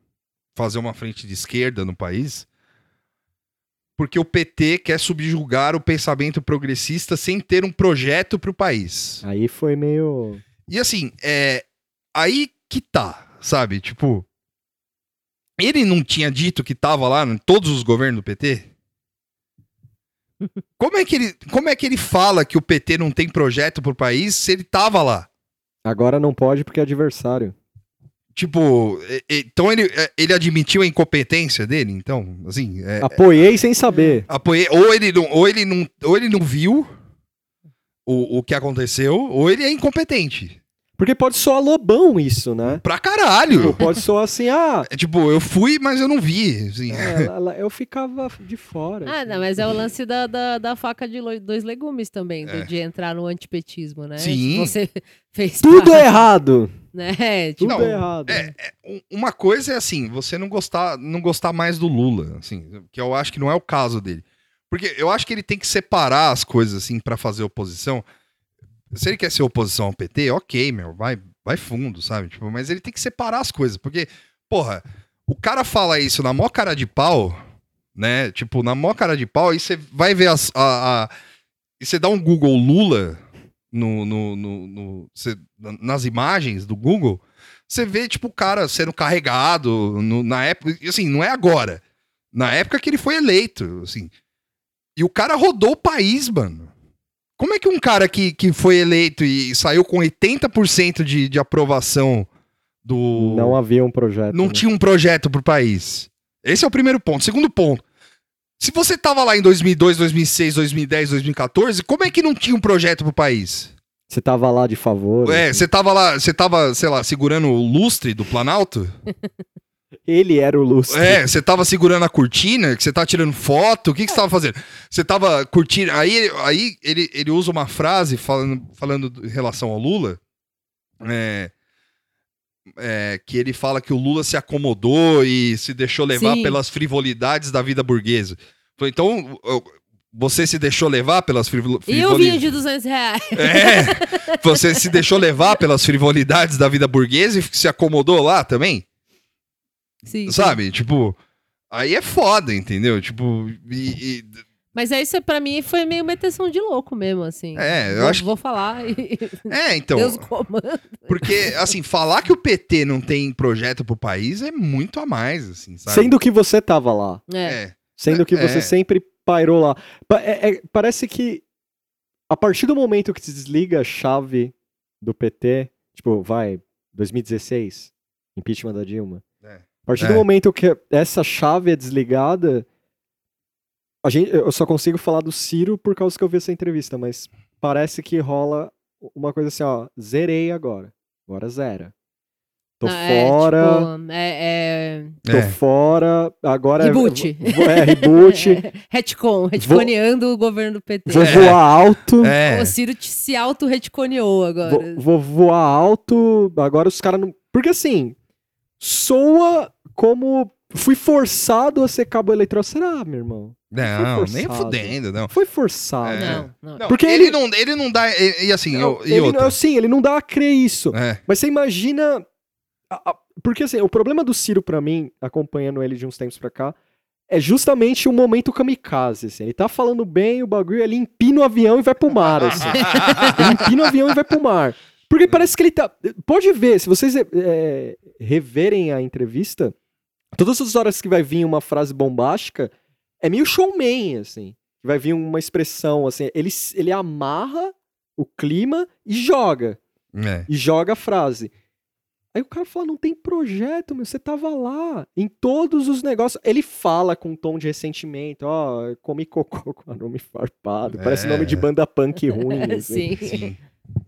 fazer uma frente de esquerda no país porque o PT quer subjugar o pensamento progressista sem ter um projeto pro país. Aí foi meio. E assim, é. Aí que tá, sabe? Tipo. Ele não tinha dito que tava lá em todos os governos do PT? Como é que ele, como é que ele fala que o PT não tem projeto pro país se ele tava lá? Agora não pode porque é adversário. Tipo, então ele, é, ele admitiu a incompetência dele, então, assim, é, Apoiei sem saber. apoiei, ou ele não, ou ele não, ou ele não viu o, o que aconteceu, ou ele é incompetente. Porque pode soar lobão isso, né? Pra caralho. Tipo, pode soar assim, ah, É tipo, eu fui, mas eu não vi. Assim. é, ela- eu ficava de fora. Ah, assim. não, mas é o lance da, da, da faca de dois legumes também, É. de entrar no antipetismo, né? Sim. Você fez Tudo parte, errado. né? Tudo Não, errado. é, Um- Uma coisa é assim, você não gostar, não gostar mais do Lula, assim, que eu acho que não é o caso dele. Porque eu acho que ele tem que separar as coisas assim pra fazer oposição. Se ele quer ser oposição ao PT, OK, meu, vai, vai fundo, sabe? Tipo, mas ele tem que separar as coisas, porque porra, o cara fala isso na mó cara de pau, né? Tipo, na mó cara de pau, e você vai ver as, a, a- e você dá um Google Lula no, no, no, no- cê- nas imagens do Google, você vê, tipo, o cara sendo carregado no- na época. Assim, não é agora. Na época que ele foi eleito, assim. E o cara rodou o país, mano. Como é que um cara que, que foi eleito e saiu com 80% de, de aprovação do. Não havia um projeto. não né? tinha um projeto pro país? Esse é o primeiro ponto. Segundo ponto. Se você tava lá em 2002, 2006, 2010, 2014, como é que não tinha um projeto pro país? Você tava lá de favor. É, assim. você tava lá, você tava, sei lá, segurando o lustre do Planalto? Ele era o lustre. É, você tava segurando a cortina, que você tava tirando foto, o que que você tava fazendo? Você tava curtindo. Aí, aí ele, ele usa uma frase falando, falando em relação ao Lula. é, é, que ele fala que o Lula se acomodou e se deixou levar Sim. pelas frivolidades da vida burguesa. Então, você se deixou levar pelas frivol- E o vinho frivolidades. de 200 reais? É, você se deixou levar pelas frivolidades da vida burguesa e se acomodou lá também? Sim. Sabe? Tipo, aí é foda, entendeu? Tipo, e- e- Mas aí isso pra mim foi meio meteção de louco mesmo, assim. É, eu vou, acho que- Vou falar e é, então, Deus comanda. porque assim, falar que o PT não tem projeto pro país é muito a mais, assim, sabe? Sendo que você tava lá. É. É, Sendo que você É. sempre pairou lá. É- é- parece que a partir do momento que se desliga a chave do PT, tipo, vai, 2016, impeachment da Dilma. É. A partir É. do momento que essa chave é desligada, a gente, eu só consigo falar do Ciro por causa que eu vi essa entrevista, mas parece que rola uma coisa assim, ó, zerei agora. Agora zera. Tô Não, é, fora, tipo, é, tô é. fora, agora Reboot. é... É, reboot. é retcon, retconeando o governo do PT. Vou voar alto. É. O Ciro te- se auto-retconeou agora. Vou, vou voar alto, agora os caras não. Porque assim, soa como fui forçado a ser cabo eleitoral. Será, meu irmão? Não, Foi nem fudendo, não. Foi forçado. É. Não, não. Porque ele, ele- não, ele não dá. E, e assim, Não, eu- e ele outra. não, sim, ele não dá a crer isso. É, Mas você imagina. a- a- porque assim, o problema do Ciro pra mim, acompanhando ele de uns tempos pra cá, é justamente o momento kamikaze. Assim. Ele tá falando bem o bagulho, ele empina o avião e vai pro mar. Assim. ele empina o avião e vai pro mar. Porque parece que ele tá. Pode ver, se vocês é, reverem a entrevista, todas as horas que vai vir uma frase bombástica, é meio showman, assim. Vai vir uma expressão, assim. Ele, ele amarra o clima e joga é. e joga a frase. Aí o cara fala, não tem projeto, meu, você tava lá, em todos os negócios. Ele fala com um tom de ressentimento, ó, comi cocô com nome farpado, parece É. nome de banda punk ruim. assim. Sim. Sim.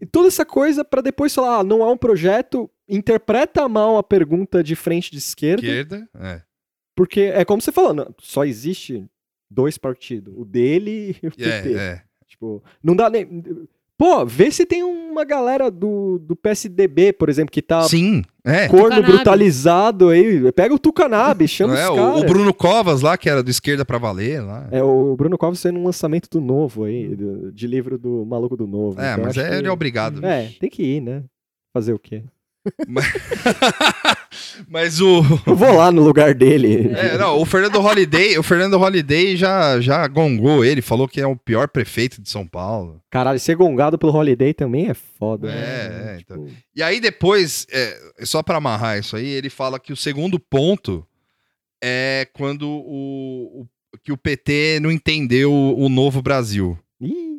E toda essa coisa pra depois falar, ah, não há um projeto, interpreta mal a pergunta de frente de esquerda, Esquerda. É. porque é como você falou, não, só existe dois partidos, o dele e o PT. É, é. Tipo, não dá nem... Pô, vê se tem uma galera do, do PSDB, por exemplo, que tá Sim, é. corno Tucanabe. brutalizado aí. Pega o Tucanabe, chama Não é, os o, caras. o Bruno Covas lá, que era do esquerda pra valer lá. É, o Bruno Covas fazendo um lançamento do novo aí, do- de livro do Maluco do Novo. É, Então mas acho é, que- ele é obrigado. É, tem que ir, né? Fazer o quê? Mas o. Eu vou lá no lugar dele. É, não, o Fernando Holiday, o Fernando Holiday já, já gongou ele, falou que é o pior prefeito de São Paulo. Caralho, ser gongado pelo Holiday também é foda. É, né? é, Tipo, E aí depois, é, só pra amarrar isso aí, ele fala que o segundo ponto é quando o, o- que o PT não entendeu o novo Brasil. ih,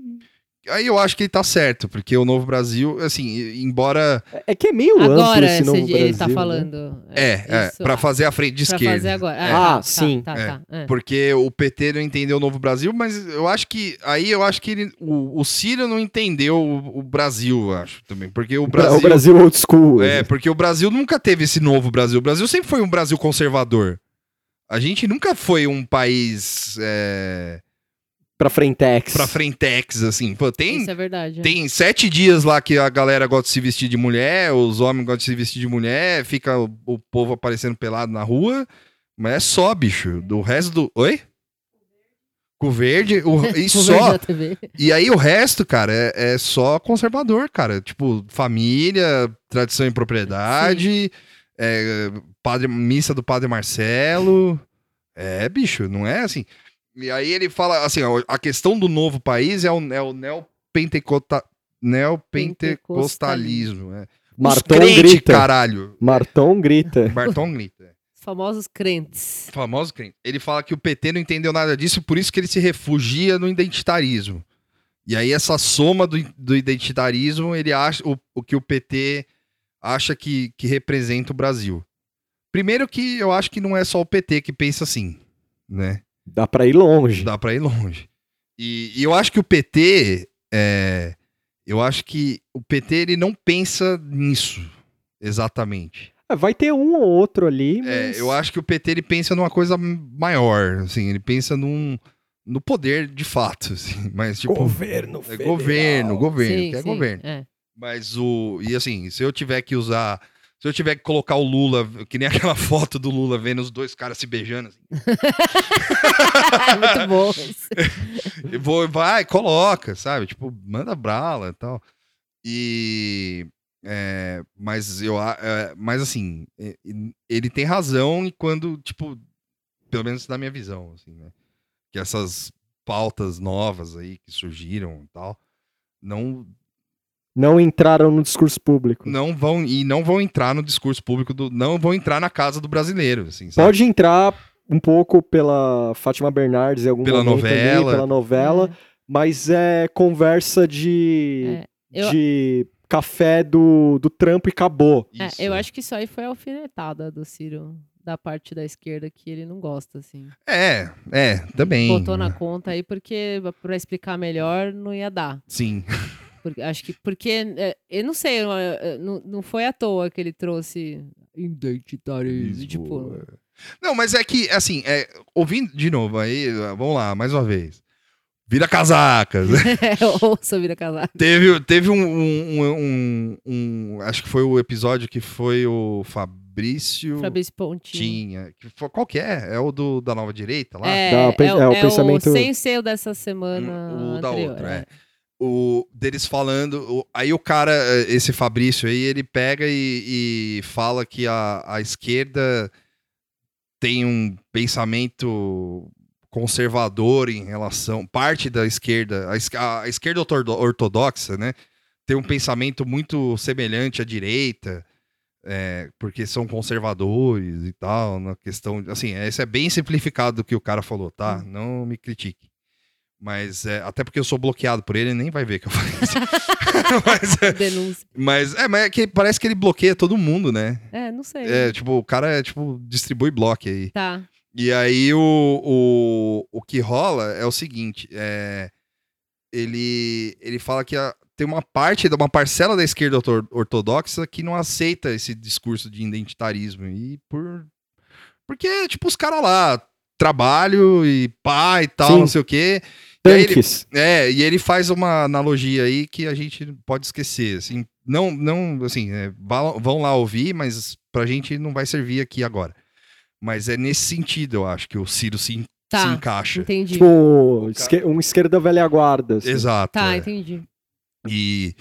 Aí eu acho que ele tá certo, porque o novo Brasil, assim, embora É que é meio amplo Agora esse novo Brasil. ele tá né? falando. é, é, isso. para fazer a frente de Pra esquerda. fazer agora. É. É, Ah, tá, sim. Tá, É. tá, é. Porque o PT não entendeu o novo Brasil, mas eu acho que. Aí eu acho que ele, o, o Ciro não entendeu o, o Brasil, eu acho também. Porque o Brasil. O Brasil old school. É, porque o Brasil nunca teve esse novo Brasil. O Brasil sempre foi um Brasil conservador. A gente nunca foi um país é, Pra Frentex. pra frentex, assim. Pô, tem, Isso é verdade. é. tem sete dias lá que a galera gosta de se vestir de mulher, os homens gostam de se vestir de mulher, fica o, o povo aparecendo pelado na rua, mas é só, bicho. Do resto do. Oi? Com verde, o, e O só. Verde da TV. E aí o resto, cara, é, é só conservador, cara. Tipo, família, tradição e propriedade, é, padre, missa do Padre Marcelo. É, bicho, não é assim. E aí ele fala assim, ó, a questão do novo país é o, é o neopentecota, neopentecostalismo. É. Os Marton crente, grita. caralho. Marton grita. Barton grita. Os famosos crentes. famoso crente. Ele fala que o PT não entendeu nada disso, por isso que ele se refugia no identitarismo. E aí essa soma do, do identitarismo, ele acha o, o que o PT acha que, que representa o Brasil. Primeiro que eu acho que não é só o PT que pensa assim, né? Dá pra ir longe. Dá pra ir longe. E, e eu acho que o PT, é, eu acho que o PT ele não pensa nisso exatamente. É, Vai ter um ou outro ali, É, mas... eu acho que o PT ele pensa numa coisa maior, assim, ele pensa num no poder de fato, assim, mas tipo Governo é governo, governo, Sim, que é sim, governo. é. Mas o e assim, se eu tiver que usar, se eu tiver que colocar o Lula, que nem aquela foto do Lula vendo os dois caras se beijando, assim, Muito bom. isso. vou, vai, coloca, sabe? Tipo, manda brala e tal. E. é, mas eu. é, mas assim, ele tem razão quando, tipo, pelo menos na minha visão, assim, né? Que essas pautas novas aí que surgiram e tal, não, Não entraram no discurso público. não vão. E não vão entrar no discurso público do. Não vão entrar na casa do brasileiro, assim, sabe? Pode entrar um pouco pela Fátima Bernardes em algum Pela momento ali, novela. pela novela, mas é conversa de, É, eu- de café do, do trampo e acabou. É, Isso. eu acho que isso aí foi a alfinetada do Ciro, da parte da esquerda, que ele não gosta, assim. É, é, também. Botou na conta aí porque, pra explicar melhor, não ia dar. Sim. Porque, acho que, porque, é, eu não sei, não, não foi à toa que ele trouxe identitarismo, tipo... Não, mas é que, assim, é, ouvindo de novo, aí, vamos lá, mais uma vez. Vira casacas. Ouça vira casar. teve teve um, um, um- um- Acho que foi o episódio que foi o Fabrício Fabrício Pontinho. tinha. Que foi, qual que é? É o do, da nova direita lá? É, Dá, o pen- é, o- é o é pensamento- o sem ser o dessa semana o da anterior, outra, é. O deles falando. o- aí o cara, eh, esse Fabrício aí, ele pega e, e fala que a, a esquerda tem um pensamento conservador em relação. Parte da esquerda, a, a- esquerda ortodo- ortodoxa, né? Tem um pensamento muito semelhante à direita. é, porque são conservadores e tal, na questão. Assim, esse é bem simplificado do que o cara falou, tá? Não me critique. Mas é, até porque eu sou bloqueado por ele, ele nem vai ver que eu falei isso. mas, é, Denúncia. mas, é, mas é que parece que ele bloqueia todo mundo, né? É, não sei. É, tipo, o cara é, tipo, distribui bloco aí. Tá. E aí o, o, o que rola é o seguinte, é, ele, ele fala que a- tem uma parte, uma parcela da esquerda orto- ortodoxa que não aceita esse discurso de identitarismo. E por. Porque, tipo, os caras lá, trabalho e pá e tal, Sim. não sei o quê. E aí ele- Tanques. é, e ele faz uma analogia aí que a gente pode esquecer, assim, não, não, assim, é, vão lá ouvir, mas pra gente não vai servir aqui agora. Mas é nesse sentido, eu acho, que o Ciro se, en- se Tá. encaixa. Entendi. Tipo, um esquerda velha guarda. assim. Exato. Tá, é. entendi. E,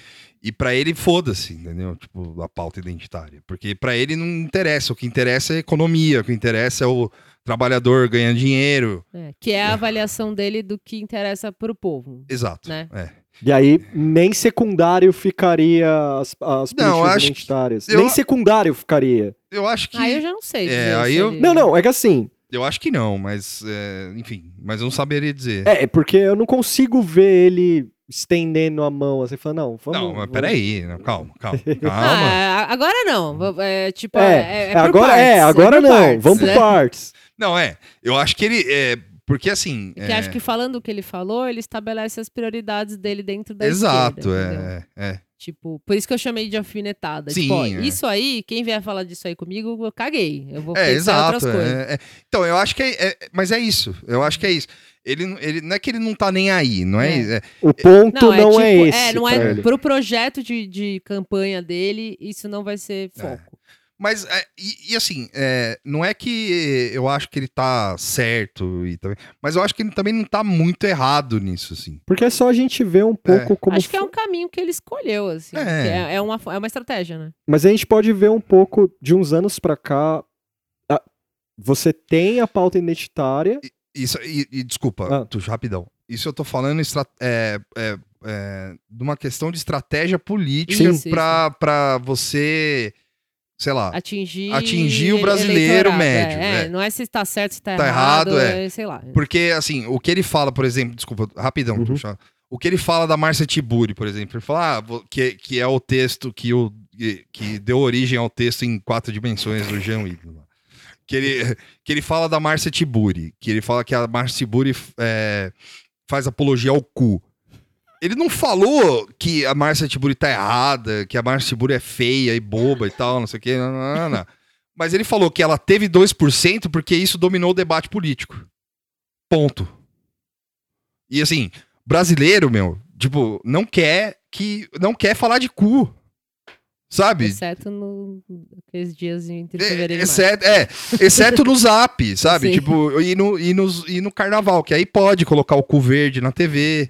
e para ele, foda-se, entendeu? Tipo, a pauta identitária. Porque pra ele não interessa, o que interessa é a economia, o que interessa é o trabalhador ganhando dinheiro. É, que é a avaliação dele do que interessa pro povo. Exato. Né? É. E aí, nem secundário ficaria as, as Não, políticas acho que- identitárias. eu- Nem secundário ficaria. Eu acho que. Aí eu já não sei. É, aí eu- Não, não, é que assim. Eu acho que não, mas é, enfim, mas eu não saberia dizer. É, é porque eu não consigo ver ele estendendo a mão assim, falando, não, vamos. não, mas vamos- peraí, não, calma, calma, calma. Ah, agora não. É, tipo, É, é, é por agora é, partes, agora por não. partes, vamos por né? partes. Não, é, eu acho que ele, é, porque assim... Que é, acho que falando o que ele falou, ele estabelece as prioridades dele dentro da Exato, esquerda, entendeu? é, é. Tipo, por isso que eu chamei de alfinetada. Sim, tipo, ó, é. isso aí, quem vier falar disso aí comigo, eu caguei. Eu vou É, exato. outras coisas. é, é. Então, eu acho que é, é- Mas é isso. Eu acho que é isso. Ele, não- ele, não é que ele não tá nem aí, não é? É. é- O ponto não, Não, é, é, tipo, esse. é, não é ele. pro projeto de, de campanha dele, isso não vai É. ser foco. Mas, é, e, e assim, é, não é que eu acho que ele tá certo, e também, mas eu acho que ele também não tá muito errado nisso, assim. Porque é só a gente ver um pouco como. Acho que é um caminho que ele escolheu, assim. É. É, é uma, é uma estratégia, né? Mas a gente pode ver um pouco de uns anos pra cá. a- Você tem a pauta identitária. Isso, e, e desculpa, Ah. Tuxo, rapidão. Isso eu tô falando estra- é, é, é, de uma questão de estratégia política pra você, sei lá, Atingir, Atingir o brasileiro médio, É, é. é, não é se tá certo, se tá, Tá errado, errado, é. é, sei lá. Porque, assim, o que ele fala, por exemplo, desculpa, rapidão, Uhum. O que ele fala da Márcia Tiburi, por exemplo, ele fala ah, que, que é o texto que, o, que, deu origem ao texto em quatro dimensões do Jean Willis. lá. Que ele, que ele fala da Márcia Tiburi, que ele fala que a Márcia Tiburi é, faz apologia ao cu. Ele não falou que a Márcia Tiburi tá errada, que a Márcia Tiburi é feia e boba e tal, não sei o quê. Não, não, não. Mas ele falou que ela teve 2% porque isso dominou o debate político. Ponto. E assim, brasileiro, meu, tipo, não quer que não quer falar de cu. Sabe? Exceto no, naqueles dias entre É, fevereiro e exceto, é, exceto no zap, sabe? Sim. Tipo, e no, e, nos- e no carnaval, que aí pode colocar o cu verde na TV,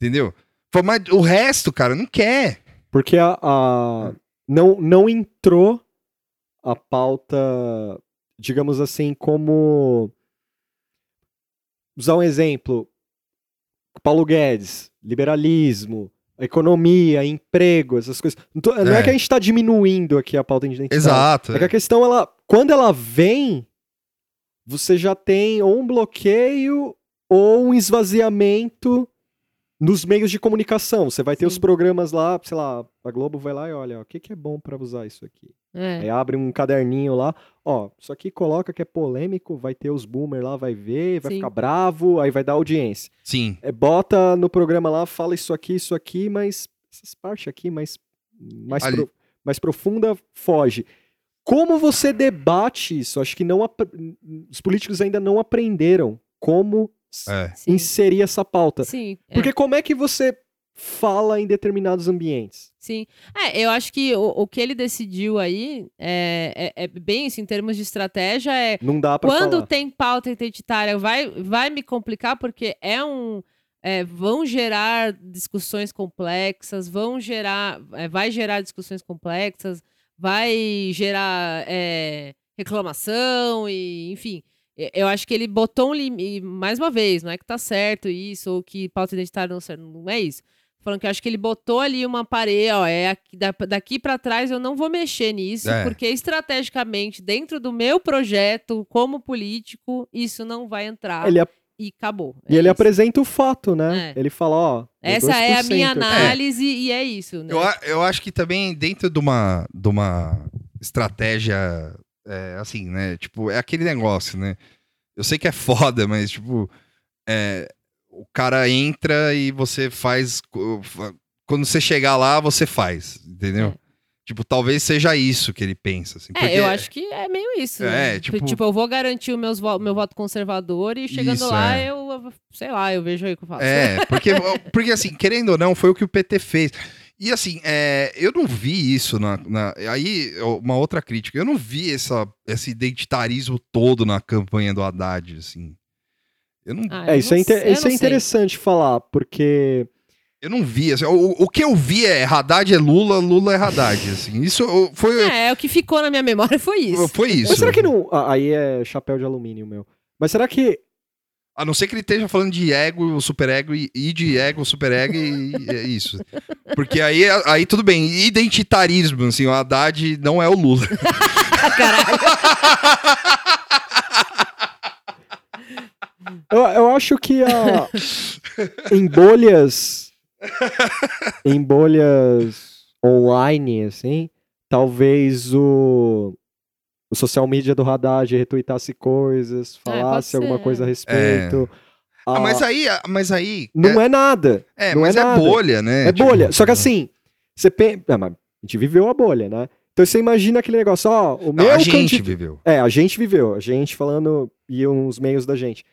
entendeu? Mas o resto, cara, não quer. Porque a, a- não, não entrou a pauta, digamos assim, como. Usar um exemplo. Paulo Guedes, liberalismo, economia, emprego, essas coisas. Não, tô- não é. É. que a gente está diminuindo aqui a pauta identitária. Exato. É que a questão, ela, quando ela vem, você já tem ou um bloqueio ou um esvaziamento nos meios de comunicação. Você vai ter Sim. os programas lá, sei lá, a Globo vai lá e olha, ó, o que, que é bom pra usar isso aqui? É. Aí abre um caderninho lá, ó, isso aqui coloca que é polêmico, vai ter os boomer lá, vai ver, vai Sim. ficar bravo, aí vai dar audiência. Sim. É, bota no programa lá, fala isso aqui, isso aqui, mas essas partes aqui mais, mais, pro- mais profunda foge. Como você debate isso? Acho que não os políticos ainda não aprenderam como É. Inserir essa pauta. Sim, é. Porque como é que você fala em determinados ambientes? Sim. É, eu acho que o, o que ele decidiu aí é, é, é bem isso, em termos de estratégia, é Não dá pra quando falar. tem pauta identitária, vai, vai me complicar, porque é um. é, vão gerar discussões complexas, vão gerar. é, vai gerar discussões complexas, vai gerar é, reclamação, e, enfim. E- Eu acho que ele botou um limite, mais uma vez, não é que tá certo isso, ou que pauta identitária não serve, não é isso. Falando que eu acho que ele botou ali uma parede, ó, é aqui, da- daqui pra trás eu não vou mexer nisso, É. porque estrategicamente, dentro do meu projeto, como político, isso não vai entrar. Ele, ap- E acabou. e É ele isso. apresenta o fato, né? É. Ele fala, ó. deu Essa é a 2% minha análise e é isso. Né? Eu, eu acho que também dentro de uma, de uma estratégia, é, assim, né? Tipo, é aquele negócio, né? Eu sei que é foda, mas, tipo, é, o cara entra e você faz. Quando você chegar lá, você faz, entendeu? É. Tipo, talvez seja isso que ele pensa. Assim, É, eu acho que é meio isso. É, né? tipo- eu vou garantir o meus vo- meu voto conservador e chegando Isso, lá, é. eu, sei lá, eu vejo aí o que eu faço. É, porque, porque assim, querendo ou não, foi o que o PT fez. E assim, é, eu não vi isso na, na- Aí, uma outra crítica, eu não vi essa, esse identitarismo todo na campanha do Haddad, assim. Eu não, Ah, É, eu isso, não é, inter- isso não é sei. interessante falar, porque eu não vi. assim, o, o que eu vi é Haddad é Lula, Lula é Haddad, assim. Isso foi, É, o que ficou na minha memória foi isso. foi isso. Mas será que não. ah, Aí é chapéu de alumínio, meu. Mas será que. A não ser que ele esteja falando de ego, super ego e, e de ego, super ego e, e é isso. Porque aí, aí tudo bem, identitarismo, assim, o Haddad não é o Lula. Caralho. Eu, eu acho que a, em bolhas. em bolhas online, assim, talvez o. O social media do Haddad retweetasse coisas, falasse alguma ser. coisa a respeito. Ah, Ah, mas aí, mas aí. não é, nada. É, não mas é é, nada. bolha, né? É Tipo, bolha. Só que assim, você pensa. Ah, mas a gente viveu a bolha, né? Então você imagina aquele negócio, ó, o Não, meu a gente candid- viveu. É, a gente viveu, a gente falando e uns meios da gente.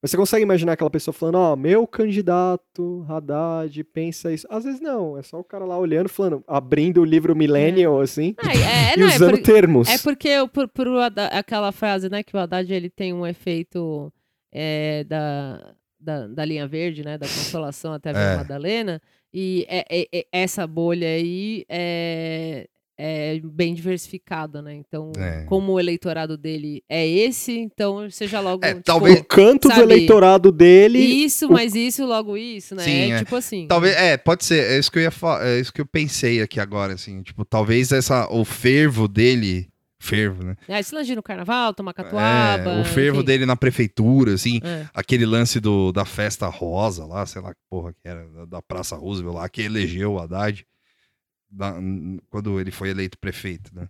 Mas você consegue imaginar aquela pessoa falando, ó, meu candidato, Haddad, pensa isso. Às vezes não, é só o cara lá olhando, falando, abrindo o livro Millennial, assim, Ah, é, é, e não, é, usando por- termos. é porque por, por Haddad- aquela frase, né, que o Haddad ele tem um efeito é, da, da, da linha verde, né, da consolação até a É. Madalena, e é- é- é- essa bolha aí é, é bem diversificada, né? Então, É. como o eleitorado dele é esse, então seja logo É, tipo, talvez- o canto do sabe, eleitorado dele. isso, o- mas isso, logo isso, né? Sim, é, é. tipo assim. Talvez, é, pode ser. É isso que eu ia falar, é isso que eu pensei aqui agora, assim. Tipo, talvez essa, o fervo dele. Fervo, né? É, se lange no carnaval, tomar catuaba. É, o fervo enfim. dele na prefeitura, assim. É. Aquele lance do, da festa rosa lá, sei lá que porra que era, da, da Praça Roosevelt lá, que elegeu o Haddad da- quando ele foi eleito prefeito, né?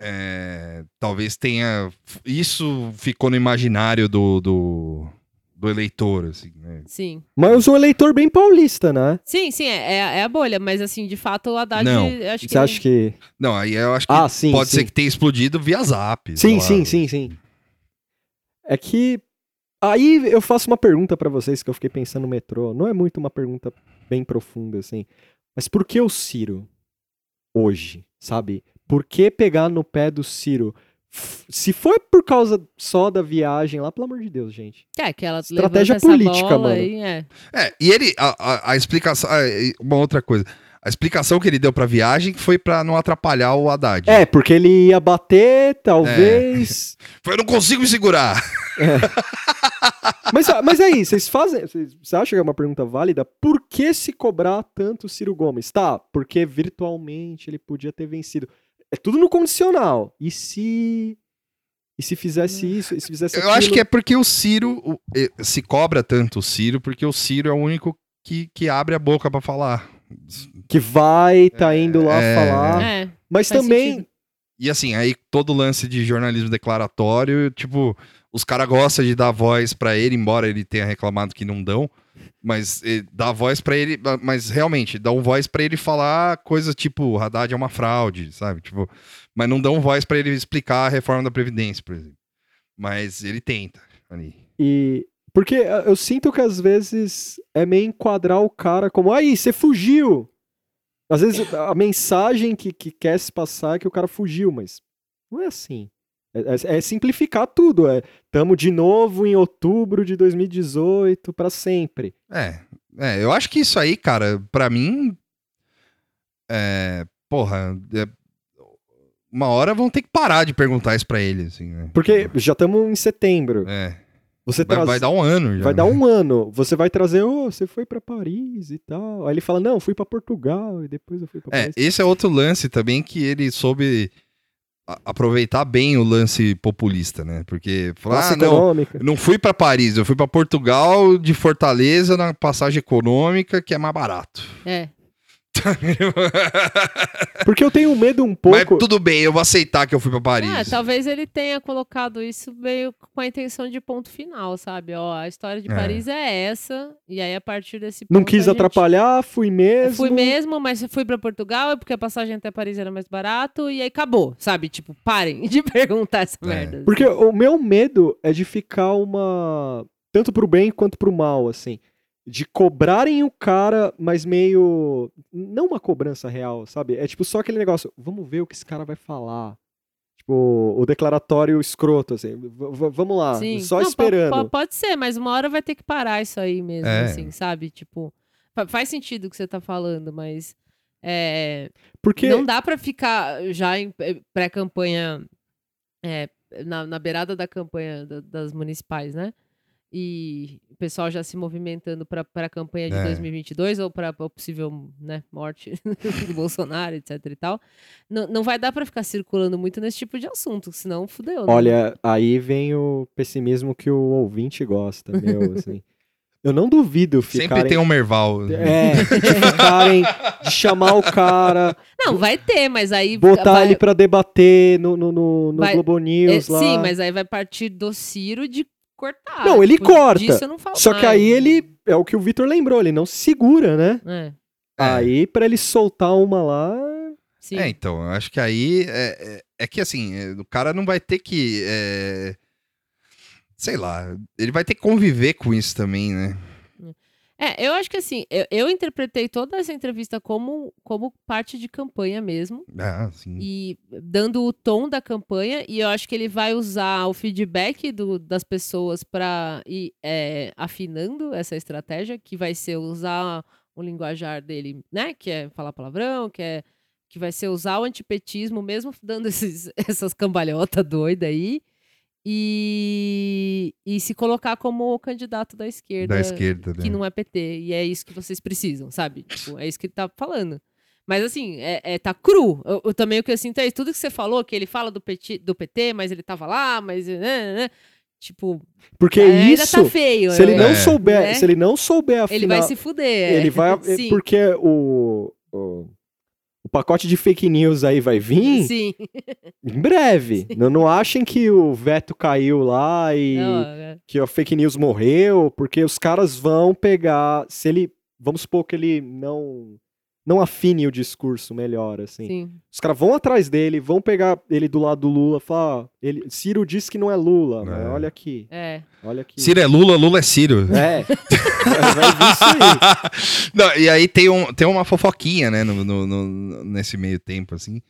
É, talvez tenha. Isso ficou no imaginário do, do, do eleitor, assim, né? Sim. Mas um eleitor bem paulista, né? Sim, sim, é, é- é a bolha, mas assim, de fato o Haddad. Não. Acho que Você acha que. Não, aí eu acho que Ah, sim. pode sim. ser que tenha explodido via zap. sei Sim, lá. sim, sim, sim. É que. Aí eu faço uma pergunta pra vocês que eu fiquei pensando no metrô. Não é muito uma pergunta bem profunda, assim. Mas por que o Ciro? Hoje, sabe? Por que pegar no pé do Ciro? Se for por causa só da viagem lá, pelo amor de Deus, gente. É, que ela Estratégia política, bola mano. aí, é. É, e ele, a, a, a explicação, e uma outra coisa, a explicação que ele deu pra viagem foi pra não atrapalhar o Haddad. É, porque ele ia bater, talvez. Foi, eu não consigo me segurar. Mas, mas aí, vocês fazem. Vocês, você acha que é uma pergunta válida? Por que se cobrar tanto o Ciro Gomes? Tá, porque virtualmente ele podia ter vencido. É tudo no condicional. E se. E se fizesse isso? E se fizesse Eu acho que é porque o Ciro, o- se cobra tanto o Ciro, porque o Ciro é o único que, que abre a boca pra falar. Que vai, tá indo lá É, falar. É, Mas também. sentido. E assim, aí todo lance de jornalismo declaratório, tipo, os caras gostam de dar voz pra ele, embora ele tenha reclamado que não dão, mas eh, dá voz pra ele, mas realmente, dão voz pra ele falar coisas tipo, Haddad é uma fraude, sabe? Tipo, mas não dão voz pra ele explicar a reforma da Previdência, por exemplo. Mas ele tenta ali. E Porque eu sinto que às vezes é meio enquadrar o cara como, aí, você fugiu. Às vezes a mensagem que, que quer se passar é que o cara fugiu, mas não é assim. É, é- é simplificar tudo. É, tamo de novo em outubro de 2018 pra sempre. É, é, eu acho que isso aí, cara, pra mim. É. Porra. é- uma hora vão ter que parar de perguntar isso pra ele, assim, né? Porque já estamos em setembro. É. Você Vai, traz- vai dar um ano já. vai dar um ano. Você vai trazer, ô, você foi pra Paris e tal. Aí ele fala, não, fui pra Portugal e depois eu fui pra É, Paris. esse é outro lance também que ele soube aproveitar bem o lance populista, né? Porque falar, ah, não, econômica. não fui pra Paris, eu fui pra Portugal de Fortaleza na passagem econômica, que é mais barato. É. Porque eu tenho medo um Mas pouco. tudo bem, eu vou aceitar que eu fui pra Paris. Ah, talvez ele tenha colocado isso meio com a intenção de ponto final, sabe? Ó, a história de É. Paris é essa, e aí a partir desse Não ponto quis a gente- atrapalhar, fui Eu mesmo. fui mesmo, mas fui pra Portugal porque a passagem até Paris era mais barato e aí acabou, sabe? Tipo, parem de perguntar essa É. merda. Porque o meu medo é de ficar uma. Tanto pro bem quanto pro mal, assim. De cobrarem o cara, mas meio. Não uma cobrança real, sabe? É tipo só aquele negócio. Vamos ver o que esse cara vai falar. Tipo, o declaratório escroto, assim. vamos lá. Sim. Só Não, esperando. po- pode ser, mas uma hora vai ter que parar isso aí mesmo, É. assim, sabe? Tipo, fa- faz sentido o que você tá falando, mas é, Porque. não dá pra ficar já em eh, pré-campanha, é, na, na beirada da campanha da- das municipais, né? E o pessoal já se movimentando para a campanha de É. 2022 ou para a possível né, morte do Bolsonaro, etc e tal. Não, não vai dar pra ficar circulando muito nesse tipo de assunto, senão fudeu. né? Olha, aí vem o pessimismo que o ouvinte gosta, meu, assim. Eu não duvido ficarem... Sempre tem um Merval. É, de ficarem, de chamar o cara, Não, vai ter, mas aí. botar vai- ele pra debater no, no, no, no Vai- Globo é, News lá. Sim, mas aí vai partir do Ciro de cortar. Não, ele corta. Disso eu não falo Só que mais. aí ele, é o que o Vitor lembrou, ele não se segura, né? É, É. Aí pra ele soltar uma lá, sim. É, então, eu acho que aí é, é, é que assim, é, o cara não vai ter que. é, sei lá, ele vai ter que conviver com isso também, né? É, eu acho que assim, eu, eu interpretei toda essa entrevista como, como parte de campanha mesmo. Ah, sim. E dando o tom da campanha, e eu acho que ele vai usar o feedback do- das pessoas para ir é, afinando essa estratégia, que vai ser usar o linguajar dele, né? Que é falar palavrão, que é que vai ser usar o antipetismo, mesmo dando esses, essas cambalhotas doidas aí, e, e se colocar como o candidato da esquerda Da esquerda, né? que não é PT. E é isso que vocês precisam, sabe? Tipo, é isso que ele tá falando. Mas assim, é, é- tá cru. Eu, eu também o que eu sinto é isso. Tudo que você falou, que ele fala do PT, do PT mas ele tava lá, mas. né, né, né, tipo, porque ainda isso, tá feio. se ele não É. souber, Né? se ele não souber afinar, ele vai se fuder. ele é. vai, Sim. porque o o pacote de fake news aí vai vir Sim. em breve. Não, não achem que o veto caiu lá e Não, é. que a fake news morreu, porque os caras vão pegar, se ele, vamos supor que ele não não afine o discurso melhor, assim. Sim. Os caras vão atrás dele, vão pegar ele do lado do Lula, falar, ó, ele, Ciro disse que não é Lula, mas É. olha aqui, É. olha aqui. Ciro é Lula, Lula é Ciro. É, vai vir isso aí. Não, e aí tem, um, tem uma fofoquinha, né, no, no- no- nesse meio tempo, assim,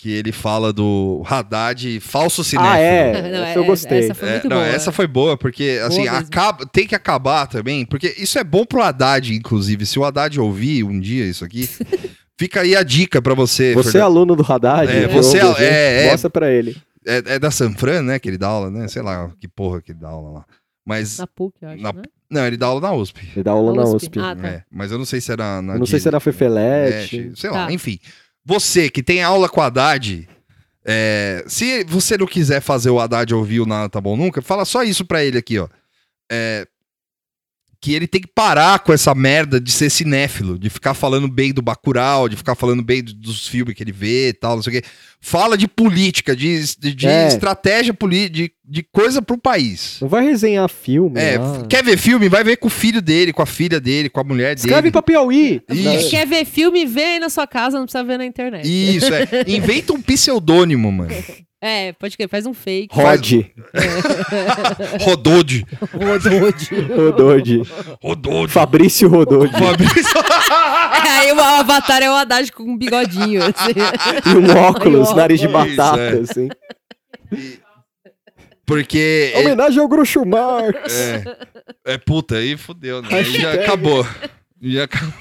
que ele fala do Haddad falso cinéfilo. Ah, é, Não, essa eu gostei. Essa foi É, muito não, boa. essa foi boa, porque assim, mesmo. acaba, tem que acabar também, porque isso é bom pro Haddad, inclusive. Se o Haddad ouvir um dia isso aqui, fica aí a dica pra você. Você é Fernando. aluno do Haddad? É, você ouve é- é, é. Mostra pra ele. é, é da Sanfran, né, que ele dá aula, né? Sei lá que porra que ele dá aula lá. Mas, Na PUC, eu acho, Na- né? não, ele dá aula na USP. Ele dá aula Na na USP. USP. Ah, tá. É, mas eu não sei se era na. Eu não sei se era Fefelete. É, sei lá, Tá. enfim. Você que tem aula com Haddad, é, se você não quiser fazer o Haddad ouvir o Nada Tá Bom Nunca, fala só isso pra ele aqui, ó. É, que ele tem que parar com essa merda de ser cinéfilo, de ficar falando bem do Bacurau, de ficar falando bem do- dos filmes que ele vê e tal, não sei o quê. Fala de política, de, de, de É. estratégia política, de, de coisa pro país. Não vai resenhar filme. É, quer ver filme? Vai ver com o filho dele, com a filha dele, com a mulher dele. Escreve pra Piauí. Isso. Quer ver filme? Vê aí na sua casa, não precisa ver na internet. Isso, é. Inventa um pseudônimo, mano. É, pode crer, faz um fake. Rod. Rodode. Rodode. Rodode. Rodode. Fabrício Rodode. Fabrício. Aí o avatar é o Haddad com um bigodinho, assim. E um óculos, Aí, nariz de óculos. batata, Isso, é. assim. Porque. é- Homenagem ao Groucho Marx. É, é puta, aí fudeu, né? Aí já acabou. Já acabou.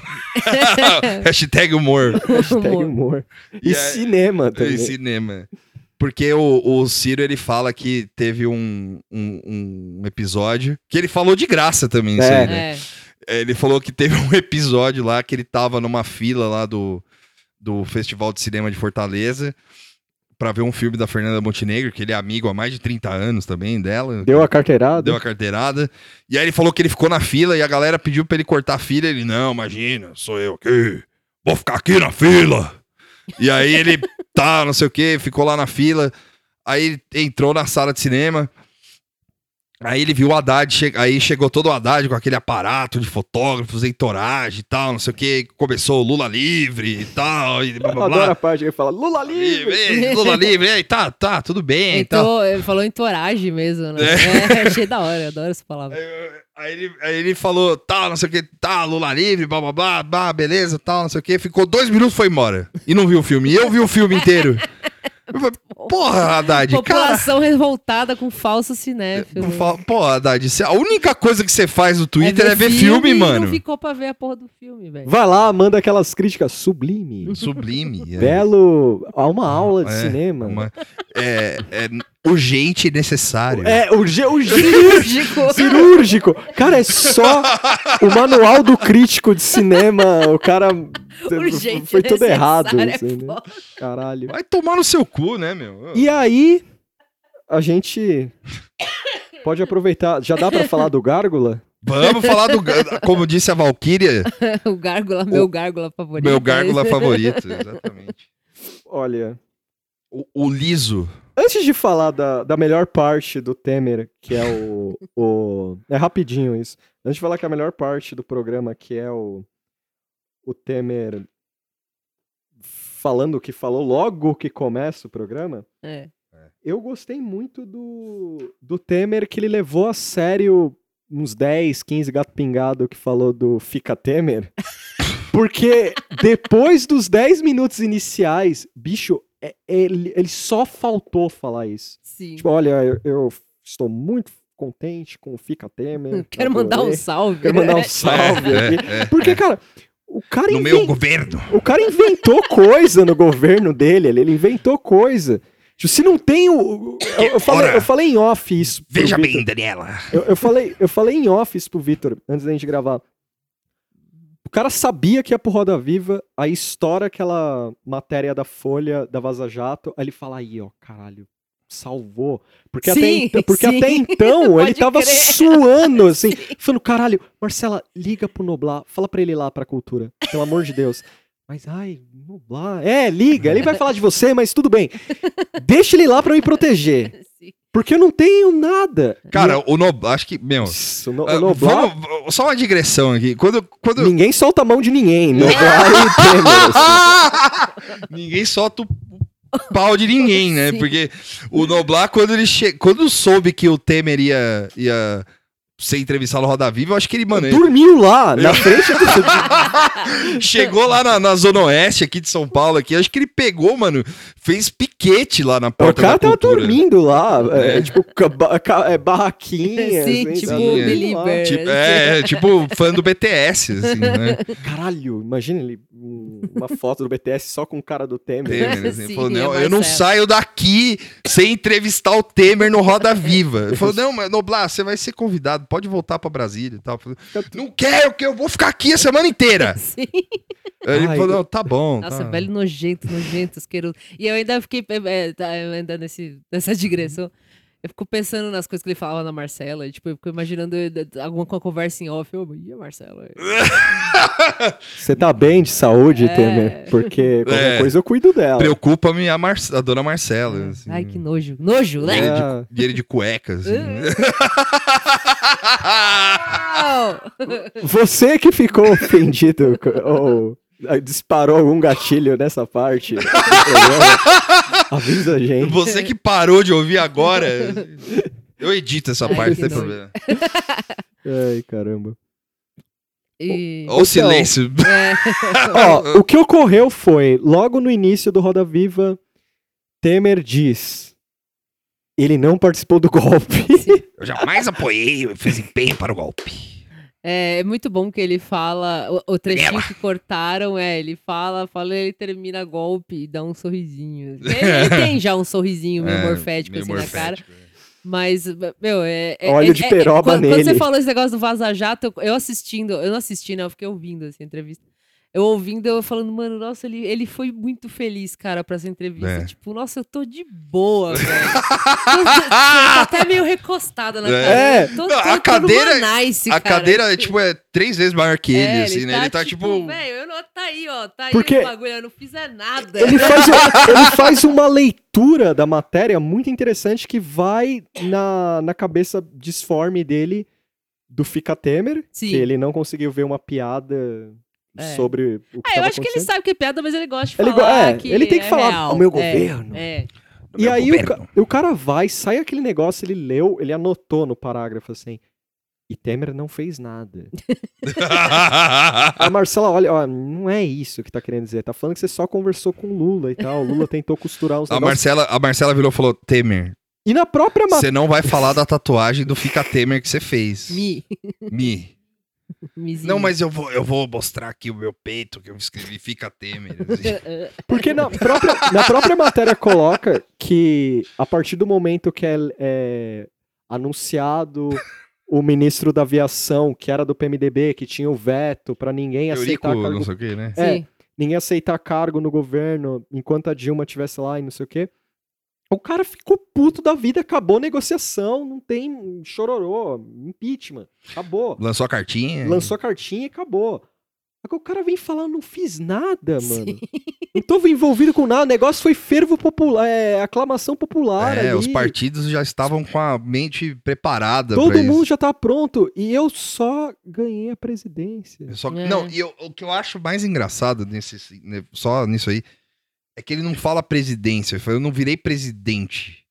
Hashtag humor. Hashtag Humor. E E é- cinema também. Em cinema. Porque o, o Ciro, ele fala que teve um, um, um episódio que ele falou de graça também, isso É. aí, né? É. Ele falou que teve um episódio lá que ele tava numa fila lá do, do Festival de Cinema de Fortaleza pra ver um filme da Fernanda Montenegro, que ele é amigo há mais de 30 anos também dela. Deu a carteirada. Deu a carteirada. E aí ele falou que ele ficou na fila e a galera pediu pra ele cortar a fila. Ele, não, imagina, sou eu aqui. Vou ficar aqui na fila. E aí ele, tá, não sei o que, ficou lá na fila. Aí entrou na sala de cinema. Aí ele viu o Haddad, che- aí chegou todo o Haddad com aquele aparato de fotógrafos, entoragem e tal, não sei o que. Começou o Lula livre e tal, e blá Eu blá adoro blá. a parte que ele fala Lula livre. Livre, Lula livre, ei, tá, tá, tudo bem e tal. Entrou, ele falou entoragem mesmo, né? É, achei da hora, eu adoro essa palavra. Aí ele, aí ele falou, tal, não sei o que, tá, Lula livre, blá blá blá, blá, beleza, tal, não sei o que. Ficou dois minutos foi embora. E não viu o filme. E eu vi o filme inteiro. Eu falei, porra, Haddad, cara. População revoltada com falso cinéfilo. Fala- Pô, Haddad, a única coisa que você faz no Twitter é ver, filme, e mano. Não ficou pra ver a porra do filme, velho. Vai lá, manda aquelas críticas sublime. Sublime. é. Belo. Há uma aula de É, cinema. uma- é, é urgente e necessário. É, o, ge- o ge- Cirúrgico. cirúrgico. Cara, é só o manual do crítico de cinema. O cara. Urgente, foi tudo errado. é assim, né? foda. Caralho. Vai tomar no seu cu, né, meu? E aí, a gente pode aproveitar. Já dá pra falar do Gárgula? Vamos falar do. Como disse a Valkyria, o gárgula, meu gárgula favorito. meu gárgula favorito. Exatamente. Olha. O, o liso. Antes de falar da, da melhor parte do Temer, que é o, o. É rapidinho isso. Antes de falar que a melhor parte do programa, que é o. O Temer falando o que falou logo que começa o programa. É. Eu gostei muito do, do Temer, que ele levou a sério uns 10, 15 gato pingado que falou do Fica Temer. Porque depois dos 10 minutos iniciais, bicho, é- ele, ele só faltou falar isso. Sim. Tipo, olha, eu, eu estou muito contente com o Fica Temer. Quero mandar um salve. Quero mandar um salve É, aqui. Porque, cara, o cara, No inven- meu governo. o cara inventou coisa no governo dele, ele ele inventou coisa. Tipo, se não tem o. Eu, eu falei, Ora. eu falei em off isso. Veja Vitor. bem, Daniela. Eu, eu falei, eu falei em off isso pro Vitor, antes da gente gravar. O cara sabia que ia pro Roda Viva, aí estoura aquela matéria da Folha da Vaza Jato, aí ele fala aí, ó, caralho, salvou. Porque, até, Sim, ent- porque sim. até então ele tava crer. suando, assim, falando, caralho, Marcela, liga pro Noblar, fala pra ele ir lá pra cultura, pelo amor de Deus. Mas, ai, Noblar, é, liga, ele vai falar de você, mas tudo bem. Deixa ele lá pra me proteger, Sim. porque eu não tenho nada. Cara, o Noblar, acho que, meu. Isso, o No- ah, o Noblar, vamos- só uma digressão aqui. Quando, quando ninguém solta a mão de ninguém. Noblar e Temer. assim. ninguém solta o pau de ninguém, né? Sim. Porque o Noblar, quando ele che... quando soube que o Temer ia, ia ser entrevistado no Roda Viva, eu acho que ele, mano, ele Dormiu lá, na frente chegou lá na, na Zona Oeste aqui de São Paulo, aqui, acho que ele pegou, mano, fez piquete lá na O porta cara da tava cultura. dormindo lá, é, É. tipo, é, barraquinha. Sim, assim, tipo é. Tipo, é, tipo fã do BTS, assim, né? Caralho, imagina ele, um- uma foto do BTS só com o cara do Temer. Temer, assim, Sim, falou, é não, eu não saio daqui sem entrevistar o Temer no Roda Viva. Ele falou, não, mas Noblar, você vai ser convidado, pode voltar pra Brasília e tal. Eu falei, não quero, que eu vou ficar aqui a semana inteira. Sim. Ele Ai, falou, eu- não, tá bom. Nossa, tá. velho nojento, nojento, asqueroso. E eu ainda fiquei, é, é, tá, ainda nesse, nessa digressão, eu fico pensando nas coisas que ele falava na Marcela, e, tipo, eu fico imaginando alguma com a conversa em off, eu, e a Marcela? Você tá bem de saúde, É. Temer? Porque qualquer É. coisa eu cuido dela. Preocupa-me a, Mar... a dona Marcela. Assim. Ai, que nojo. Nojo, E né? ele, É. de, e ele de cueca, assim. Não! Você que ficou ofendido ou ah, disparou algum gatilho nessa parte. Avisa a gente. Você que parou de ouvir agora. Eu edito essa Ai, parte, não tem problema. Ai, caramba. E... Olha o silêncio. É, Ó, o que ocorreu foi, logo no início do Roda Viva, Temer diz. Ele não participou do golpe. Eu jamais apoiei, eu fiz empenho para o golpe. É muito bom que ele fala, o, o trechinho que cortaram, é, ele fala, fala, ele termina golpe e dá um sorrisinho. Ele, ele tem já um sorrisinho meio É, morfético meio assim na cara. morfético, é. Mas, meu, é. é- Óleo é- de é- peroba quando, quando você nele. falou esse negócio do Vaza Jato, eu, eu assistindo, eu não assisti, né? Eu fiquei ouvindo essa entrevista. Eu ouvindo, eu falando, mano, nossa, ele, ele foi muito feliz, cara, pra essa entrevista. É. Tipo, nossa, eu tô de boa, velho. tô, tô- tô até meio recostada na É. cadeira. Tô, Não, tô, a tô cadeira- nice, A cara. cadeira, tipo, é três vezes maior que ele, É, assim, né? Ele tá, tipo. Velho, eu não, tá aí, ó. Tá aí Porque- o bagulho, eu não fiz é nada. Ele faz, ele faz uma leitura da matéria muito interessante que vai na, na cabeça disforme dele do Fica Temer, Sim. que ele não conseguiu ver uma piada É. sobre o que É, eu acho que ele sabe que é piada, mas ele gosta de Ele go- falar é, que ele tem que é falar, real. "O meu É, governo". É. E Meu aí o, governo. o cara vai, sai aquele negócio, ele leu, ele anotou no parágrafo assim. E Temer não fez nada. A Marcela, olha, ó, não é isso que tá querendo dizer. Tá falando que você só conversou com o Lula e tal. O Lula tentou costurar uns a, negócios. Marcela, a Marcela virou e falou: Temer, E na própria você não vai falar da tatuagem do Fica Temer que você fez. Mi. Mi. Mizinho. Não, mas eu vou, eu vou mostrar aqui o meu peito que eu escrevi Fica Temer. assim. Porque na própria, na própria matéria coloca que a partir do momento que é, é anunciado o ministro da aviação, que era do PMDB, que tinha o veto pra ninguém Eurico, aceitar não cargo, sei o que, né? É. Sim. ninguém aceitar cargo no governo enquanto a Dilma estivesse lá e não sei o quê. O cara ficou puto da vida, acabou a negociação, não tem chororô, impeachment, acabou. Lançou a cartinha. Lançou a cartinha e acabou. Agora o cara vem falar, não fiz nada, mano. Sim. Não tô envolvido com nada. O negócio foi fervo popular, é, aclamação popular. É, ali. os partidos já estavam com a mente preparada Todo pra mundo isso. já tá pronto. E eu só ganhei a presidência. Só É. Não, e eu- o que eu acho mais engraçado nesse, só nisso aí é que ele não fala presidência. Ele fala, eu não virei presidente.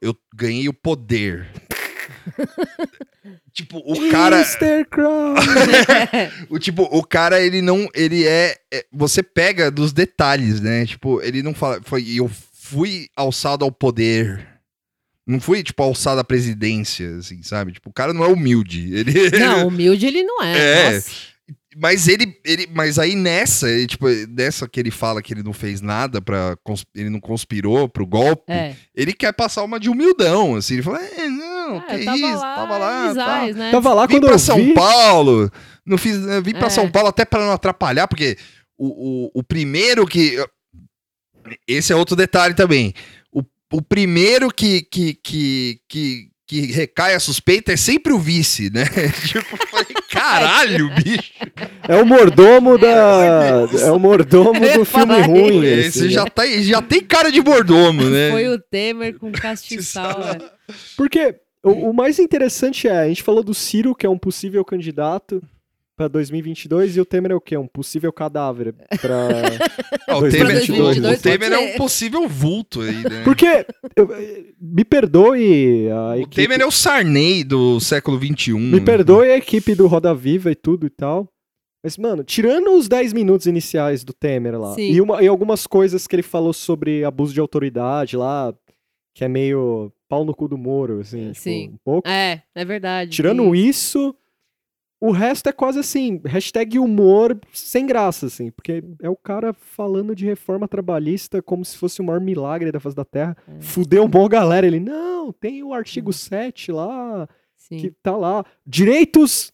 Eu ganhei o poder. tipo, o cara. Mr. Crown. O tipo, o cara, ele não. Ele é, é- Você pega dos detalhes, né? Tipo, ele não fala. Foi, eu fui alçado ao poder. Não fui, tipo, alçado à presidência, assim, sabe? Tipo, o cara não é humilde. Ele, Não, humilde ele não é. É. Nossa. Mas ele, ele. Mas aí nessa, ele, tipo, nessa que ele fala que ele não fez nada para Ele não conspirou pro golpe, É. ele quer passar uma de humildão, assim. Ele fala, é, não, É, que isso, lá, tava lá. tá. Isais, né? Tava lá Vim quando pra eu São vi. Paulo. Não fiz, eh, vim pra É. São Paulo até pra não atrapalhar, porque o, o, o primeiro que. Esse é outro detalhe também. O, o primeiro que, que, que, que, que recai a suspeita é sempre o vice, né? tipo, falei, caralho, bicho. É o mordomo da. É o mordomo do filme ruim. Esse esse, já, né? tá, já tem cara de mordomo, né? Foi o Temer com castiçal. é. Porque o, o mais interessante é, a gente falou do Ciro, que é um possível candidato pra 2022, e o Temer é o quê? Um possível cadáver. Ah, o 2022, Temer, o- o 2022 Temer é um possível vulto aí, né? Porque, eu- me perdoe a O equipe... Temer é o Sarney do século XXI. Me perdoe a equipe do Roda Viva e tudo e tal. Mas, mano, tirando os 10 minutos iniciais do Temer lá, Sim. e, uma- e algumas coisas que ele falou sobre abuso de autoridade lá, que é meio pau no cu do Moro, assim, tipo, Sim. um pouco. É, é verdade. Tirando isso, o resto é quase assim, hashtag humor sem graça, assim, porque é o cara falando de reforma trabalhista como se fosse o maior milagre da face da Terra. É. Fudeu uma galera. Ele, não, tem o artigo 7 lá, Sim. que tá lá. Direitos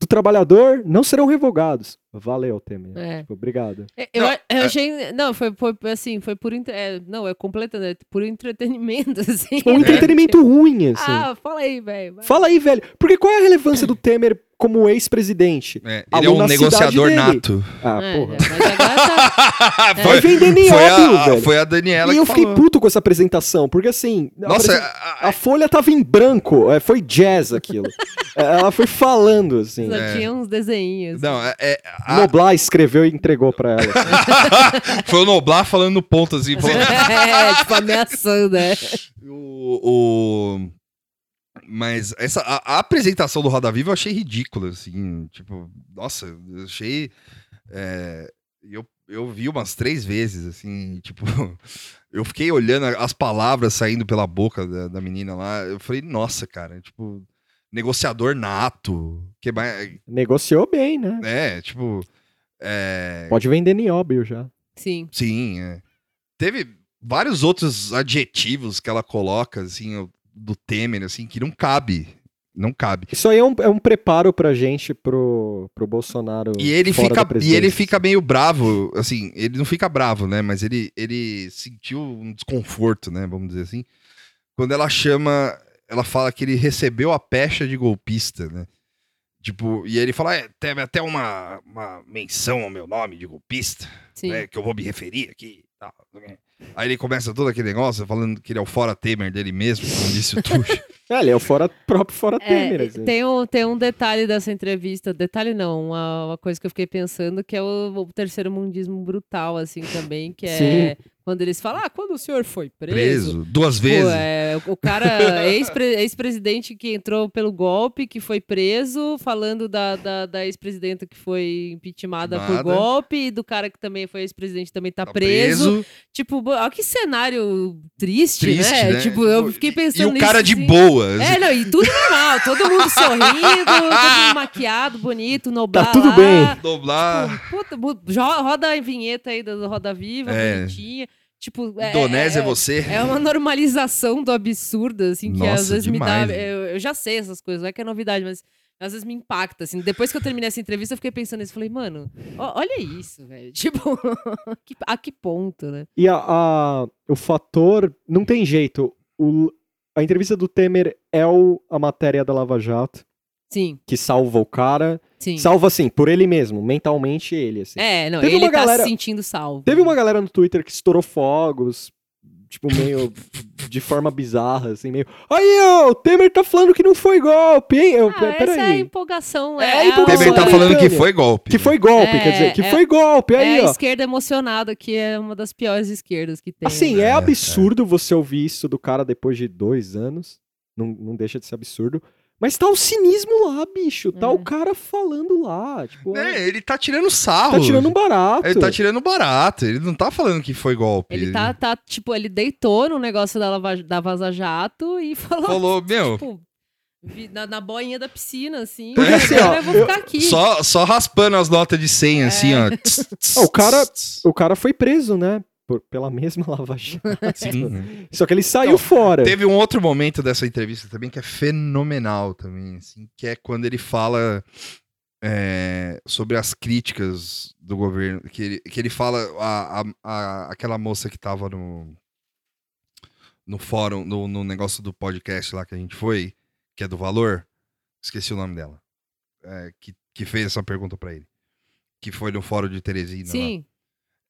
do trabalhador não serão revogados. Valeu, Temer. É. Tipo, obrigado. É, Eu, eu achei. Não, foi, foi assim, foi por. é, não, é completa, né? Por entretenimento, assim. Um É. entretenimento ruim, assim. Ah, fala aí, velho. Fala aí, velho. Porque qual é a relevância do Temer como ex-presidente. É, A ele é um negociador nato. Ah, É, porra. mas agora tá- Vai vender foi, nióbio, a, velho. foi a Daniela E que eu fiquei falou. puto com essa apresentação, porque assim. a Nossa, apresen- a- a, folha tava em branco, é, foi jazz aquilo. É, Ela foi falando, assim. só É. tinha uns desenhos. não, é, é- a- Noblar escreveu e entregou pra ela. foi o Noblar falando no ponto assim. falando- é, tipo, ameaçando, né? o, o- Mas essa, a, a apresentação do Roda Viva eu achei ridícula, assim. Tipo, nossa, eu achei. é, eu, eu vi umas três vezes, assim, tipo. Eu fiquei olhando as palavras saindo pela boca da, da menina lá. Eu falei, nossa, cara, tipo, negociador nato. Que mais. Negociou bem, né? É, tipo. É, Pode vender nióbio já. Sim. Sim, é. Teve vários outros adjetivos que ela coloca, assim, o- do Temer, assim, que não cabe. Não cabe. Isso aí é um, é um preparo pra gente pro, pro Bolsonaro. E ele, fora fica, da e ele fica meio bravo, assim, ele não fica bravo, né? Mas ele, ele sentiu um desconforto, né? Vamos dizer assim. Quando ela chama, ela fala que ele recebeu a pecha de golpista, né? Tipo, e ele fala, é, teve até uma, uma menção ao meu nome de golpista. Sim. né, que eu vou me referir aqui. e o quê. Aí ele começa todo aquele negócio falando que ele é o fora Temer dele mesmo, como disse o Tuxo. É, ele é o fora, próprio fora É, Temer. assim. tem, um, tem um detalhe dessa entrevista, detalhe não, uma, uma coisa que eu fiquei pensando, que é o, o terceiro mundismo brutal, assim, também, que é quando eles falam, ah, quando o senhor foi preso... Preso duas Pô, vezes. é, o cara, ex-pre- ex-presidente que entrou pelo golpe, que foi preso, falando da, da, da ex-presidenta que foi impeachmentada por golpe, e do cara que também foi ex-presidente também tá, Tá preso. Tipo, bo- olha que cenário triste, Triste, né? né? Tipo, eu fiquei E pensando o cara nisso, de assim. boas. É, não, e tudo normal, todo mundo sorrindo, todo mundo maquiado, bonito, noblar Tá tudo lá. bem. Doblar. Tipo, puta, roda a vinheta aí do Roda Viva, É. bonitinha. Tipo, é, Indonésia é, é você. é uma normalização do absurdo, assim, que Nossa, às vezes demais, me dá. Eu, eu já sei essas coisas, não é que é novidade, mas às vezes me impacta, assim. Depois que eu terminei essa entrevista, eu fiquei pensando nisso. Falei, mano, ó- olha isso, velho. Tipo, a que ponto, né? E a, a- o fator. Não tem jeito. O- a entrevista do Temer é o, a matéria da Lava Jato, Sim, que salva o cara. sim. Salva, assim, por ele mesmo, mentalmente ele. Assim. É, não, Teve ele uma tá galera- se sentindo salvo. Teve uma galera no Twitter que estourou fogos, tipo, meio de forma bizarra, assim, meio. Aí, ó, o Temer tá falando que não foi golpe, hein? Eu, Ah, essa é a empolgação. É É, a a- empolgação. Temer tá falando que foi golpe. Que foi golpe, É, quer dizer, que é- foi golpe. Aí, é a ó. esquerda emocionada, que é uma das piores esquerdas que tem. Assim, né? é, É, absurdo você ouvir isso do cara depois de dois anos. Não, não deixa de ser absurdo. Mas tá o cinismo lá, bicho. Tá É. o cara falando lá. Tipo, É, ele tá tirando sarro. tá tirando barato. Ele tá tirando barato. Ele não tá falando que foi golpe. Ele tá, tá, tipo, ele deitou no negócio da, Lava- da Vaza Jato e falou, Falou, meu, tipo, na, na boinha da piscina, assim. Porque "É, assim, ó, eu vou eu- ficar aqui. só, só raspando as notas de 100, assim, ó. Ah, o cara- O cara foi preso, né? Por- pela mesma Lava Jato. Sim. Só que ele saiu Não, fora. Teve um outro momento dessa entrevista também que é fenomenal também, assim, que é quando ele fala é, sobre as críticas do governo, que ele, que ele fala a, a- a- aquela moça que tava no no fórum, no, no negócio do podcast lá que a gente foi, que é do Valor, esqueci o nome dela, é, que, que fez essa pergunta pra ele, que foi no fórum de Teresina lá.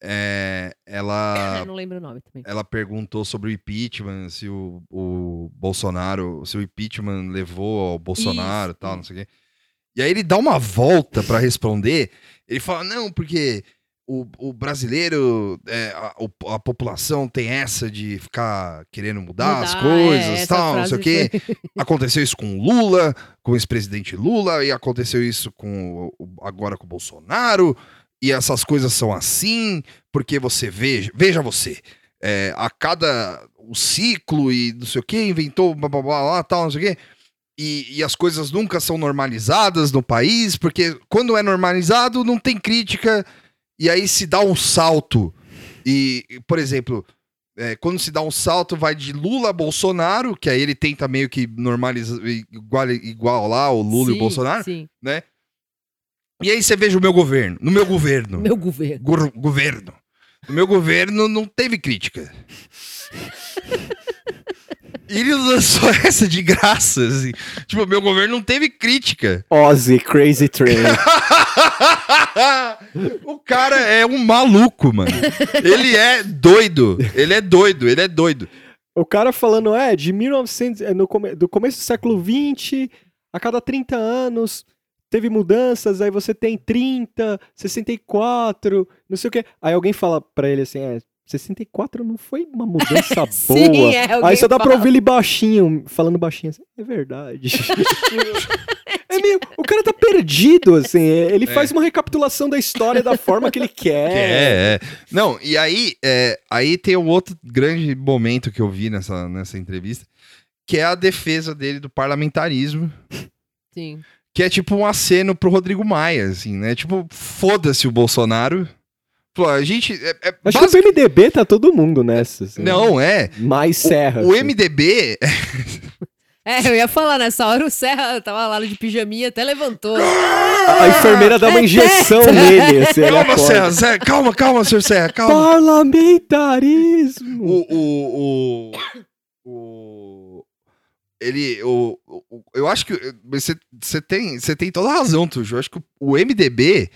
É, ela eu não lembro o nome também. ela perguntou sobre o impeachment, se o, o Bolsonaro, se o impeachment levou ao Bolsonaro e tal, não sei o quê. E aí ele dá uma volta pra responder. Ele fala, não, porque o, o brasileiro, é, a, a população tem essa de ficar querendo mudar, as Mudar, coisas, é, tal, não sei o quê. Aconteceu isso com o Lula, com o ex-presidente Lula, e aconteceu isso com agora com o Bolsonaro, e essas coisas são assim, porque você veja, veja você, é, a cada o ciclo e não sei o que, inventou blá blá blá, blá tal, não sei o quê. E, e as coisas nunca são normalizadas no país, porque quando é normalizado não tem crítica, e aí se dá um salto. E, por exemplo, é, quando se dá um salto, vai de Lula a Bolsonaro, que aí ele tenta meio que normalizar, igual, igual lá o Lula e o Sim, Bolsonaro, Sim, né? E aí você veja o meu governo. No meu governo. meu governo. Governo. No meu governo não teve crítica. E ele lançou essa de graça, assim. Tipo, meu governo não teve crítica. Ozzy, Crazy Train. o cara é um maluco, mano. Ele é doido. Ele é doido, ele é doido. O cara falando, é, de 1900, é, no do começo do século 20, a cada 30 anos teve mudanças, aí você tem 30, 64, não sei o quê. Aí alguém fala pra ele assim, é, 64 não foi uma mudança boa. Sim, é, aí só dá pra fala. ouvir ele baixinho, falando baixinho assim, é verdade. é meio, o cara tá perdido, assim, ele faz uma recapitulação da história da forma que ele quer. É, é. Não, e aí, é, aí tem um outro grande momento que eu vi nessa, nessa entrevista, que é a defesa dele do parlamentarismo, Sim. Que é tipo um aceno pro Rodrigo Maia, assim, né? Tipo, foda-se o Bolsonaro. Pô, a gente. É, é Acho basic- que o PMDB tá todo mundo nessa. assim. Não, é. Mais serra. O assim. MDB. É, eu ia falar, nessa hora o Serra tava lá de pijaminha, até levantou. A enfermeira dá uma É injeção teto. nele. Assim, Calma. Serra, Serra, calma, calma, senhor Serra, calma. Parlamentarismo. O. O. O. o ele. O, o- eu acho que. Você, tem, você tem toda a razão, Tujo. Eu acho que o MDB.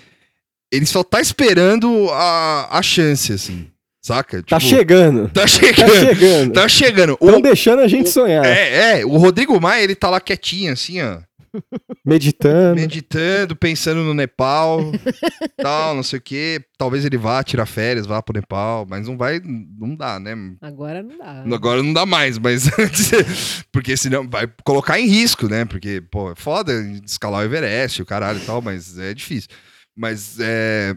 Ele só tá esperando a, a chance, assim. Saca? Tá Tipo, chegando. Tá Tá chegando. chegando. Tá chegando. Estão O, deixando a gente sonhar. é, é. O Rodrigo Maia, ele tá lá quietinho, assim, ó. Meditando. meditando, pensando no Nepal, tal, não sei o quê. Talvez ele vá tirar férias, vá pro Nepal, mas não vai, não dá, né? Agora não dá. Agora não dá mais, mas antes, porque senão vai colocar em risco, né? Porque, pô, é foda escalar o Everest, o caralho e tal, mas é difícil. Mas é.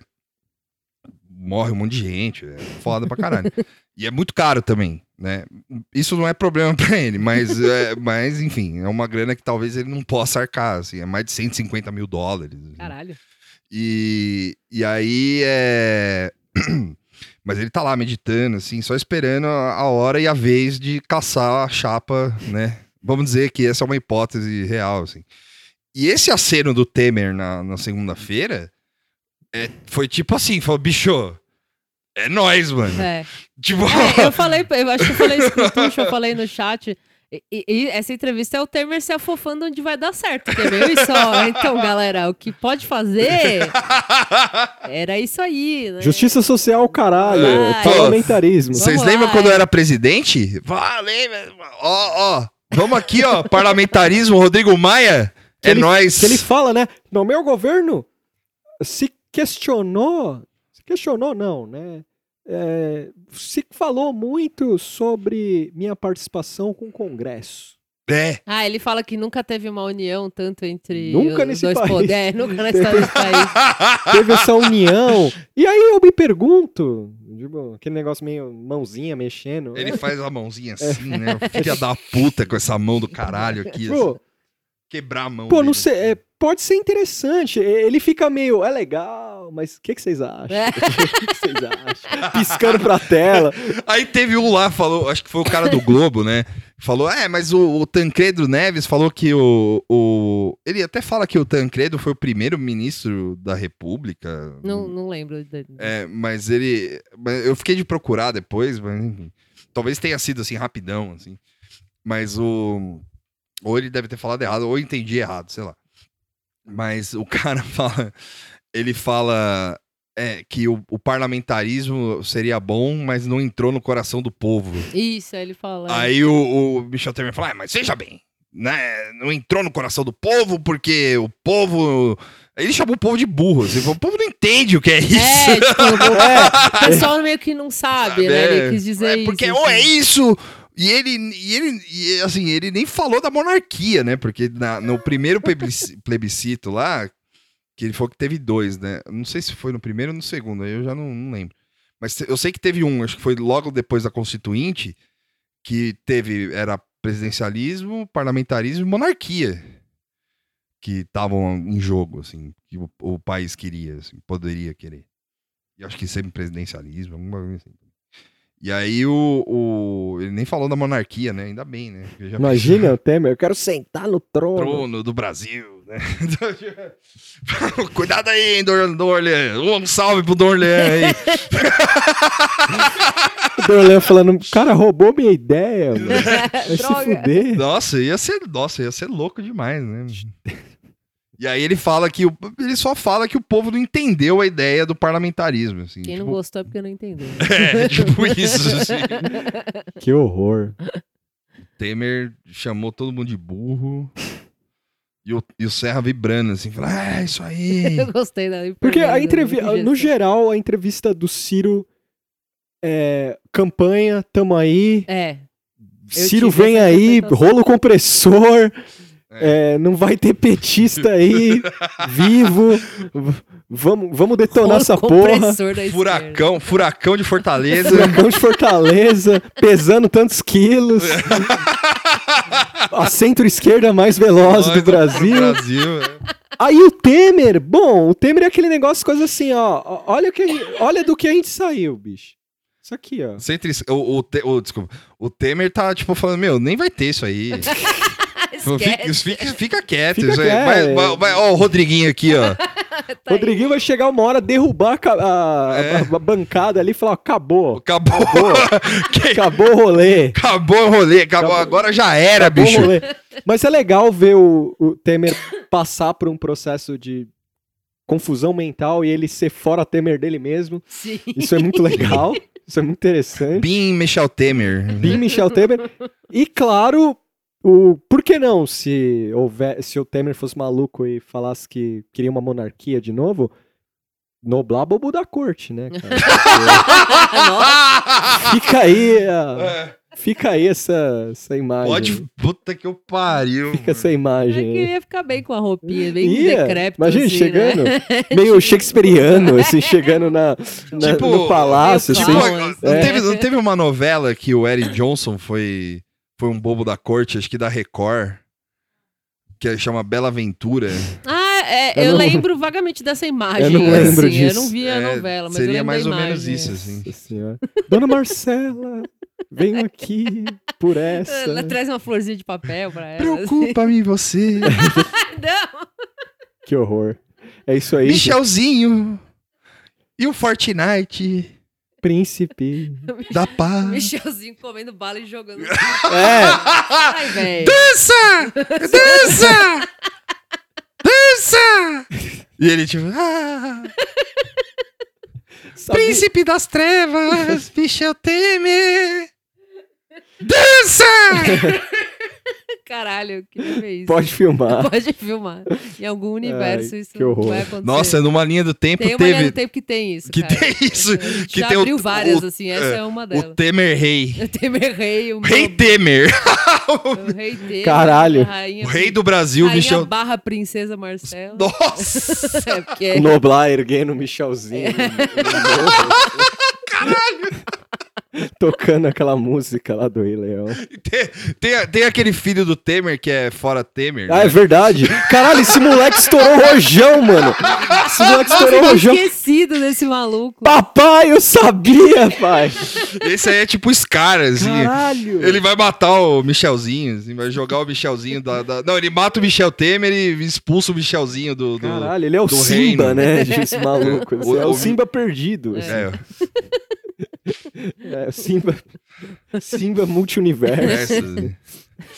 Morre um monte de gente, é foda pra caralho. E é muito caro também, né? Isso não é problema pra ele, mas, é, mas enfim, é uma grana que talvez ele não possa arcar, assim, é mais de 150 mil dólares. assim. Caralho. E, e aí é. Mas ele tá lá meditando, assim, só esperando a a hora e a vez de caçar a chapa, né? Vamos dizer que essa é uma hipótese real, assim. E esse aceno do Temer na, na segunda-feira é, foi tipo assim: falou, bicho, é nóis, mano. É. Tipo, É, eu falei, eu acho que eu falei isso pro Tuxo, eu falei no chat. E, e- e essa entrevista é o Temer se afofando onde vai dar certo, entendeu? Isso, ó. Então, galera, o que pode fazer era isso aí, né? Justiça social, caralho. Parlamentarismo. Vocês lembram quando eu era presidente? Falei, ó, ó. Vamos aqui, ó. Parlamentarismo, Rodrigo Maia. Que é ele- nóis. Que ele fala, né? No meu governo se questionou. Questionou, não, né? É, se falou muito sobre minha participação com o Congresso. É. Ah, ele fala que nunca teve uma união tanto entre Nunca os nesse dois país. poderes. É, nunca na história desse país. Teve essa união. E aí eu me pergunto, tipo, aquele negócio meio mãozinha mexendo. Ele faz a mãozinha assim, né? Filha da puta com essa mão do caralho aqui. assim. Quebrar a mão. pô, não dele. sei. é, pode ser interessante. Ele fica meio, é legal, mas o que, que vocês acham? É. O que, que vocês acham? Piscando pra tela. Aí teve um lá, falou, acho que foi o cara do Globo, né? Falou, é, mas o, o Tancredo Neves falou que o, o. Ele até fala que o Tancredo foi o primeiro ministro da República. Não, não lembro. É, mas ele. Eu fiquei de procurar depois, mas enfim. Talvez tenha sido assim, rapidão, assim. Mas o. Ou ele deve ter falado errado, ou entendi errado, sei lá. Mas o cara fala. Ele fala é, que o, o parlamentarismo seria bom, mas não entrou no coração do povo. Isso, ele fala. Aí o, o Michel Temer fala, ah, mas veja bem, né? Não entrou no coração do povo porque o povo. Ele chamou o povo de burro. Assim, o povo não entende o que é isso. É, tipo, o pessoal meio que não sabe, né? Ele quis dizer é isso. porque ou é assim. isso e ele e ele e, assim ele nem falou da monarquia né? Porque na- no primeiro plebisci- plebiscito lá que ele falou que teve dois né? Não sei se foi no primeiro ou no segundo aí eu já não, não lembro. Mas eu sei que teve um acho que foi logo depois da constituinte que teve era presidencialismo parlamentarismo e monarquia que estavam em jogo assim que o, o país queria assim, poderia querer. E acho que sempre presidencialismo alguma coisa assim e aí o, o- Ele nem falou da monarquia, né? Ainda bem, né? Imagina o Temer, eu quero sentar no trono. trono do Brasil. né? Cuidado aí, hein, Dor Dorlean. Um salve pro Dorlean aí. O Dorlan falando, cara, roubou minha ideia, mano. Vai se fuder. Nossa, ia ser, nossa, ia ser louco demais, né? E aí ele fala que o, ele só fala que o povo não entendeu a ideia do parlamentarismo, assim. Quem não tipo, gostou é porque não entendeu. É, tipo isso, assim. Que horror. Temer chamou todo mundo de burro. E o, e o Serra vibrando, assim, falando, ah, isso aí. Eu gostei da Porque a entrevista, no geral, a entrevista do Ciro é campanha, tamo aí, É. Ciro vem aí, rolo compressor, é, não vai ter petista aí, vivo, vamos, vamos detonar Rolo essa porra. Furacão, furacão de Fortaleza. Furacão de Fortaleza, pesando tantos quilos. A centro-esquerda mais veloz do Brasil. Brasil. é. Aí o Temer, bom, o Temer é aquele negócio, coisa assim, ó. Olha, o que gente- olha do que a gente saiu, bicho. Isso aqui, ó. Centro, o, o, Te- o- desculpa. O Temer tá, tipo, falando, meu, nem vai ter isso aí. Fica, fica, fica quieto. Fica aí. quieto. Vai, vai- vai- ó, o Rodriguinho aqui, ó. Tá aí. Rodriguinho vai chegar uma hora, derrubar a, a- É. a- a bancada ali e falar: acabou. Acabou. Que- Acabou o rolê. acabou o rolê. Acabou, Acabou. agora já era, Acabou o bicho. rolê. Mas é legal ver o, o Temer passar por um processo de confusão mental e ele ser fora Temer dele mesmo. Sim. Isso é muito legal. Isso é muito interessante. Bim Michel Temer. Bim Michel Temer. E claro, o por que não se houver, se o Temer fosse maluco e falasse que queria uma monarquia de novo, noblar bobo da corte, né, cara? Fica aí, a- fica aí essa, essa imagem. Pode. Puta que eu pariu. Fica essa imagem. eu aí. queria ficar bem com a roupinha, bem Ia, decrépito. Imagina, assim, chegando, Né? meio shakespeariano, assim, chegando na, na- Tipo, no palácio, assim. Tipo, não, é. teve, não teve uma novela que o Eric Johnson foi, foi um bobo da corte, acho que da Record, que chama Bela Aventura. Ah, é, Eu eu, não- lembro vagamente dessa imagem. Eu não lembro assim, Eu disso. não vi a É, novela, mas seria eu lembro mais da ou menos imagem. isso, assim. Nossa senhora. Dona Marcela, venho aqui por essa. Ela traz uma florzinha de papel pra ela. Preocupa-me você. assim. Não. Que horror. É isso aí, Michelzinho. E o Fortnite príncipe. da paz. Michelzinho comendo bala e jogando. É, Ai, velho. Dança! Dança! Dança! E ele tipo, ah, sabe- príncipe das trevas, Michel Temer. Dança! Caralho, eu queria ver isso. Pode filmar. Pode filmar. Em algum universo Ai, isso que vai acontecer. Nossa, numa linha do tempo tem uma linha teve do tempo que tem isso, que cara. tem isso, A gente que já tem o- abriu várias, o- assim. Essa é, é, uma o delas. Temer Rei. O Temer Rei, o Rei meu- Temer. o Rei Temer. Caralho. Rainha, O rei do Brasil, Rainha Michel. barra Princesa Marcela. Nossa! É, porque O Noblar erguendo o Michelzinho. Caralho! Tocando aquela música lá do Rei Leão. Tem, tem, tem aquele filho do Temer que é fora Temer. Ah, né? é verdade. Caralho, esse moleque estourou o rojão, mano. Esse moleque Nossa, estourou o eu rojão. esquecido desse maluco. Papai, eu sabia, pai. Esse aí é tipo Scar, assim. Caralho. Ele vai matar o Michelzinho, assim, vai jogar o Michelzinho da, da- Não, ele mata o Michel Temer e expulsa o Michelzinho do. do... Caralho, ele é o Simba, reino. né? Esse maluco. O- é o o- Simba perdido. assim. É, É, Simba. Simba multiuniverso.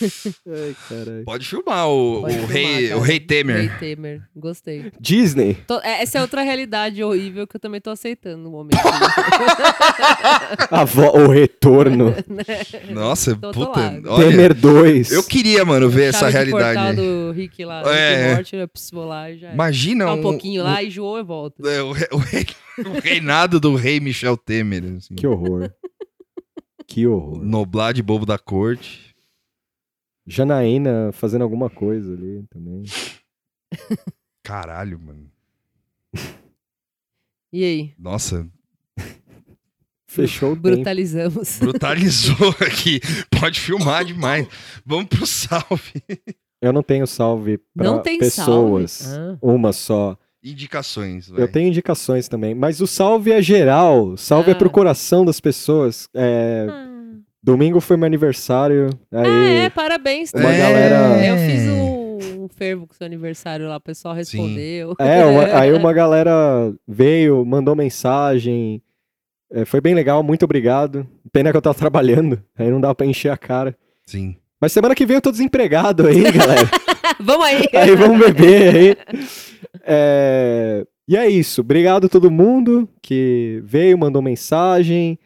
Ai, caralho. Pode filmar o, Pode o filmar, rei, cara. o rei Temer. Rei Temer. Gostei. Disney. Tô- é- essa é outra realidade horrível que eu também tô aceitando no momento. A vo- o retorno. Nossa, Tô- tô puta. lá. Olha, Temer 2. eu queria, mano, ver essa Chave realidade. portal do Rick lá. É. Rick e Morty, eu preciso vou lá e já. Imagina Ficar um, um pouquinho lá, enjoou e volta. é, o, re- o rei- o reinado do rei Michel Temer. Assim. Que horror. Que horror. Noblar de bobo da corte. Janaína fazendo alguma coisa ali também. Caralho, mano. E aí? Nossa, Fechou o tempo. Brutalizamos. brutalizou aqui. Pode filmar demais. Vamos pro salve. Eu não tenho salve pra Não tem pessoas. salve? Ah. Uma só. Indicações. vai. Eu tenho indicações também. Mas o salve é geral. Salve é Ah. pro coração das pessoas. É, Domingo foi meu aniversário. Aí. Ah, é, parabéns. Uma É. galera- Eu fiz o um fervo com seu aniversário lá, o pessoal respondeu. É, uma- aí uma galera veio, mandou mensagem. é, foi bem legal, muito obrigado. Pena que eu tava trabalhando, aí não dava pra encher a cara. Sim. Mas semana que vem eu tô desempregado aí, galera. Vamos aí. aí vamos beber aí. É, E é isso. Obrigado a todo mundo que veio, mandou mensagem,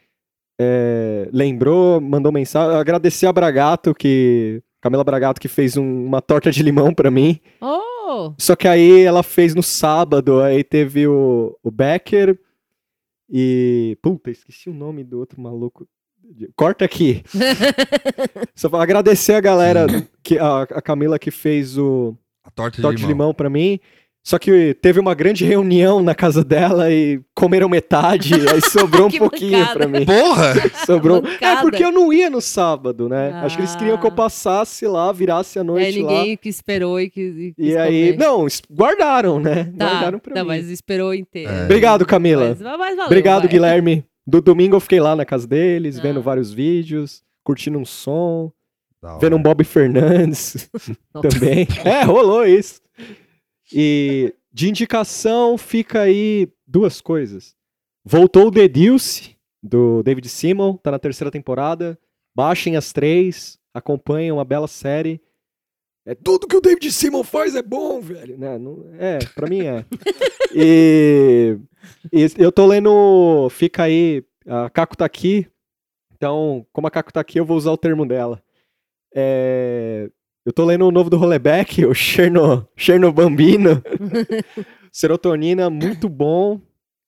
é, lembrou, mandou mensagem. Agradecer a Bragato, que. Camila Bragato, que fez um- uma torta de limão pra mim. Oh, Só que aí ela fez no sábado, aí teve o, o Becker e. Puta, esqueci o nome do outro maluco. Corta aqui. Só pra agradecer a galera, que, a, a Camila que fez o A torta de torta de limão. limão pra mim. Só que teve uma grande reunião na casa dela e comeram metade, aí sobrou um pouquinho pra mim. Porra! Sobrou. É Mancada. porque eu não ia no sábado, né? Acho que eles queriam que eu Ah. passasse lá, virasse a é, noite lá. ninguém que esperou e que. E, E aí, não, guardaram, né? Tá, guardaram pra tá, mim. mas esperou inteiro. É. Obrigado, Camila. Mas, mas valeu, Obrigado, vai. Guilherme. Do domingo eu fiquei lá na casa deles, Ah. vendo vários vídeos, curtindo um som, vendo um. Bob Fernandes também. É, rolou isso. E de indicação fica aí duas coisas. Voltou o The Deuce, do David Simon, tá na terceira temporada. Baixem as três, acompanhem uma bela série. É tudo que o David Simon faz é bom, velho. Né? Não- é, pra mim é. e, e eu tô lendo. Fica aí. A Caco tá aqui. Então, como a Caco tá aqui, eu vou usar o termo dela. É, eu tô lendo o novo do Roleback, o Cherno, Cherno Bambino. Serotonina, muito bom.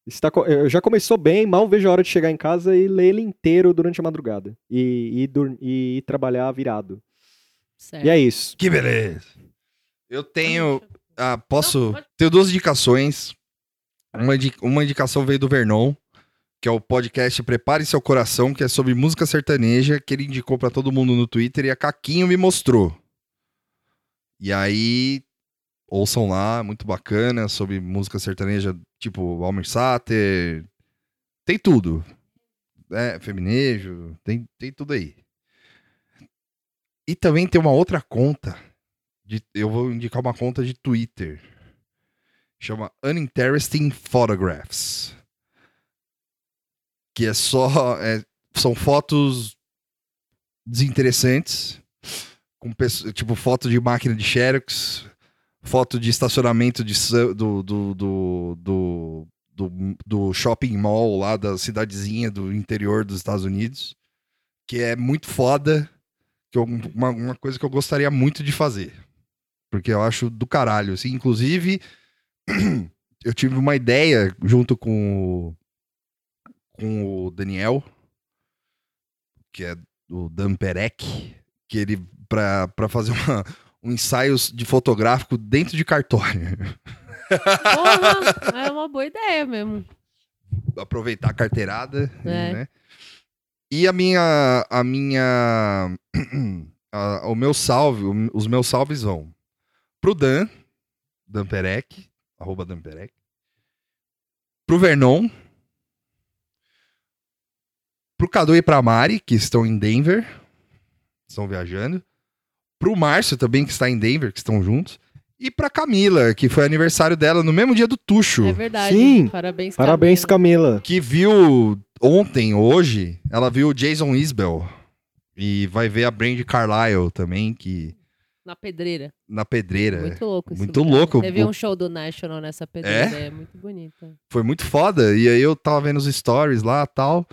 Está, eh, já começou bem, mal vejo a hora de chegar em casa e ler ele inteiro durante a madrugada. E, e, e ir trabalhar virado. Certo. E é isso. Que beleza. Eu tenho. Ah, posso. Não, pode- Tenho duas indicações. Uma, uma indicação veio do Vernon, que é o podcast Prepare Seu Coração, que é sobre música sertaneja, que ele indicou pra todo mundo no Twitter e a Caquinho me mostrou. E aí, ouçam lá, muito bacana, sobre música sertaneja, tipo Almir Sater. Tem tudo. É, feminejo, tem, tem tudo aí. E também tem uma outra conta. de- eu vou indicar uma conta de Twitter. Chama Uninteresting Photographs. Que é só. é- são fotos desinteressantes. Com, tipo, foto de máquina de Xerox. Foto de estacionamento de, do, do, do, do, shopping mall lá da cidadezinha do interior dos Estados Unidos. Que é muito foda que eu- uma, uma coisa que eu gostaria muito de fazer. Porque eu acho do caralho, assim. Inclusive, eu tive uma ideia junto com o, com o Daniel, que é do Dan Perec, que ele, pra fazer uma, um ensaio de fotográfico dentro de cartório. Porra, é uma boa ideia mesmo. aproveitar a carteirada, É. né? E a minha, a minha, a- o meu salve, os meus salves vão pro Dan, Dan Perec, arroba Dan Perec, pro Vernon, pro Cadu e pra Mari, que estão em Denver, estão viajando, pro Márcio também, que está em Denver, que estão juntos, e pra Camila, que foi aniversário dela no mesmo dia do Tuxo É verdade. Sim. Parabéns, Parabéns, Camila. Camila. que viu ontem, hoje, ela viu o Jason Isbell. E vai ver a Brand Carlyle também, que Na pedreira. na pedreira. Muito louco isso. Muito cara. louco. Teve um show do National nessa pedreira. É, muito bonita. Foi muito foda. E aí eu tava vendo os stories lá tal.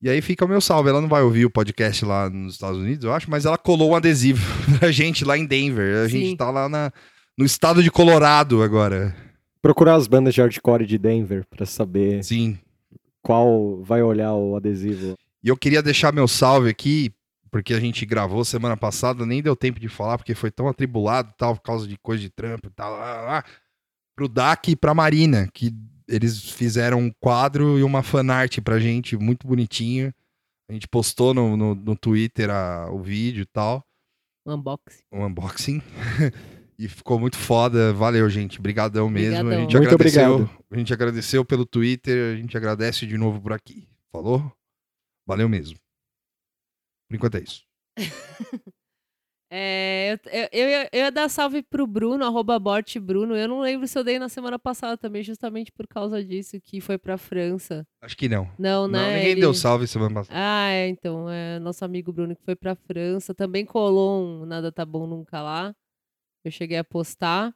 E aí fica o meu salve. Ela não vai ouvir o podcast lá nos Estados Unidos, eu acho, mas ela colou um adesivo pra gente lá em Denver. A Sim. gente tá lá na, no estado de Colorado agora. Procurar as bandas de hardcore de Denver pra saber Sim. qual vai olhar o adesivo. E eu queria deixar meu salve aqui, porque a gente gravou semana passada, nem deu tempo de falar, porque foi tão atribulado tal, por causa de coisa de trampo e tal, lá, lá, lá, pro DAC e pra Marina, que eles fizeram um quadro e uma fanart pra gente, muito bonitinho. A gente postou no, no, no Twitter a- o vídeo e tal, Um unboxing. o unboxing. e ficou muito foda. Valeu, gente. Obrigadão mesmo. A Obrigadão. gente Muito agradeceu. obrigado. A gente agradeceu pelo Twitter, a gente agradece de novo por aqui. Falou? Valeu mesmo. Por enquanto é isso. É, eu, eu, eu, ia- eu ia dar salve pro Bruno, arroba Bruno. Eu não lembro se eu dei na semana passada também, justamente por causa disso, que foi pra França. Acho que não. Não, Não, né? ninguém ele- deu salve semana passada. Ah, é, então, é nosso amigo Bruno que foi pra França, também colou um Nada Tá Bom Nunca lá. Eu cheguei a postar.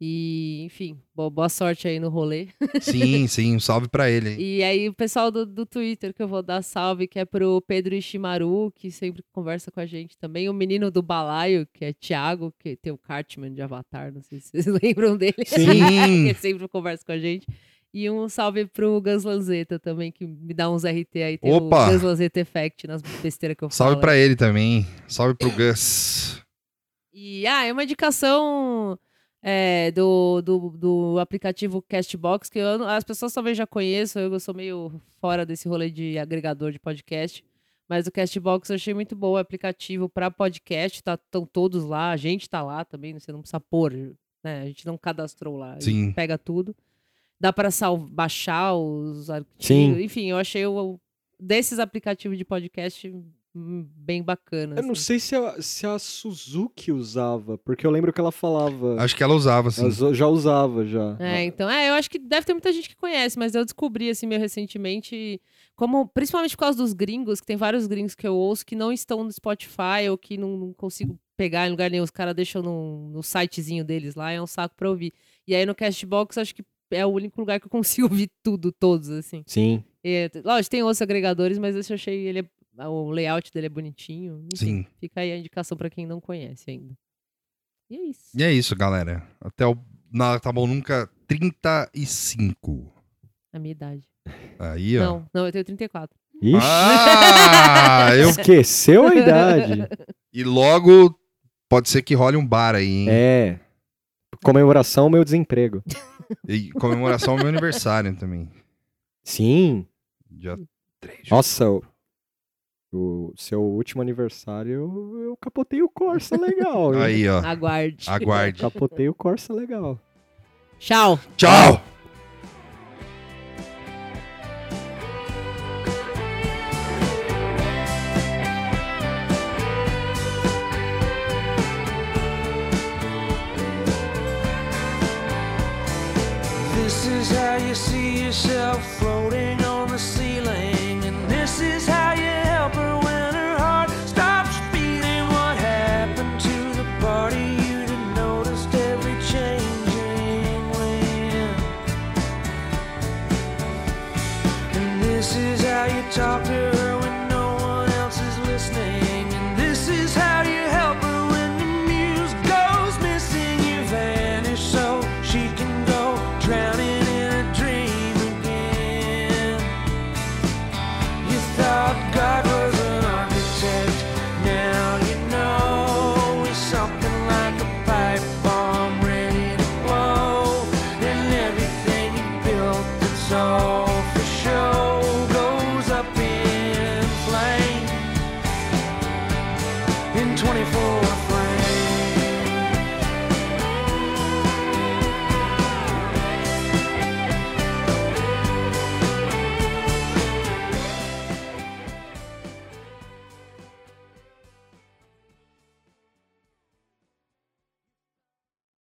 E, enfim, bo- boa sorte aí no rolê. Sim, sim, um salve pra ele. E aí, o pessoal do, do Twitter que eu vou dar salve, que é pro Pedro Ishimaru, que sempre conversa com a gente também. O menino do balaio, que é Thiago, que tem o Cartman de Avatar, não sei se vocês lembram dele. Sim. que sempre conversa com a gente. E um salve pro Gus Lanzetta também, que me dá uns RT aí. Tem Opa! o Gus Lanzetta Effect nas besteiras que eu Salve falo. pra ele também. Salve pro Gus. E, ah, é uma indicação é, do, do, do aplicativo Castbox, que eu as pessoas talvez já conheçam, eu sou meio fora desse rolê de agregador de podcast, mas o Castbox eu achei muito bom, o aplicativo para podcast, tá, estão todos lá, a gente tá lá também, você não precisa pôr, né, a gente não cadastrou lá, Sim. pega tudo. Dá para baixar os arquivos, Sim. enfim, eu achei o, desses aplicativos de podcast bem bacana. Eu não assim. sei se a, se a Suzuki usava, porque eu lembro que ela falava. Acho que ela usava, sim. Ela já usava, já. É, então, é, eu acho que deve ter muita gente que conhece, mas eu descobri, assim, meio recentemente, como, principalmente por causa dos gringos, que tem vários gringos que eu ouço que não estão no Spotify ou que não, não consigo pegar em lugar nenhum, os caras deixam no, no sitezinho deles lá, é um saco pra ouvir. E aí no Castbox, acho que é o único lugar que eu consigo ouvir tudo, todos, assim. Sim. E, lógico, tem outros agregadores, mas esse eu achei, ele é- o layout dele é bonitinho. Enfim, Sim. Fica aí a indicação pra quem não conhece ainda. E é isso. E é isso, galera. Até o. Nada tá bom nunca 35. A minha idade. Aí, ó. Não, não, eu tenho 34. Ixi, Ah, eu. esqueceu a idade. E logo pode ser que role um bar aí, hein? É. Comemoração ao meu desemprego. E comemoração ao meu aniversário também. Sim. Dia 3 de Nossa, o, o seu último aniversário eu, eu capotei o Corsa legal. Aí, ó. Aguarde. Aguarde. Capotei o Corsa legal. Tchau. Tchau! This is how you see yourself floating you